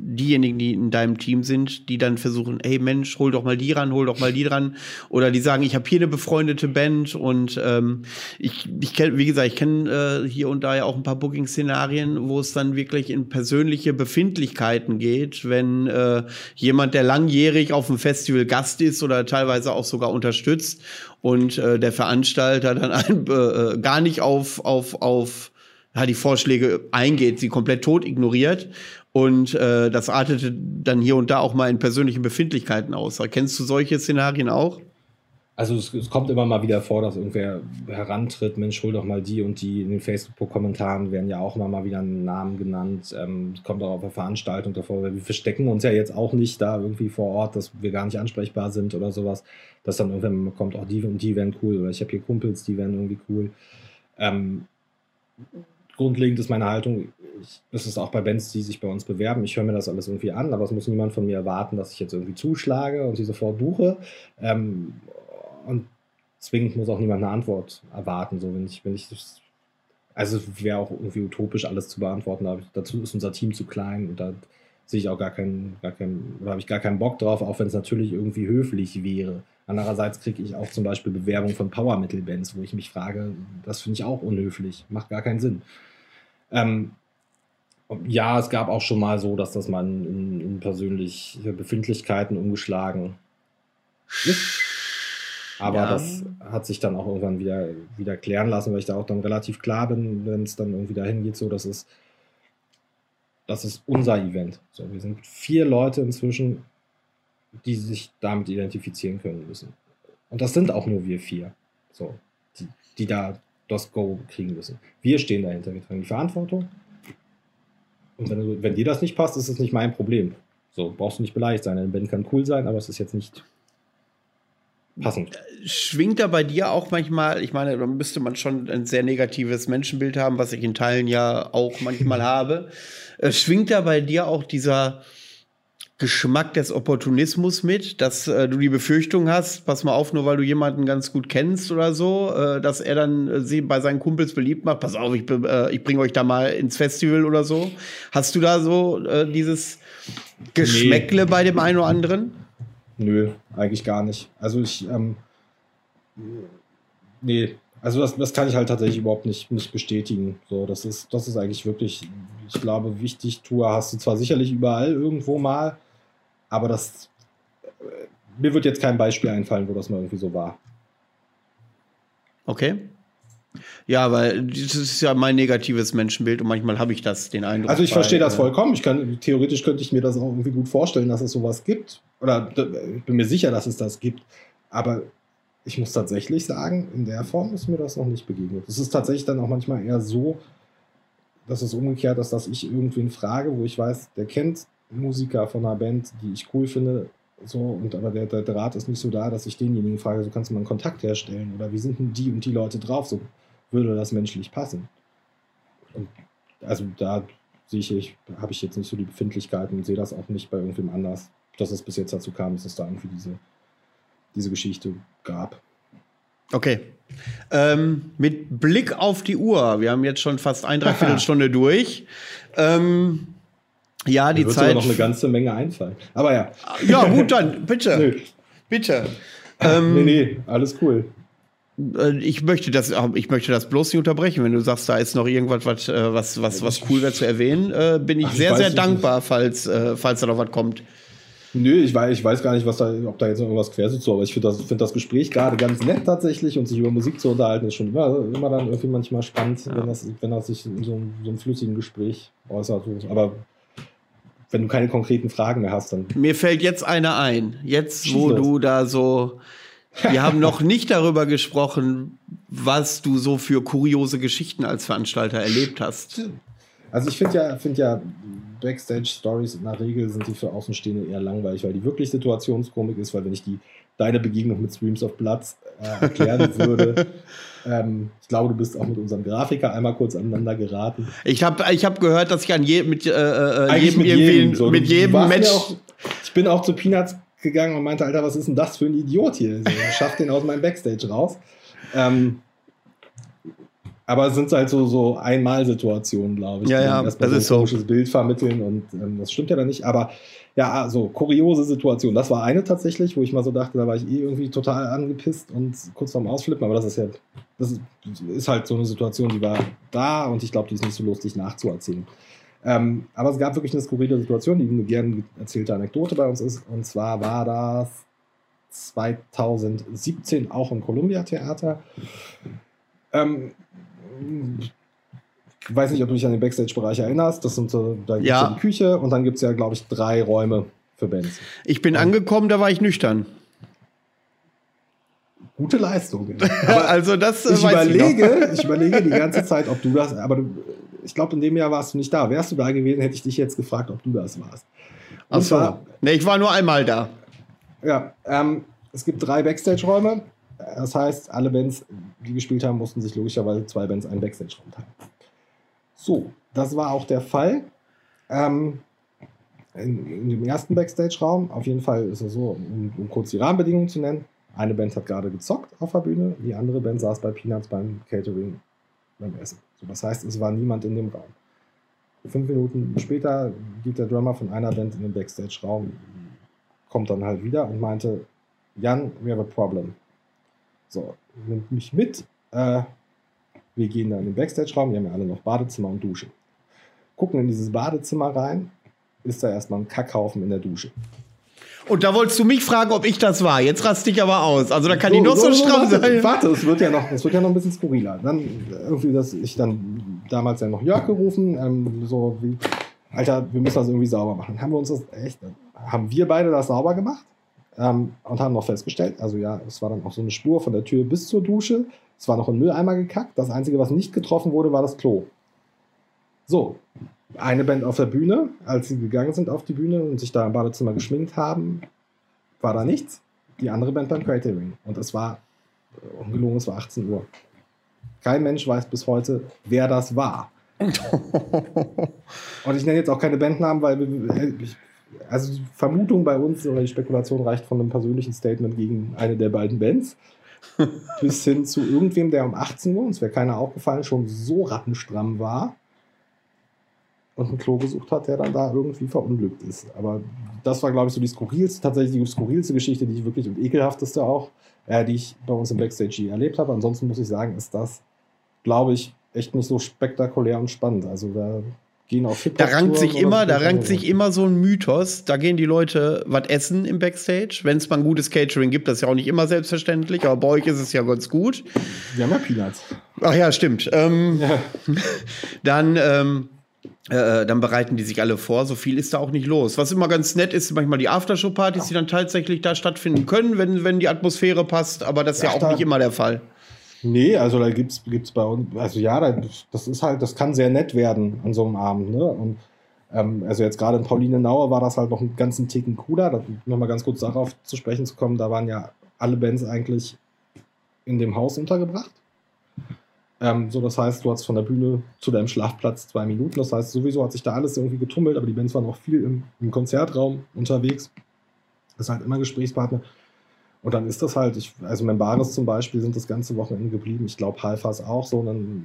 diejenigen, die in deinem Team sind, die dann versuchen, hey Mensch, hol doch mal die ran, hol doch mal die ran. Oder die sagen, ich habe hier eine befreundete Band und ähm, ich, ich kenne, wie gesagt, ich kenne äh, hier und da ja auch ein paar Booking-Szenarien, wo es dann wirklich in persönliche Befindlichkeiten geht, wenn äh, jemand, der langjährig auf dem Festival Gast ist oder teilweise auch sogar unterstützt und äh, der Veranstalter dann ein, äh, äh gar nicht auf, auf, auf ja, die Vorschläge eingeht, sie komplett tot ignoriert und äh, das artete dann hier und da auch mal in persönlichen Befindlichkeiten aus. Kennst du solche Szenarien auch? Also es, es, kommt immer mal wieder vor, dass irgendwer herantritt, Mensch, hol doch mal die und die. In den Facebook-Kommentaren werden ja auch immer mal wieder Namen genannt. Ähm, kommt auch auf der Veranstaltung davor. Wir verstecken uns ja jetzt auch nicht da irgendwie vor Ort, dass wir gar nicht ansprechbar sind oder sowas. Dass dann irgendwann kommt, auch die und die wären cool. Oder ich habe hier Kumpels, die wären irgendwie cool. Ähm, grundlegend ist meine Haltung, ich, das ist auch bei Bands, die sich bei uns bewerben, ich höre mir das alles irgendwie an, aber es muss niemand von mir erwarten, dass ich jetzt irgendwie zuschlage und sie sofort buche. Ähm, und zwingend muss auch niemand eine Antwort erwarten. So, wenn ich, wenn ich das, also es wäre auch irgendwie utopisch, alles zu beantworten. Aber dazu ist unser Team zu klein und da sehe ich auch gar keinen, gar keinen, habe ich gar keinen Bock drauf, auch wenn es natürlich irgendwie höflich wäre. Andererseits kriege ich auch zum Beispiel Bewerbung von Power Metal Bands, wo ich mich frage, das finde ich auch unhöflich, macht gar keinen Sinn. Ähm, ja, es gab auch schon mal so, dass das mal in, in persönliche Befindlichkeiten umgeschlagen ist. Aber ja. das hat sich dann auch irgendwann wieder, wieder klären lassen, weil ich da auch dann relativ klar bin, wenn es dann irgendwie dahin geht, so, dass es das ist unser Event. So, wir sind vier Leute inzwischen, die sich damit identifizieren können müssen. Und das sind auch nur wir vier, so, die, die da das Go kriegen müssen. Wir stehen dahinter, wir tragen die Verantwortung. Und wenn, wenn dir das nicht passt, ist es nicht mein Problem. So, brauchst du nicht beleidigt sein. Ein Band kann cool sein, aber es ist jetzt nicht passend. Schwingt da bei dir auch manchmal, ich meine, da müsste man schon ein sehr negatives Menschenbild haben, was ich in Teilen ja auch manchmal habe. Äh, schwingt da bei dir auch dieser Geschmack des Opportunismus mit, dass äh, du die Befürchtung hast, pass mal auf, nur weil du jemanden ganz gut kennst oder so, äh, dass er dann äh, sie bei seinen Kumpels beliebt macht, pass auf, ich, äh, ich bringe euch da mal ins Festival oder so. Hast du da so äh, dieses Geschmäckle nee. bei dem einen oder anderen? Nö, eigentlich gar nicht. Also ich, ähm, nee, also das, das kann ich halt tatsächlich überhaupt nicht, nicht bestätigen. So, das ist, das ist eigentlich wirklich, ich glaube, wichtig. Tour hast du zwar sicherlich überall irgendwo mal, aber das, äh, mir wird jetzt kein Beispiel einfallen, wo das mal irgendwie so war. Okay. Ja, weil das ist ja mein negatives Menschenbild und manchmal habe ich das, den Eindruck. Also ich verstehe das äh, vollkommen. Ich kann, theoretisch könnte ich mir das auch irgendwie gut vorstellen, dass es sowas gibt. Oder ich bin mir sicher, dass es das gibt. Aber ich muss tatsächlich sagen, in der Form ist mir das noch nicht begegnet. Es ist tatsächlich dann auch manchmal eher so, dass es umgekehrt ist, dass ich irgendwen frage, wo ich weiß, der kennt Musiker von einer Band, die ich cool finde, So, und aber der, der Draht ist nicht so da, dass ich denjenigen frage, so kannst du mal einen Kontakt herstellen oder wie sind denn die und die Leute drauf? So würde das menschlich passen. Und also da sehe ich, habe ich jetzt nicht so die Befindlichkeiten und sehe das auch nicht bei irgendwem anders, dass es bis jetzt dazu kam, dass es da irgendwie diese, diese Geschichte gab. Okay. Ähm, mit Blick auf die Uhr, wir haben jetzt schon fast ein, dreiviertel Stunde durch. Ähm, ja, die Zeit. noch eine ganze Menge einfallen. Aber ja. Ja, gut, dann, bitte. Nö. bitte. Ähm, nee, nee, alles cool. Äh, Ich möchte, das, ich möchte das bloß nicht unterbrechen. Wenn du sagst, da ist noch irgendwas, was, äh, was, was, was cool wäre zu erwähnen, äh, bin ich Ach, ich sehr, weiß sehr dankbar, falls, äh, falls da noch was kommt. Nö, ich weiß, ich weiß gar nicht, was da, ob da jetzt noch irgendwas quer sitzt, aber ich finde das, find das Gespräch gerade ganz nett tatsächlich und sich über Musik zu unterhalten, ist schon immer, immer dann irgendwie manchmal spannend, wenn, das, wenn das sich in so, so einem flüssigen Gespräch äußert. Aber wenn du keine konkreten Fragen mehr hast, dann. Mir fällt jetzt eine ein. Jetzt, wo du da so. Wir haben noch nicht darüber gesprochen, was du so für kuriose Geschichten als Veranstalter erlebt hast. Also ich finde ja, find ja Backstage-Stories in der Regel sind die für Außenstehende eher langweilig, weil die wirklich Situationskomik ist, weil wenn ich die deine Begegnung mit Streams of Blood äh, erklären würde, ähm, ich glaube, du bist auch mit unserem Grafiker einmal kurz aneinander geraten. Ich habe ich hab gehört, dass ich an je, mit, äh, äh, Eigentlich jedem, irgendwie- so. mit jedem Match. Auch, ich bin auch zu Peanuts gegangen und meinte, Alter, was ist denn das für ein Idiot hier? So, schaff den aus meinem Backstage raus. Ähm, aber es sind halt so, so Einmalsituationen, glaube ich. Ja, ja, das ist so. ein komisches Bild vermitteln und ähm, das stimmt ja dann nicht. Aber ja, also kuriose Situation. Das war eine tatsächlich, wo ich mal so dachte, da war ich eh irgendwie total angepisst und kurz vorm Ausflippen. Aber das ist ja, das ist halt so eine Situation, die war da und ich glaube, die ist nicht so lustig nachzuerzählen. Ähm, aber es gab wirklich eine skurrile Situation, die eine gern erzählte Anekdote bei uns ist. Und zwar war das 2017 auch im Columbia Theater. Ähm, ich weiß nicht, ob du dich an den Backstage-Bereich erinnerst. Das sind so, da gibt's Ja. ja die Küche und dann gibt es ja, glaube ich, drei Räume für Bands. Ich bin angekommen, da war ich nüchtern. Gute Leistung. also das äh, ich weiß ich überlege, ich überlege die ganze Zeit, ob du das, aber du, ich glaube, in dem Jahr warst du nicht da. Wärst du da gewesen, hätte ich dich jetzt gefragt, ob du das warst. Ach Und so. zwar, Nee, ich war nur einmal da. ja, ähm, es gibt drei Backstage-Räume. Das heißt, alle Bands, die gespielt haben, mussten sich logischerweise zwei Bands einen Backstage-Raum teilen. So, das war auch der Fall. Ähm, in, in dem ersten Backstage-Raum, auf jeden Fall ist es so, um, um kurz die Rahmenbedingungen zu nennen. Eine Band hat gerade gezockt auf der Bühne, die andere Band saß bei Peanuts beim Catering, beim Essen. So, das heißt, es war niemand in dem Raum. Fünf Minuten später geht der Drummer von einer Band in den Backstage-Raum, kommt dann halt wieder und meinte, Jan, we have a problem. So, nimmt mich mit. Äh, wir gehen dann in den Backstage-Raum, die haben ja alle noch Badezimmer und Dusche. Gucken in dieses Badezimmer rein, ist da erstmal ein Kackhaufen in der Dusche. Und da wolltest du mich fragen, ob ich das war. Jetzt raste ich aber aus. Also da kann ich noch so, so, stramm warte, sein. Warte, es wird ja noch, es wird ja noch ein bisschen skurriler. Dann irgendwie, dass ich dann damals ja noch Jörg gerufen, ähm, so wie, Alter, wir müssen das irgendwie sauber machen. Haben wir uns das echt, haben wir beide das sauber gemacht ähm, und haben noch festgestellt, also ja, es war dann auch so eine Spur von der Tür bis zur Dusche. Es war noch ein Mülleimer gekackt. Das Einzige, was nicht getroffen wurde, war das Klo. So, eine Band auf der Bühne, als sie gegangen sind auf die Bühne und sich da im Badezimmer geschminkt haben, war da nichts. Die andere Band beim Catering. Und es war, äh, ungelogen, es war 18 Uhr. Kein Mensch weiß bis heute, wer das war. Und ich nenne jetzt auch keine Bandnamen, weil wir- ich, also die Vermutung bei uns oder die Spekulation reicht von einem persönlichen Statement gegen eine der beiden Bands bis hin zu irgendwem, der um 18 Uhr, uns wäre keiner aufgefallen, schon so rattenstramm war und ein Klo gesucht hat, der dann da irgendwie verunglückt ist. Aber das war, glaube ich, so die skurrilste, tatsächlich die skurrilste Geschichte, die ich wirklich und ekelhafteste auch, äh, die ich bei uns im Backstage je erlebt habe. Ansonsten muss ich sagen, ist das, glaube ich, echt nicht so spektakulär und spannend. Also da gehen auf hip Da rankt sich immer, da rankt sich immer so ein Mythos. Da gehen die Leute was essen im Backstage. Wenn es mal ein gutes Catering gibt, das ist ja auch nicht immer selbstverständlich, aber bei euch ist es ja ganz gut. Wir haben ja Peanuts. Ach ja, stimmt. Ähm, Ja. dann, ähm, äh, dann bereiten die sich alle vor. So viel ist da auch nicht los. Was immer ganz nett ist, manchmal die Aftershow-Partys, die dann tatsächlich da stattfinden können, wenn, wenn die Atmosphäre passt. Aber das ist ja Ach, auch da- nicht immer der Fall. Nee, also da gibt's gibt's bei uns, also ja, da, das ist halt, das kann sehr nett werden an so einem Abend, ne? Und Ähm, also jetzt gerade in Pauline Nauer war das halt noch einen ganzen Ticken cooler. Nochmal ganz kurz darauf zu sprechen zu kommen, da waren ja alle Bands eigentlich in dem Haus untergebracht. Ähm, so, das heißt, du hast von der Bühne zu deinem Schlafplatz zwei Minuten. Das heißt, sowieso hat sich da alles irgendwie getummelt, aber die Bands waren auch viel im, im Konzertraum unterwegs. Das ist halt immer Gesprächspartner. Und dann ist das halt, ich, also Membaris zum Beispiel sind das ganze Wochenende geblieben. Ich glaube, Halfas auch so. Und dann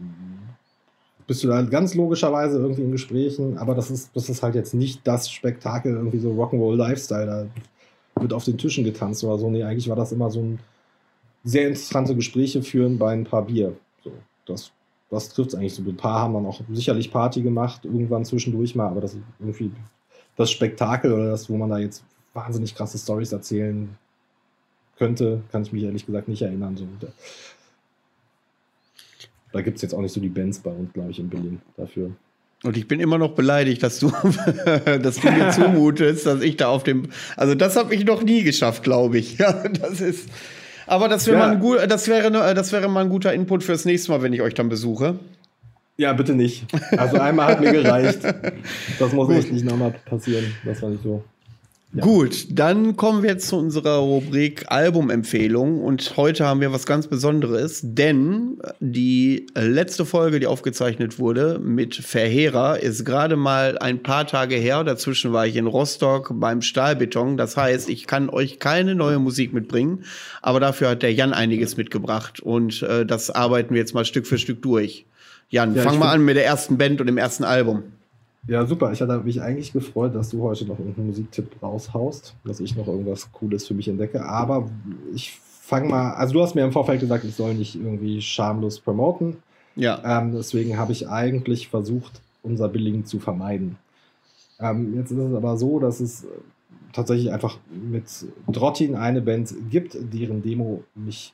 bist du da ganz logischerweise irgendwie in Gesprächen, aber das ist, das ist halt jetzt nicht das Spektakel, irgendwie so Rock'n'Roll Lifestyle. Da wird auf den Tischen getanzt oder so. Nee, eigentlich war das immer so ein sehr interessante Gespräche führen bei ein paar Bier. So, das, das trifft es eigentlich so. Ein paar haben dann auch sicherlich Party gemacht, irgendwann zwischendurch mal, aber das ist irgendwie das Spektakel oder das, wo man da jetzt wahnsinnig krasse Stories erzählen könnte, kann ich mich ehrlich gesagt nicht erinnern. So, da gibt es jetzt auch nicht so die Bands bei uns, glaube ich, in Berlin dafür. Und ich bin immer noch beleidigt, dass du, dass du mir zumutest, dass ich da auf dem. Also, das habe ich noch nie geschafft, glaube ich. Ja, das ist. Aber das wäre ja. mal, ein gut, das wäre, das wäre mal ein guter Input fürs nächste Mal, wenn ich euch dann besuche. Ja, bitte nicht. Also einmal hat mir gereicht. Das muss echt nicht nochmal passieren. Das war nicht so. Gut, dann kommen wir jetzt zu unserer Rubrik Albumempfehlung und heute haben wir was ganz Besonderes, denn die letzte Folge, die aufgezeichnet wurde mit Verheerer, ist gerade mal ein paar Tage her. Dazwischen war ich in Rostock beim Stahlbeton. Das heißt, ich kann euch keine neue Musik mitbringen, aber dafür hat der Jan einiges mitgebracht und äh, das arbeiten wir jetzt mal Stück für Stück durch. Jan, ja, fang mal an mit der ersten Band und dem ersten Album. Ja, super. Ich hatte mich eigentlich gefreut, dass du heute noch irgendeinen Musiktipp raushaust, dass ich noch irgendwas Cooles für mich entdecke. Aber ich fange mal, also du hast mir im Vorfeld gesagt, ich soll nicht irgendwie schamlos promoten. Ja. Ähm, deswegen habe ich eigentlich versucht, unser Billing zu vermeiden. Ähm, jetzt ist es aber so, dass es tatsächlich einfach mit Drottin eine Band gibt, deren Demo mich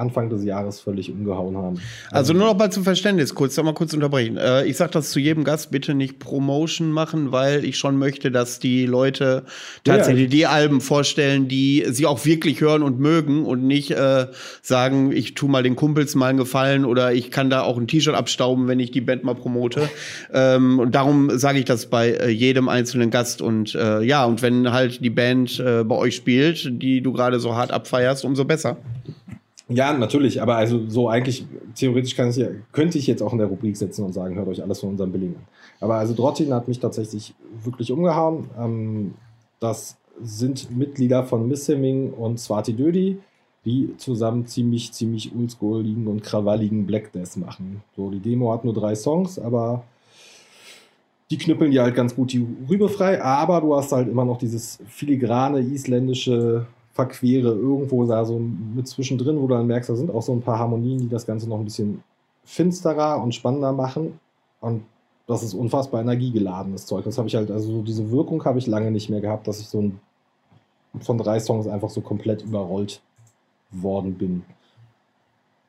Anfang des Jahres völlig umgehauen haben. Also nur noch mal zum Verständnis, kurz, sag mal kurz unterbrechen. Äh, ich sage das zu jedem Gast, bitte nicht Promotion machen, weil ich schon möchte, dass die Leute tatsächlich ja. die Alben vorstellen, die sie auch wirklich hören und mögen und nicht äh, sagen, ich tu mal den Kumpels mal einen Gefallen oder ich kann da auch ein T-Shirt abstauben, wenn ich die Band mal promote. ähm, und darum sage ich das bei äh, jedem einzelnen Gast. Und äh, ja, und wenn halt die Band äh, bei euch spielt, die du gerade so hart abfeierst, umso besser. Ja, natürlich, aber also so eigentlich, theoretisch kann ich ja, könnte ich jetzt auch in der Rubrik setzen und sagen, hört euch alles von unserem Billing an. Aber also Drottin hat mich tatsächlich wirklich umgehauen. Ähm, das sind Mitglieder von Missemming und Swati Dödi, die zusammen ziemlich, ziemlich oldschooligen und krawalligen Black Death machen. So, die Demo hat nur drei Songs, aber die knüppeln dir halt ganz gut die Rübe frei, aber du hast halt immer noch dieses filigrane isländische verquere irgendwo da so mit zwischendrin, wo du dann merkst, da sind auch so ein paar Harmonien, die das Ganze noch ein bisschen finsterer und spannender machen. Und das ist unfassbar energiegeladenes Zeug. Das habe ich halt, also diese Wirkung habe ich lange nicht mehr gehabt, dass ich so ein, von drei Songs einfach so komplett überrollt worden bin.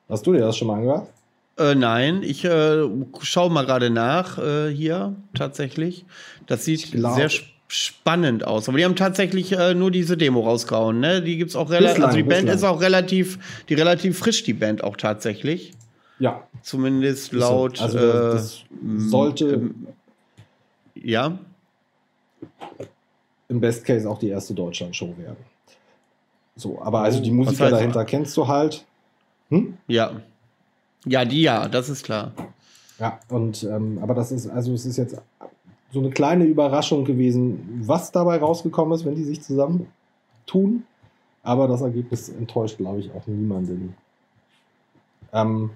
Hast du dir das schon mal angehört? Äh, nein, ich äh, schaue mal gerade nach äh, hier tatsächlich. Das sieht glaub, sehr spannend spannend aus. Aber die haben tatsächlich äh, nur diese Demo rausgehauen, ne? Die gibt's auch relativ, also die Band bislang. ist auch relativ, die relativ frisch, die Band auch tatsächlich. Ja. Zumindest laut. Also äh, sollte. Ähm, ja. Im Best Case auch die erste Deutschland-Show werden. So, aber also die Musiker dahinter kennst du halt. Hm? Ja. Ja, die ja, das ist klar. Ja, und ähm, aber das ist, also es ist jetzt so eine kleine Überraschung gewesen, was dabei rausgekommen ist, wenn die sich zusammen tun. Aber das Ergebnis enttäuscht, glaube ich, auch niemanden. Ähm,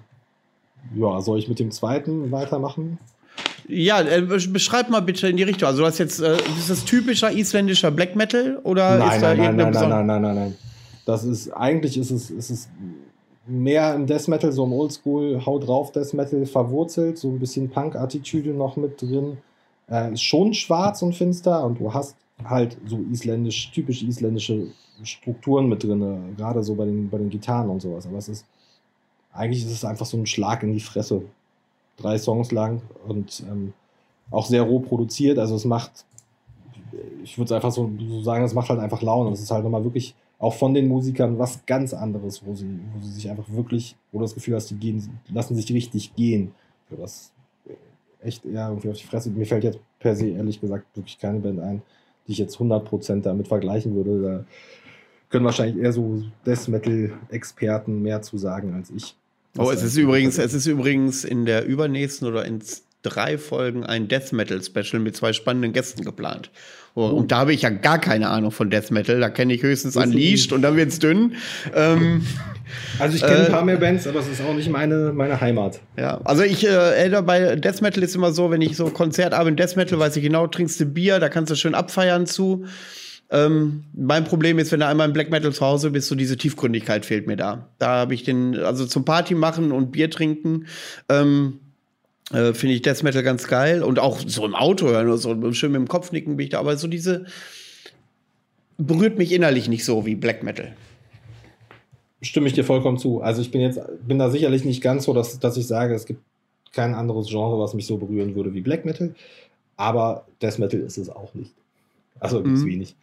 ja, soll ich mit dem zweiten weitermachen? Ja, äh, beschreib mal bitte in die Richtung. Also, du hast jetzt, äh, ist das typischer isländischer Black Metal oder nein, ist da nein, nein, nein, nein, nein, nein, nein. Das ist, eigentlich ist es, ist es mehr im Death Metal, so im Oldschool, Haut drauf Death Metal verwurzelt, so ein bisschen Punk-Attitüde noch mit drin äh, ist schon schwarz und finster und du hast halt so isländisch, typisch isländische Strukturen mit drin, gerade so bei den, bei den Gitarren und sowas. Aber es ist, eigentlich ist es einfach so ein Schlag in die Fresse. Drei Songs lang und ähm, auch sehr roh produziert. Also es macht, ich würde es einfach so, so, sagen, es macht halt einfach Laune. Es ist halt nochmal wirklich auch von den Musikern was ganz anderes, wo sie, wo sie sich einfach wirklich, wo du das Gefühl hast, die gehen, lassen sich richtig gehen für das echt eher irgendwie auf die Fresse. Mir fällt jetzt per se ehrlich gesagt wirklich keine Band ein, die ich jetzt 100% damit vergleichen würde. Da können wahrscheinlich eher so Death Metal-Experten mehr zu sagen als ich. Oh, es ist übrigens, es ist übrigens in der übernächsten oder in drei Folgen ein Death Metal Special mit zwei spannenden Gästen geplant. Oh, und da habe ich ja gar keine Ahnung von Death Metal. Da kenne ich höchstens Unleashed und dann wird es dünn. Ähm, also ich kenne äh, ein paar mehr Bands, aber es ist auch nicht meine, meine Heimat. Ja, also ich äh, bei Death Metal ist immer so, wenn ich so Konzertabend Death Metal, weiß ich genau, trinkst du Bier, da kannst du schön abfeiern zu. Ähm, mein Problem ist, wenn du einmal im Black Metal zu Hause bist, so diese Tiefgründigkeit fehlt mir da. Da habe ich den, also zum Party machen und Bier trinken, ähm, äh, Finde ich Death Metal ganz geil. Und auch so im Auto hören, so schön mit dem Kopf nicken bin ich da. Aber so diese berührt mich innerlich nicht so wie Black Metal. Stimme ich dir vollkommen zu. Also ich bin jetzt, bin da sicherlich nicht ganz so, dass, dass ich sage, es gibt kein anderes Genre, was mich so berühren würde wie Black Metal. Aber Death Metal ist es auch nicht. Also gibt es mhm. wenig.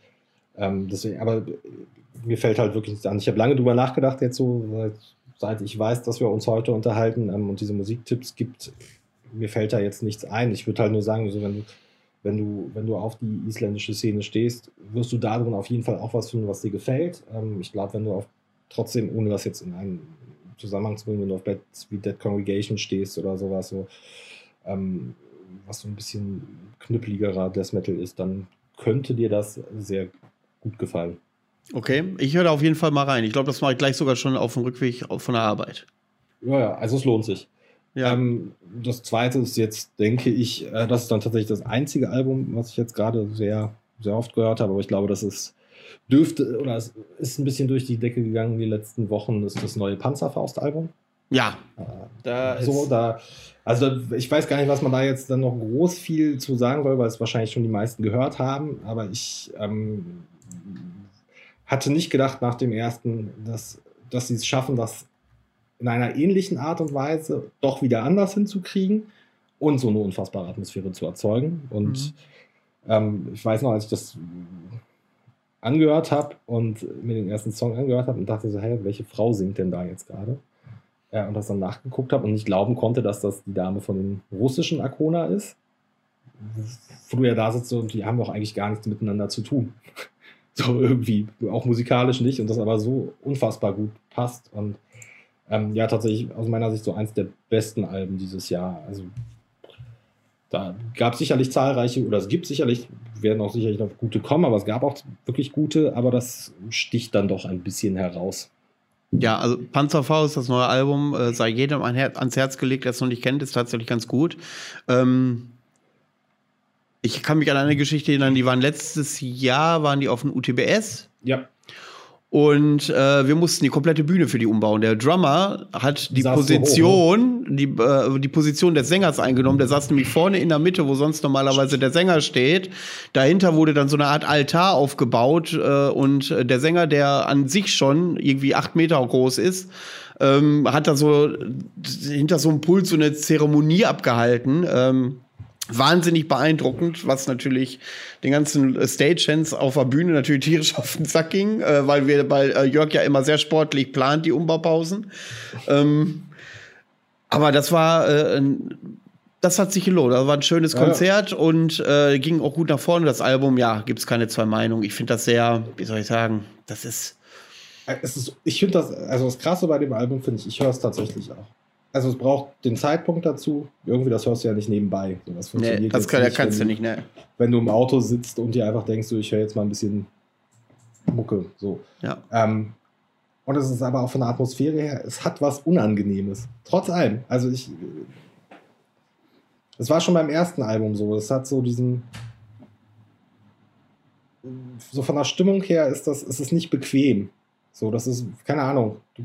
Ähm, deswegen, aber mir fällt halt wirklich nichts an. Ich habe lange drüber nachgedacht, jetzt so, seit, seit, ich weiß, dass wir uns heute unterhalten ähm, und diese Musiktipps gibt, mir fällt da jetzt nichts ein. Ich würde halt nur sagen, so wenn du, wenn du, wenn du auf die isländische Szene stehst, wirst du darin auf jeden Fall auch was finden, was dir gefällt. Ähm, ich glaube, wenn du auf trotzdem, ohne das jetzt in einen Zusammenhang zu bringen, wenn du auf Beds wie Dead Congregation stehst oder sowas, so, ähm, was so ein bisschen knüppeligerer Death Metal ist, dann könnte dir das sehr gut gefallen. Okay, ich höre da auf jeden Fall mal rein. Ich glaube, das mache ich gleich sogar schon auf dem Rückweg von der Arbeit. Ja, ja, also es lohnt sich. Ja. Ähm, das zweite ist jetzt, denke ich, äh, das ist dann tatsächlich das einzige Album, was ich jetzt gerade sehr, sehr oft gehört habe, aber ich glaube, das ist, dürfte, oder es ist ein bisschen durch die Decke gegangen die letzten Wochen, ist das neue Panzerfaust-Album. Ja. Äh, da so, da, also ich weiß gar nicht, was man da jetzt dann noch groß viel zu sagen soll, weil es wahrscheinlich schon die meisten gehört haben, aber ich ähm, hatte nicht gedacht nach dem ersten, dass, dass sie es schaffen, das in einer ähnlichen Art und Weise doch wieder anders hinzukriegen und so eine unfassbare Atmosphäre zu erzeugen. Und mhm. ähm, ich weiß noch, als ich das angehört habe und mir den ersten Song angehört habe und dachte so, hey, welche Frau singt denn da jetzt gerade? Ja, und das dann nachgeguckt habe und nicht glauben konnte, dass das die Dame von dem russischen Akona ist. Wo du ja da sitzt und die haben doch eigentlich gar nichts miteinander zu tun. so irgendwie, auch musikalisch nicht und das aber so unfassbar gut passt und ähm, ja, tatsächlich aus meiner Sicht so eins der besten Alben dieses Jahr. Also da gab es sicherlich zahlreiche, oder es gibt sicherlich, werden auch sicherlich noch gute kommen, aber es gab auch wirklich gute, aber das sticht dann doch ein bisschen heraus. Ja, also Panzerfaust, das neue Album, äh, sei jedem ans Herz gelegt, der es noch nicht kennt, ist tatsächlich ganz gut. Ähm, ich kann mich an eine Geschichte erinnern, die waren letztes Jahr, waren die auf dem UTBS. Ja. Und äh, wir mussten die komplette Bühne für die umbauen. Der Drummer hat die saß Position, so die, äh, die Position des Sängers eingenommen. Der saß nämlich vorne in der Mitte, wo sonst normalerweise der Sänger steht. Dahinter wurde dann so eine Art Altar aufgebaut äh, und der Sänger, der an sich schon irgendwie acht Meter groß ist, ähm, hat da so hinter so einem Pult so eine Zeremonie abgehalten. Ähm, wahnsinnig beeindruckend, was natürlich den ganzen äh, Stagehands auf der Bühne natürlich tierisch auf den Sack ging, äh, weil wir bei äh, Jörg ja immer sehr sportlich plant, die Umbaupausen. Ähm, aber das war, äh, das hat sich gelohnt. Das war ein schönes Konzert ja. und äh, ging auch gut nach vorne. Das Album, ja, gibt es keine zwei Meinungen. Ich finde das sehr, wie soll ich sagen, das ist. Äh, es ist ich finde das, also das Krasse bei dem Album finde ich, ich höre es tatsächlich auch also es braucht den Zeitpunkt dazu. Irgendwie, das hörst du ja nicht nebenbei. So, das funktioniert nee, das kann, nicht, kannst wenn, du nicht, ne? Wenn du im Auto sitzt und dir einfach denkst, so, ich höre jetzt mal ein bisschen Mucke. So. Ja. Ähm, und es ist aber auch von der Atmosphäre her, es hat was Unangenehmes. Trotz allem. Also ich. Es war schon beim ersten Album so. Es hat so diesen. So von der Stimmung her ist das, ist es nicht bequem. So, das ist, keine Ahnung. Du,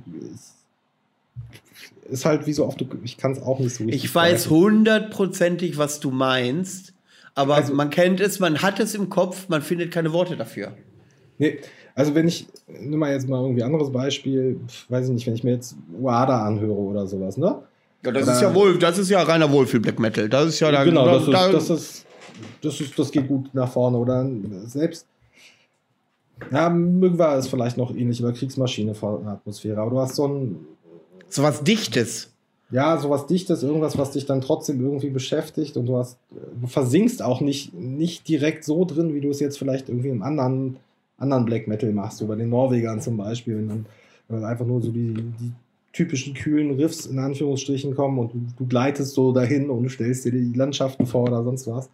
ist halt wie so oft, ich kann es auch nicht so richtig. Ich weiß hundertprozentig, was du meinst, aber also, man kennt es, man hat es im Kopf, man findet keine Worte dafür. Nee, also wenn ich, nimm mal jetzt mal irgendwie ein anderes Beispiel, weiß ich nicht, wenn ich mir jetzt Wada anhöre oder sowas, ne? Ja, das oder, ist ja wohl, das ist ja reiner Wohlfühl Black Metal. Das ist ja da, genau, das, da, ist, das, ist, das ist, das geht gut nach vorne oder selbst. Ja, mögen wir es vielleicht noch ähnlich über Kriegsmaschine Atmosphäre, aber du hast so ein so was Dichtes. ja, sowas Dichtes, irgendwas, was dich dann trotzdem irgendwie beschäftigt und du hast, du versinkst auch nicht, nicht direkt so drin, wie du es jetzt vielleicht irgendwie im anderen, anderen Black Metal machst, so bei den Norwegern zum Beispiel, wenn dann, wenn dann einfach nur so die, die typischen kühlen Riffs in Anführungsstrichen kommen und du, du gleitest so dahin und stellst dir die Landschaften vor oder sonst was.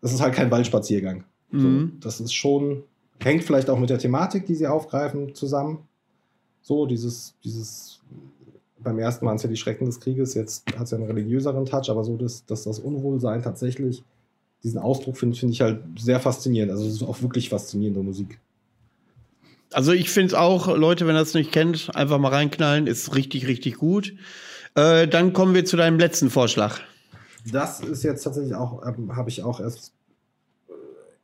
Das ist halt kein Waldspaziergang. Mhm. So, das ist schon, hängt vielleicht auch mit der Thematik, die sie aufgreifen, zusammen. So, dieses, dieses, beim ersten Mal ist ja die Schrecken des Krieges, jetzt hat es ja einen religiöseren Touch, aber so, dass, dass das Unwohlsein tatsächlich diesen Ausdruck finde find ich halt sehr faszinierend. Also, es ist auch wirklich faszinierende Musik. Also ich finde es auch, Leute, wenn ihr es nicht kennt, einfach mal reinknallen, ist richtig, richtig gut. Äh, dann kommen wir zu deinem letzten Vorschlag. Das ist jetzt tatsächlich auch, ähm, habe ich auch erst äh,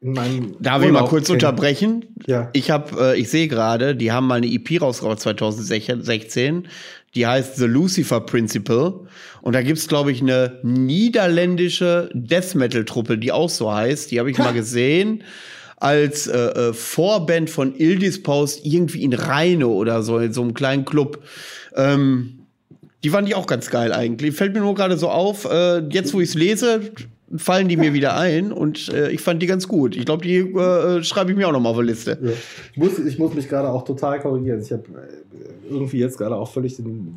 in meinem. Darf ich mal Urlaub kurz kennen- unterbrechen? Ja. Ich habe, äh, ich sehe gerade, die haben mal eine EP rausgebracht 2016. Die heißt The Lucifer Principle. Und da gibt's, glaube ich, eine niederländische Death Metal Truppe, die auch so heißt. Die habe ich mal gesehen als äh, äh, Vorband von Ildis Post irgendwie in Rheine oder so, in so einem kleinen Club. Ähm, die fand ich auch ganz geil eigentlich. Fällt mir nur gerade so auf, äh, jetzt wo ich es lese, fallen die mir wieder ein und äh, ich fand die ganz gut. Ich glaube, die äh, schreibe ich mir auch noch mal auf die Liste. Ja. Ich, muss, ich muss mich gerade auch total korrigieren. Ich habe äh, irgendwie jetzt gerade auch völlig den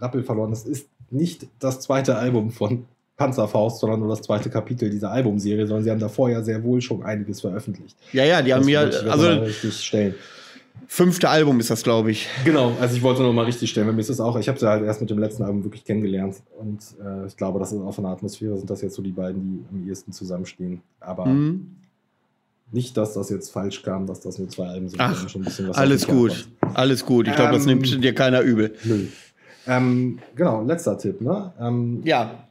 Rappel verloren. Das ist nicht das zweite Album von Panzerfaust, sondern nur das zweite Kapitel dieser Albumserie, sondern sie haben davor ja sehr wohl schon einiges veröffentlicht. Ja, ja, die haben Das ja, jetzt mal also richtig stellen. fünfte Album ist das, glaube ich. Genau, also ich wollte noch mal richtig stellen, weil mir ist es auch, ich habe sie halt erst mit dem letzten Album wirklich kennengelernt und äh, ich glaube, das ist auch von der Atmosphäre sind das jetzt so die beiden, die am ehesten zusammenstehen. Aber Mhm. Nicht, dass das jetzt falsch kam, dass das nur zwei Alben sind. Ach, schon ein bisschen was Alles gut, alles gut. Ich glaube, das Ähm, nimmt dir keiner übel. Nö. Ähm, genau, letzter Tipp, ne? Ähm, Ja,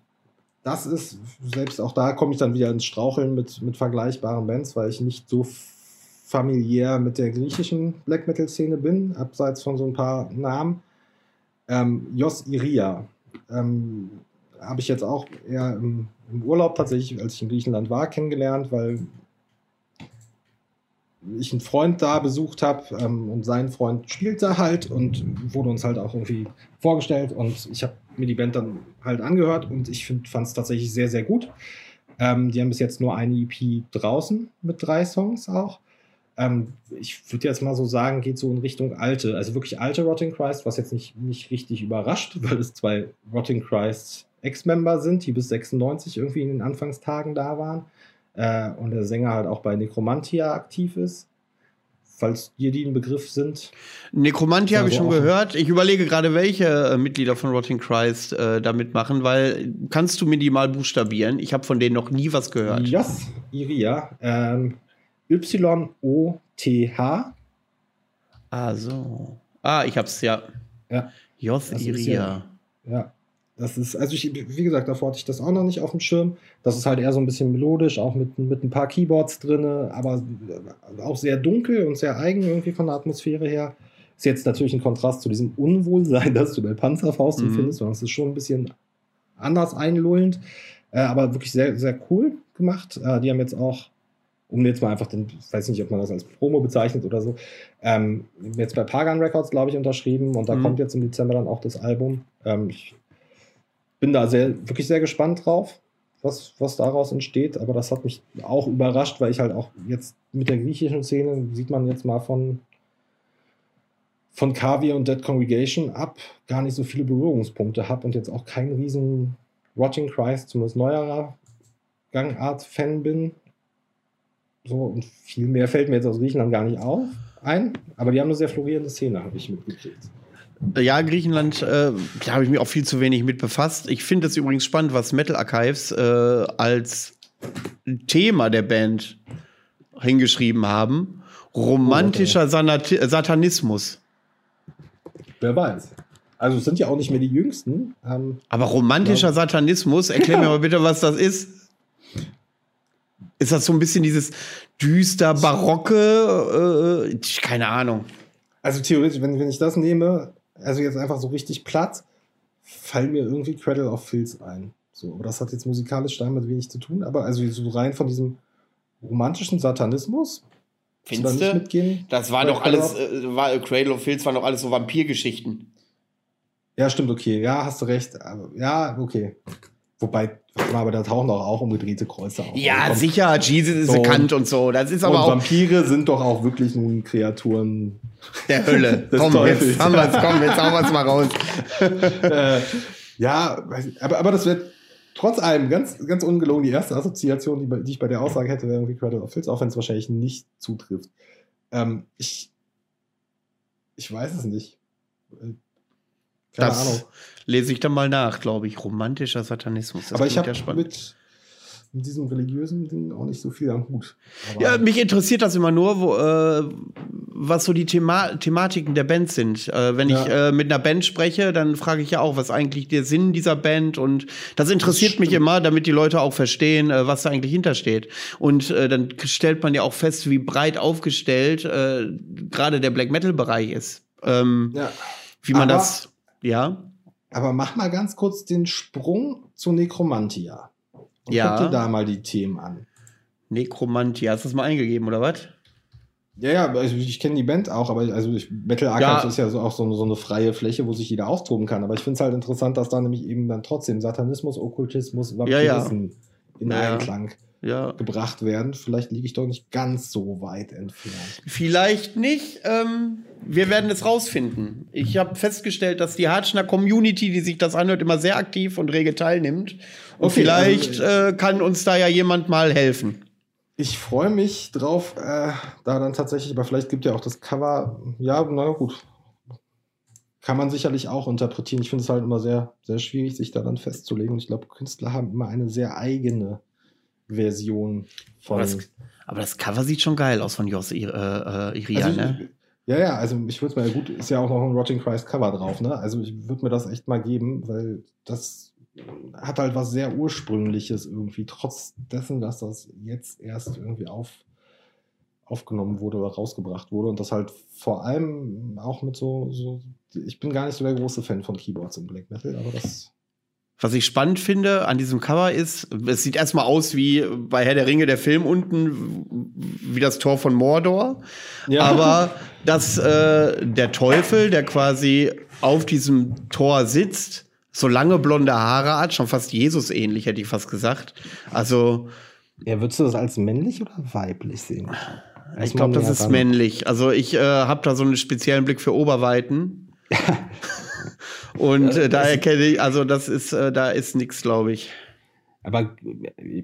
das ist, selbst auch da komme ich dann wieder ins Straucheln mit, mit vergleichbaren Bands, weil ich nicht so familiär mit der griechischen Black Metal-Szene bin, abseits von so ein paar Namen. Ähm, Jos Iria ähm, habe ich jetzt auch eher im, im Urlaub tatsächlich, als ich in Griechenland war, kennengelernt, weil ich einen Freund da besucht habe ähm, und sein Freund spielt da halt und wurde uns halt auch irgendwie vorgestellt und ich habe mir die Band dann halt angehört und ich fand es tatsächlich sehr, sehr gut. Ähm, die haben bis jetzt nur eine EP draußen mit drei Songs auch. Ähm, ich würde jetzt mal so sagen, geht so in Richtung alte, also wirklich alte Rotting Christ, was jetzt nicht, nicht richtig überrascht, weil es zwei Rotting Christ Ex-Member sind, die bis 96 irgendwie in den Anfangstagen da waren. Äh, und der Sänger halt auch bei Necromantia aktiv ist. Falls dir die ein Begriff sind. Necromantia Ja, habe ich schon gehört. Ich überlege gerade, welche äh, Mitglieder von Rotting Christ äh, da mitmachen, weil kannst du mir die mal buchstabieren? Ich habe von denen noch nie was gehört. Jos Iria. Ähm, Y-O-T-H. Ah, so. Ah, ich hab's ja. Ja. Jos Iria. Ja. Das ist, also ich, wie gesagt, davor hatte ich das auch noch nicht auf dem Schirm. Das ist halt eher so ein bisschen melodisch, auch mit, mit ein paar Keyboards drin, aber auch sehr dunkel und sehr eigen irgendwie von der Atmosphäre her. Ist jetzt natürlich ein Kontrast zu diesem Unwohlsein, das du bei Panzerfaust Mhm. empfindest, sondern es ist schon ein bisschen anders einlullend, äh, aber wirklich sehr, sehr cool gemacht. Äh, die haben jetzt auch, um jetzt mal einfach den, ich weiß nicht, ob man das als Promo bezeichnet oder so, ähm, jetzt bei Pagan Records, glaube ich, unterschrieben und da Mhm. kommt jetzt im Dezember dann auch das Album. Ähm, ich bin da sehr, wirklich sehr gespannt drauf, was, was daraus entsteht, aber das hat mich auch überrascht, weil ich halt auch jetzt mit der griechischen Szene, sieht man jetzt mal von, von Kaviar und Dead Congregation ab, gar nicht so viele Berührungspunkte habe und jetzt auch kein riesen Rotting Christ, zumindest neuerer Gangart-Fan bin. So, und viel mehr fällt mir jetzt aus Griechenland gar nicht auf ein, aber die haben eine sehr florierende Szene, habe ich mitgekriegt. Ja, Griechenland, äh, da habe ich mich auch viel zu wenig mit befasst. Ich finde es übrigens spannend, was Metal Archives äh, als Thema der Band hingeschrieben haben. Romantischer Sanati Satanismus. Wer weiß. Also es sind ja auch nicht mehr die Jüngsten. Ähm, Aber romantischer Satanismus, erklär mir mal bitte, was das ist. Ist das so ein bisschen dieses düster barocke? Äh, keine Ahnung. also theoretisch, wenn, wenn ich das nehme, also jetzt einfach so richtig platt, fallen mir irgendwie Cradle of Filth ein. So, aber das hat jetzt musikalisch damit wenig zu tun, aber also so rein von diesem romantischen Satanismus. willst du da Findest mitgehen? Das war doch alles, äh, war, Cradle of Filth waren doch alles so Vampirgeschichten. Ja, stimmt, okay. Ja, hast du recht. Aber, ja, okay. Wobei, aber da tauchen doch auch umgedrehte Kreuze auf. Ja, und, sicher, Jesus ist so, bekannt und so. Das ist aber und auch. Vampire sind doch auch wirklich nun Kreaturen der Hölle. komm, Teufels. jetzt haben wir's, komm, jetzt hauen wir es mal raus. äh, ja, aber, aber das wird trotz allem ganz, ganz ungelogen die erste Assoziation, die, die ich bei der Aussage hätte, wäre irgendwie Cradle of Filth, auch wenn es wahrscheinlich nicht zutrifft. Ähm, ich, ich weiß es nicht. Keine das Ahnung. lese ich dann mal nach, glaube ich. Romantischer Satanismus. Das Aber ich habe mit, mit diesem religiösen Ding auch nicht so viel am Hut. Aber ja, mich interessiert das immer nur, wo, äh, was so die Thema Thematiken der Band sind. Äh, wenn ja. ich äh, mit einer Band spreche, dann frage ich ja auch, was eigentlich der Sinn dieser Band und das interessiert das mich immer, damit die Leute auch verstehen, äh, was da eigentlich hintersteht. Und äh, dann stellt man ja auch fest, wie breit aufgestellt äh, gerade der Black Metal Bereich ist. Ähm, ja. Wie man Aber das ja. Aber mach mal ganz kurz den Sprung zu Necromantia. Und ja. guck dir da mal die Themen an. Necromantia, hast du das mal eingegeben, oder was? Ja, ja, also ich kenne die Band auch, aber also ich, Metal Archives ja. ist ja so, auch so, so, eine freie Fläche, wo sich jeder austoben kann. Aber ich finde es halt interessant, dass da nämlich eben dann trotzdem Satanismus, Okkultismus, Vampirismus ja, ja. in Einklang ja. gebracht werden. Vielleicht liege ich doch nicht ganz so weit entfernt. Vielleicht nicht. Ähm, wir werden es rausfinden. Ich habe festgestellt, dass die Hartschner Community, die sich das anhört, immer sehr aktiv und rege teilnimmt. Und okay, vielleicht also, äh, kann uns da ja jemand mal helfen. Ich freue mich drauf, äh, da dann tatsächlich, aber vielleicht gibt ja auch das Cover. Ja, na gut. Kann man sicherlich auch interpretieren. Ich finde es halt immer sehr, sehr schwierig, sich daran festzulegen. Ich glaube, Künstler haben immer eine sehr eigene Version von. Aber das, aber das Cover sieht schon geil aus von Jos äh, äh, Irian, also, ne? Ja, ja, also ich würde es mal, gut, ist ja auch noch ein Rotting Christ Cover drauf, ne? Also ich würde mir das echt mal geben, weil das hat halt was sehr Ursprüngliches irgendwie, trotz dessen, dass das jetzt erst irgendwie auf, aufgenommen wurde oder rausgebracht wurde und das halt vor allem auch mit so, so, ich bin gar nicht so der große Fan von Keyboards im Black Metal, aber das was ich spannend finde an diesem Cover ist, es sieht erstmal aus wie bei Herr der Ringe der Film unten, wie das Tor von Mordor. Ja. Aber dass äh, der Teufel, der quasi auf diesem Tor sitzt, so lange blonde Haare hat, schon fast Jesus ähnlich, hätte ich fast gesagt. Also. Ja, würdest du das als männlich oder weiblich sehen? Ich glaube, das ist männlich. Also ich äh, habe da so einen speziellen Blick für Oberweiten. Und äh, da erkenne ich, also das ist, äh, da ist nichts, glaube ich. Aber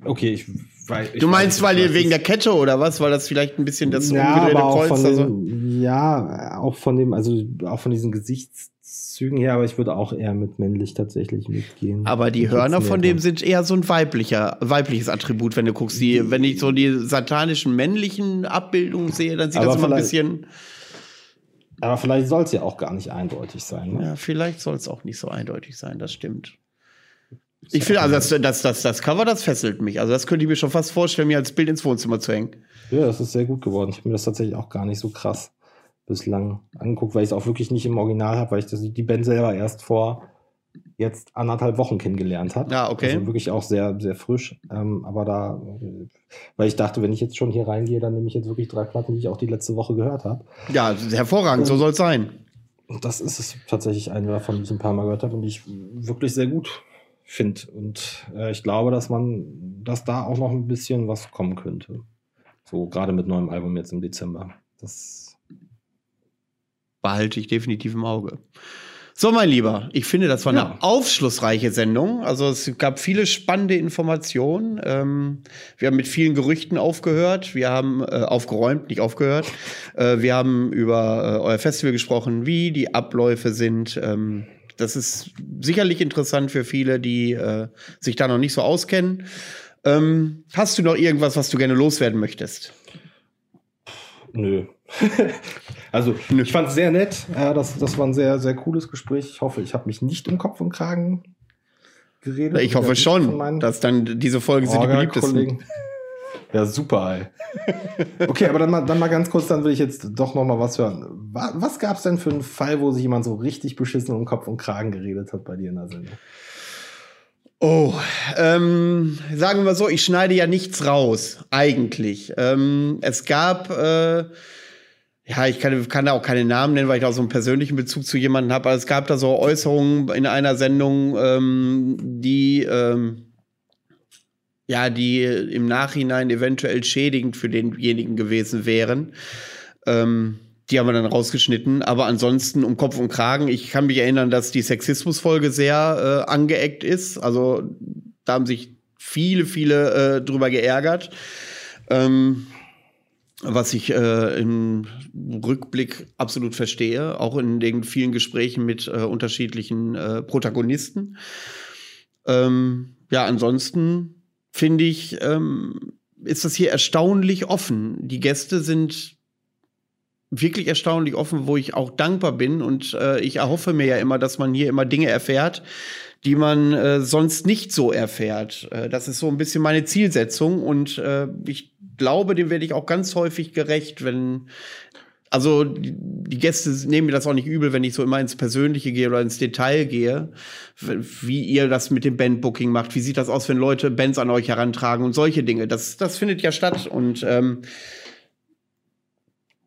okay, ich weil ich Du meinst, weiß, weil wegen der Kette oder was? Weil das vielleicht ein bisschen das ja, umgedrehte Kreuz also? Dem, ja, auch von dem, also auch von diesen Gesichtszügen her, aber ich würde auch eher mit männlich tatsächlich mitgehen. Aber die Hörner von dem sind eher so ein weiblicher, weibliches Attribut, wenn du guckst. Die, wenn ich so die satanischen männlichen Abbildungen sehe, dann sieht aber das immer ein bisschen. Aber vielleicht soll es ja auch gar nicht eindeutig sein. Ne? Ja, vielleicht soll es auch nicht so eindeutig sein, das stimmt. Ich finde, also das, das, das, das Cover, das fesselt mich. Also das könnte ich mir schon fast vorstellen, mir als Bild ins Wohnzimmer zu hängen. Ja, das ist sehr gut geworden. Ich habe mir das tatsächlich auch gar nicht so krass bislang angeguckt, weil ich es auch wirklich nicht im Original habe, weil ich das, die Band selber erst vor jetzt anderthalb Wochen kennengelernt habe. Ja, okay. Also wirklich auch sehr, sehr frisch. Ähm, aber da, weil ich dachte, wenn ich jetzt schon hier reingehe, dann nehme ich jetzt wirklich drei Platten, die ich auch die letzte Woche gehört habe. Ja, hervorragend, so soll es sein. Das ist es tatsächlich eine davon, die ich ein paar Mal gehört habe und die ich wirklich sehr gut finde. Und äh, ich glaube, dass man, dass da auch noch ein bisschen was kommen könnte. So gerade mit neuem Album jetzt im Dezember. Das behalte ich definitiv im Auge. So, mein Lieber, ich finde, das war eine aufschlussreiche Sendung. Also es gab viele spannende Informationen. Ähm, wir haben mit vielen Gerüchten aufgehört. Wir haben äh, aufgeräumt, nicht aufgehört. Äh, wir haben über äh, euer Festival gesprochen, wie die Abläufe sind. Ähm, das ist sicherlich interessant für viele, die äh, sich da noch nicht so auskennen. Ähm, hast du noch irgendwas, was du gerne loswerden möchtest? Nö. also, ich fand es sehr nett. Ja, das, das war ein sehr, sehr cooles Gespräch. Ich hoffe, ich habe mich nicht um Kopf und Kragen geredet. Ich hoffe schon, dass dann diese Folgen sind die beliebtesten. Ja, super, ey. Okay, aber dann mal, dann mal ganz kurz, dann will ich jetzt doch noch mal was hören. Was, was gab es denn für einen Fall, wo sich jemand so richtig beschissen um Kopf und Kragen geredet hat bei dir in der Sendung? Oh, ähm, sagen wir so, ich schneide ja nichts raus, eigentlich. Ähm, es gab, äh, ja, ich kann, kann da auch keine Namen nennen, weil ich da so einen persönlichen Bezug zu jemandem habe. Aber es gab da so Äußerungen in einer Sendung, ähm, die ähm, ja, die im Nachhinein eventuell schädigend für denjenigen gewesen wären. Ähm, die haben wir dann rausgeschnitten. Aber ansonsten um Kopf und Kragen. Ich kann mich erinnern, dass die Sexismusfolge sehr äh, angeeckt ist. Also da haben sich viele, viele äh, drüber geärgert. Ähm, was ich äh, im Rückblick absolut verstehe, auch in den vielen Gesprächen mit äh, unterschiedlichen äh, Protagonisten. Ähm, ja, ansonsten finde ich, ähm, ist das hier erstaunlich offen. Die Gäste sind wirklich erstaunlich offen, wo ich auch dankbar bin und äh, ich erhoffe mir ja immer, dass man hier immer Dinge erfährt, die man äh, sonst nicht so erfährt. Äh, das ist so ein bisschen meine Zielsetzung und ich glaube, dem werde ich auch ganz häufig gerecht, wenn also die, Gäste nehmen mir das auch nicht übel, wenn ich so immer ins Persönliche gehe oder ins Detail gehe, wie ihr das mit dem Bandbooking macht, wie sieht das aus, wenn Leute Bands an euch herantragen und solche Dinge. Das, das findet ja statt und ähm,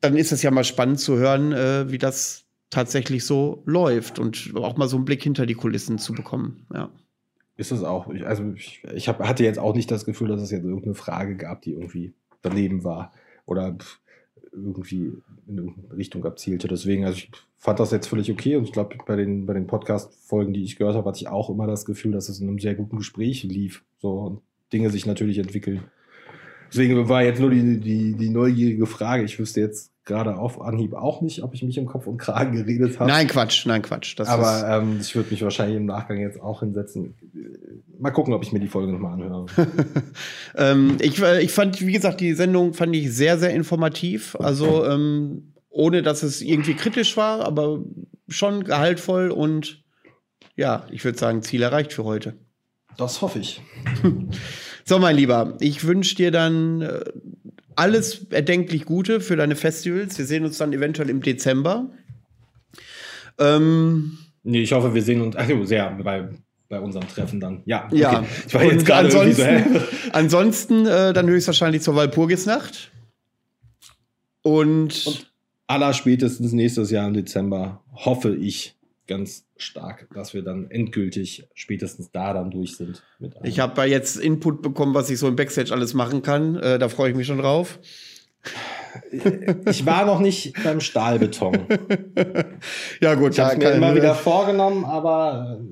dann ist es ja mal spannend zu hören, äh, wie das tatsächlich so läuft und auch mal so einen Blick hinter die Kulissen zu bekommen. Ja. Ist es auch. Also ich, ich hab, hatte jetzt auch nicht das Gefühl, dass es jetzt irgendeine Frage gab, die irgendwie daneben war oder irgendwie in irgendeine Richtung abzielte. Deswegen, also ich fand das jetzt völlig okay und ich glaube, bei den, bei den Podcast-Folgen, die ich gehört habe, hatte ich auch immer das Gefühl, dass es in einem sehr guten Gespräch lief. So und Dinge sich natürlich entwickeln. Deswegen war jetzt nur die, die, die neugierige Frage. Ich wüsste jetzt gerade auf Anhieb auch nicht, ob ich mich im Kopf und Kragen geredet habe. Nein, Quatsch, nein, Quatsch. Das Aber ähm, ich würde mich wahrscheinlich im Nachgang jetzt auch hinsetzen. Mal gucken, ob ich mir die Folge nochmal anhöre. ähm, ich, äh, ich fand, wie gesagt, die Sendung fand ich sehr, sehr informativ. Also ähm, ohne, dass es irgendwie kritisch war, aber schon gehaltvoll und ja, ich würde sagen, Ziel erreicht für heute. Das hoffe ich. so, mein Lieber, ich wünsche dir dann äh, alles erdenklich Gute für deine Festivals. Wir sehen uns dann eventuell im Dezember. Ähm, nee, ich hoffe, wir sehen uns also sehr bei, bei unserem Treffen dann. Ja, okay. ja. Ich war jetzt gerade ansonsten, so, ansonsten äh, dann höchstwahrscheinlich zur Walpurgisnacht. Und, Und aller spätestens nächstes Jahr im Dezember hoffe ich ganz stark, dass wir dann endgültig spätestens da dann durch sind. ich habe jetzt Input bekommen, was ich so im Backstage alles machen kann. Äh, da freue ich mich schon drauf. Ich war noch nicht beim Stahlbeton. ja, gut. Ich habe mir immer wieder vorgenommen, aber. Äh,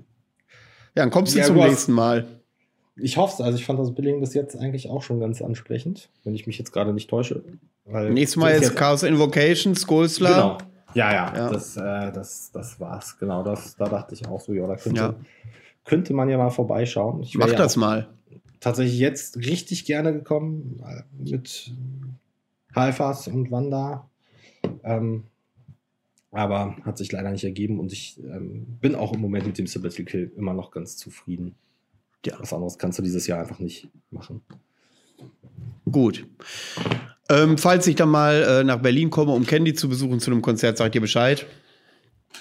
ja, dann kommst du ja, zum du nächsten Mal. Ich hoffe es. Also, ich fand das Billing bis jetzt eigentlich auch schon ganz ansprechend, wenn ich mich jetzt gerade nicht täusche. Nächstes Mal ist Chaos Invocation, Skullslar. Genau. Ja, ja, ja. Das, äh, das, das war's. Genau, das, da dachte ich auch so, ja, da könnte, ja. könnte man ja mal vorbeischauen. Ich Mach ja das mal. Tatsächlich jetzt richtig gerne gekommen äh, mit Halfas und Wanda. Ähm, aber hat sich leider nicht ergeben und ich ähm, bin auch im Moment mit dem Sabbatical Kill immer noch ganz zufrieden. Ja. Was anderes kannst du dieses Jahr einfach nicht machen. Gut. Ähm, falls ich dann mal äh, nach Berlin komme, um Candy zu besuchen zu einem Konzert, sag ich dir Bescheid.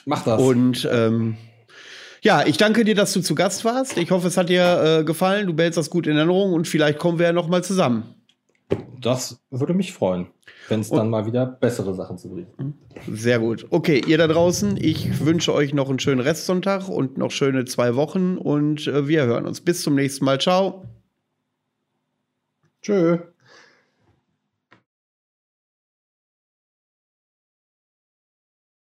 Mach das. Und ähm, ja, ich danke dir, dass du zu Gast warst. Ich hoffe, es hat dir äh, gefallen. Du behältst das gut in Erinnerung und vielleicht kommen wir ja noch mal zusammen. Das würde mich freuen, wenn es dann mal wieder bessere Sachen zu bringen. Sehr gut. Okay, ihr da draußen, ich wünsche euch noch einen schönen Restsonntag und noch schöne zwei Wochen und äh, wir hören uns. Bis zum nächsten Mal. Ciao. Tschö.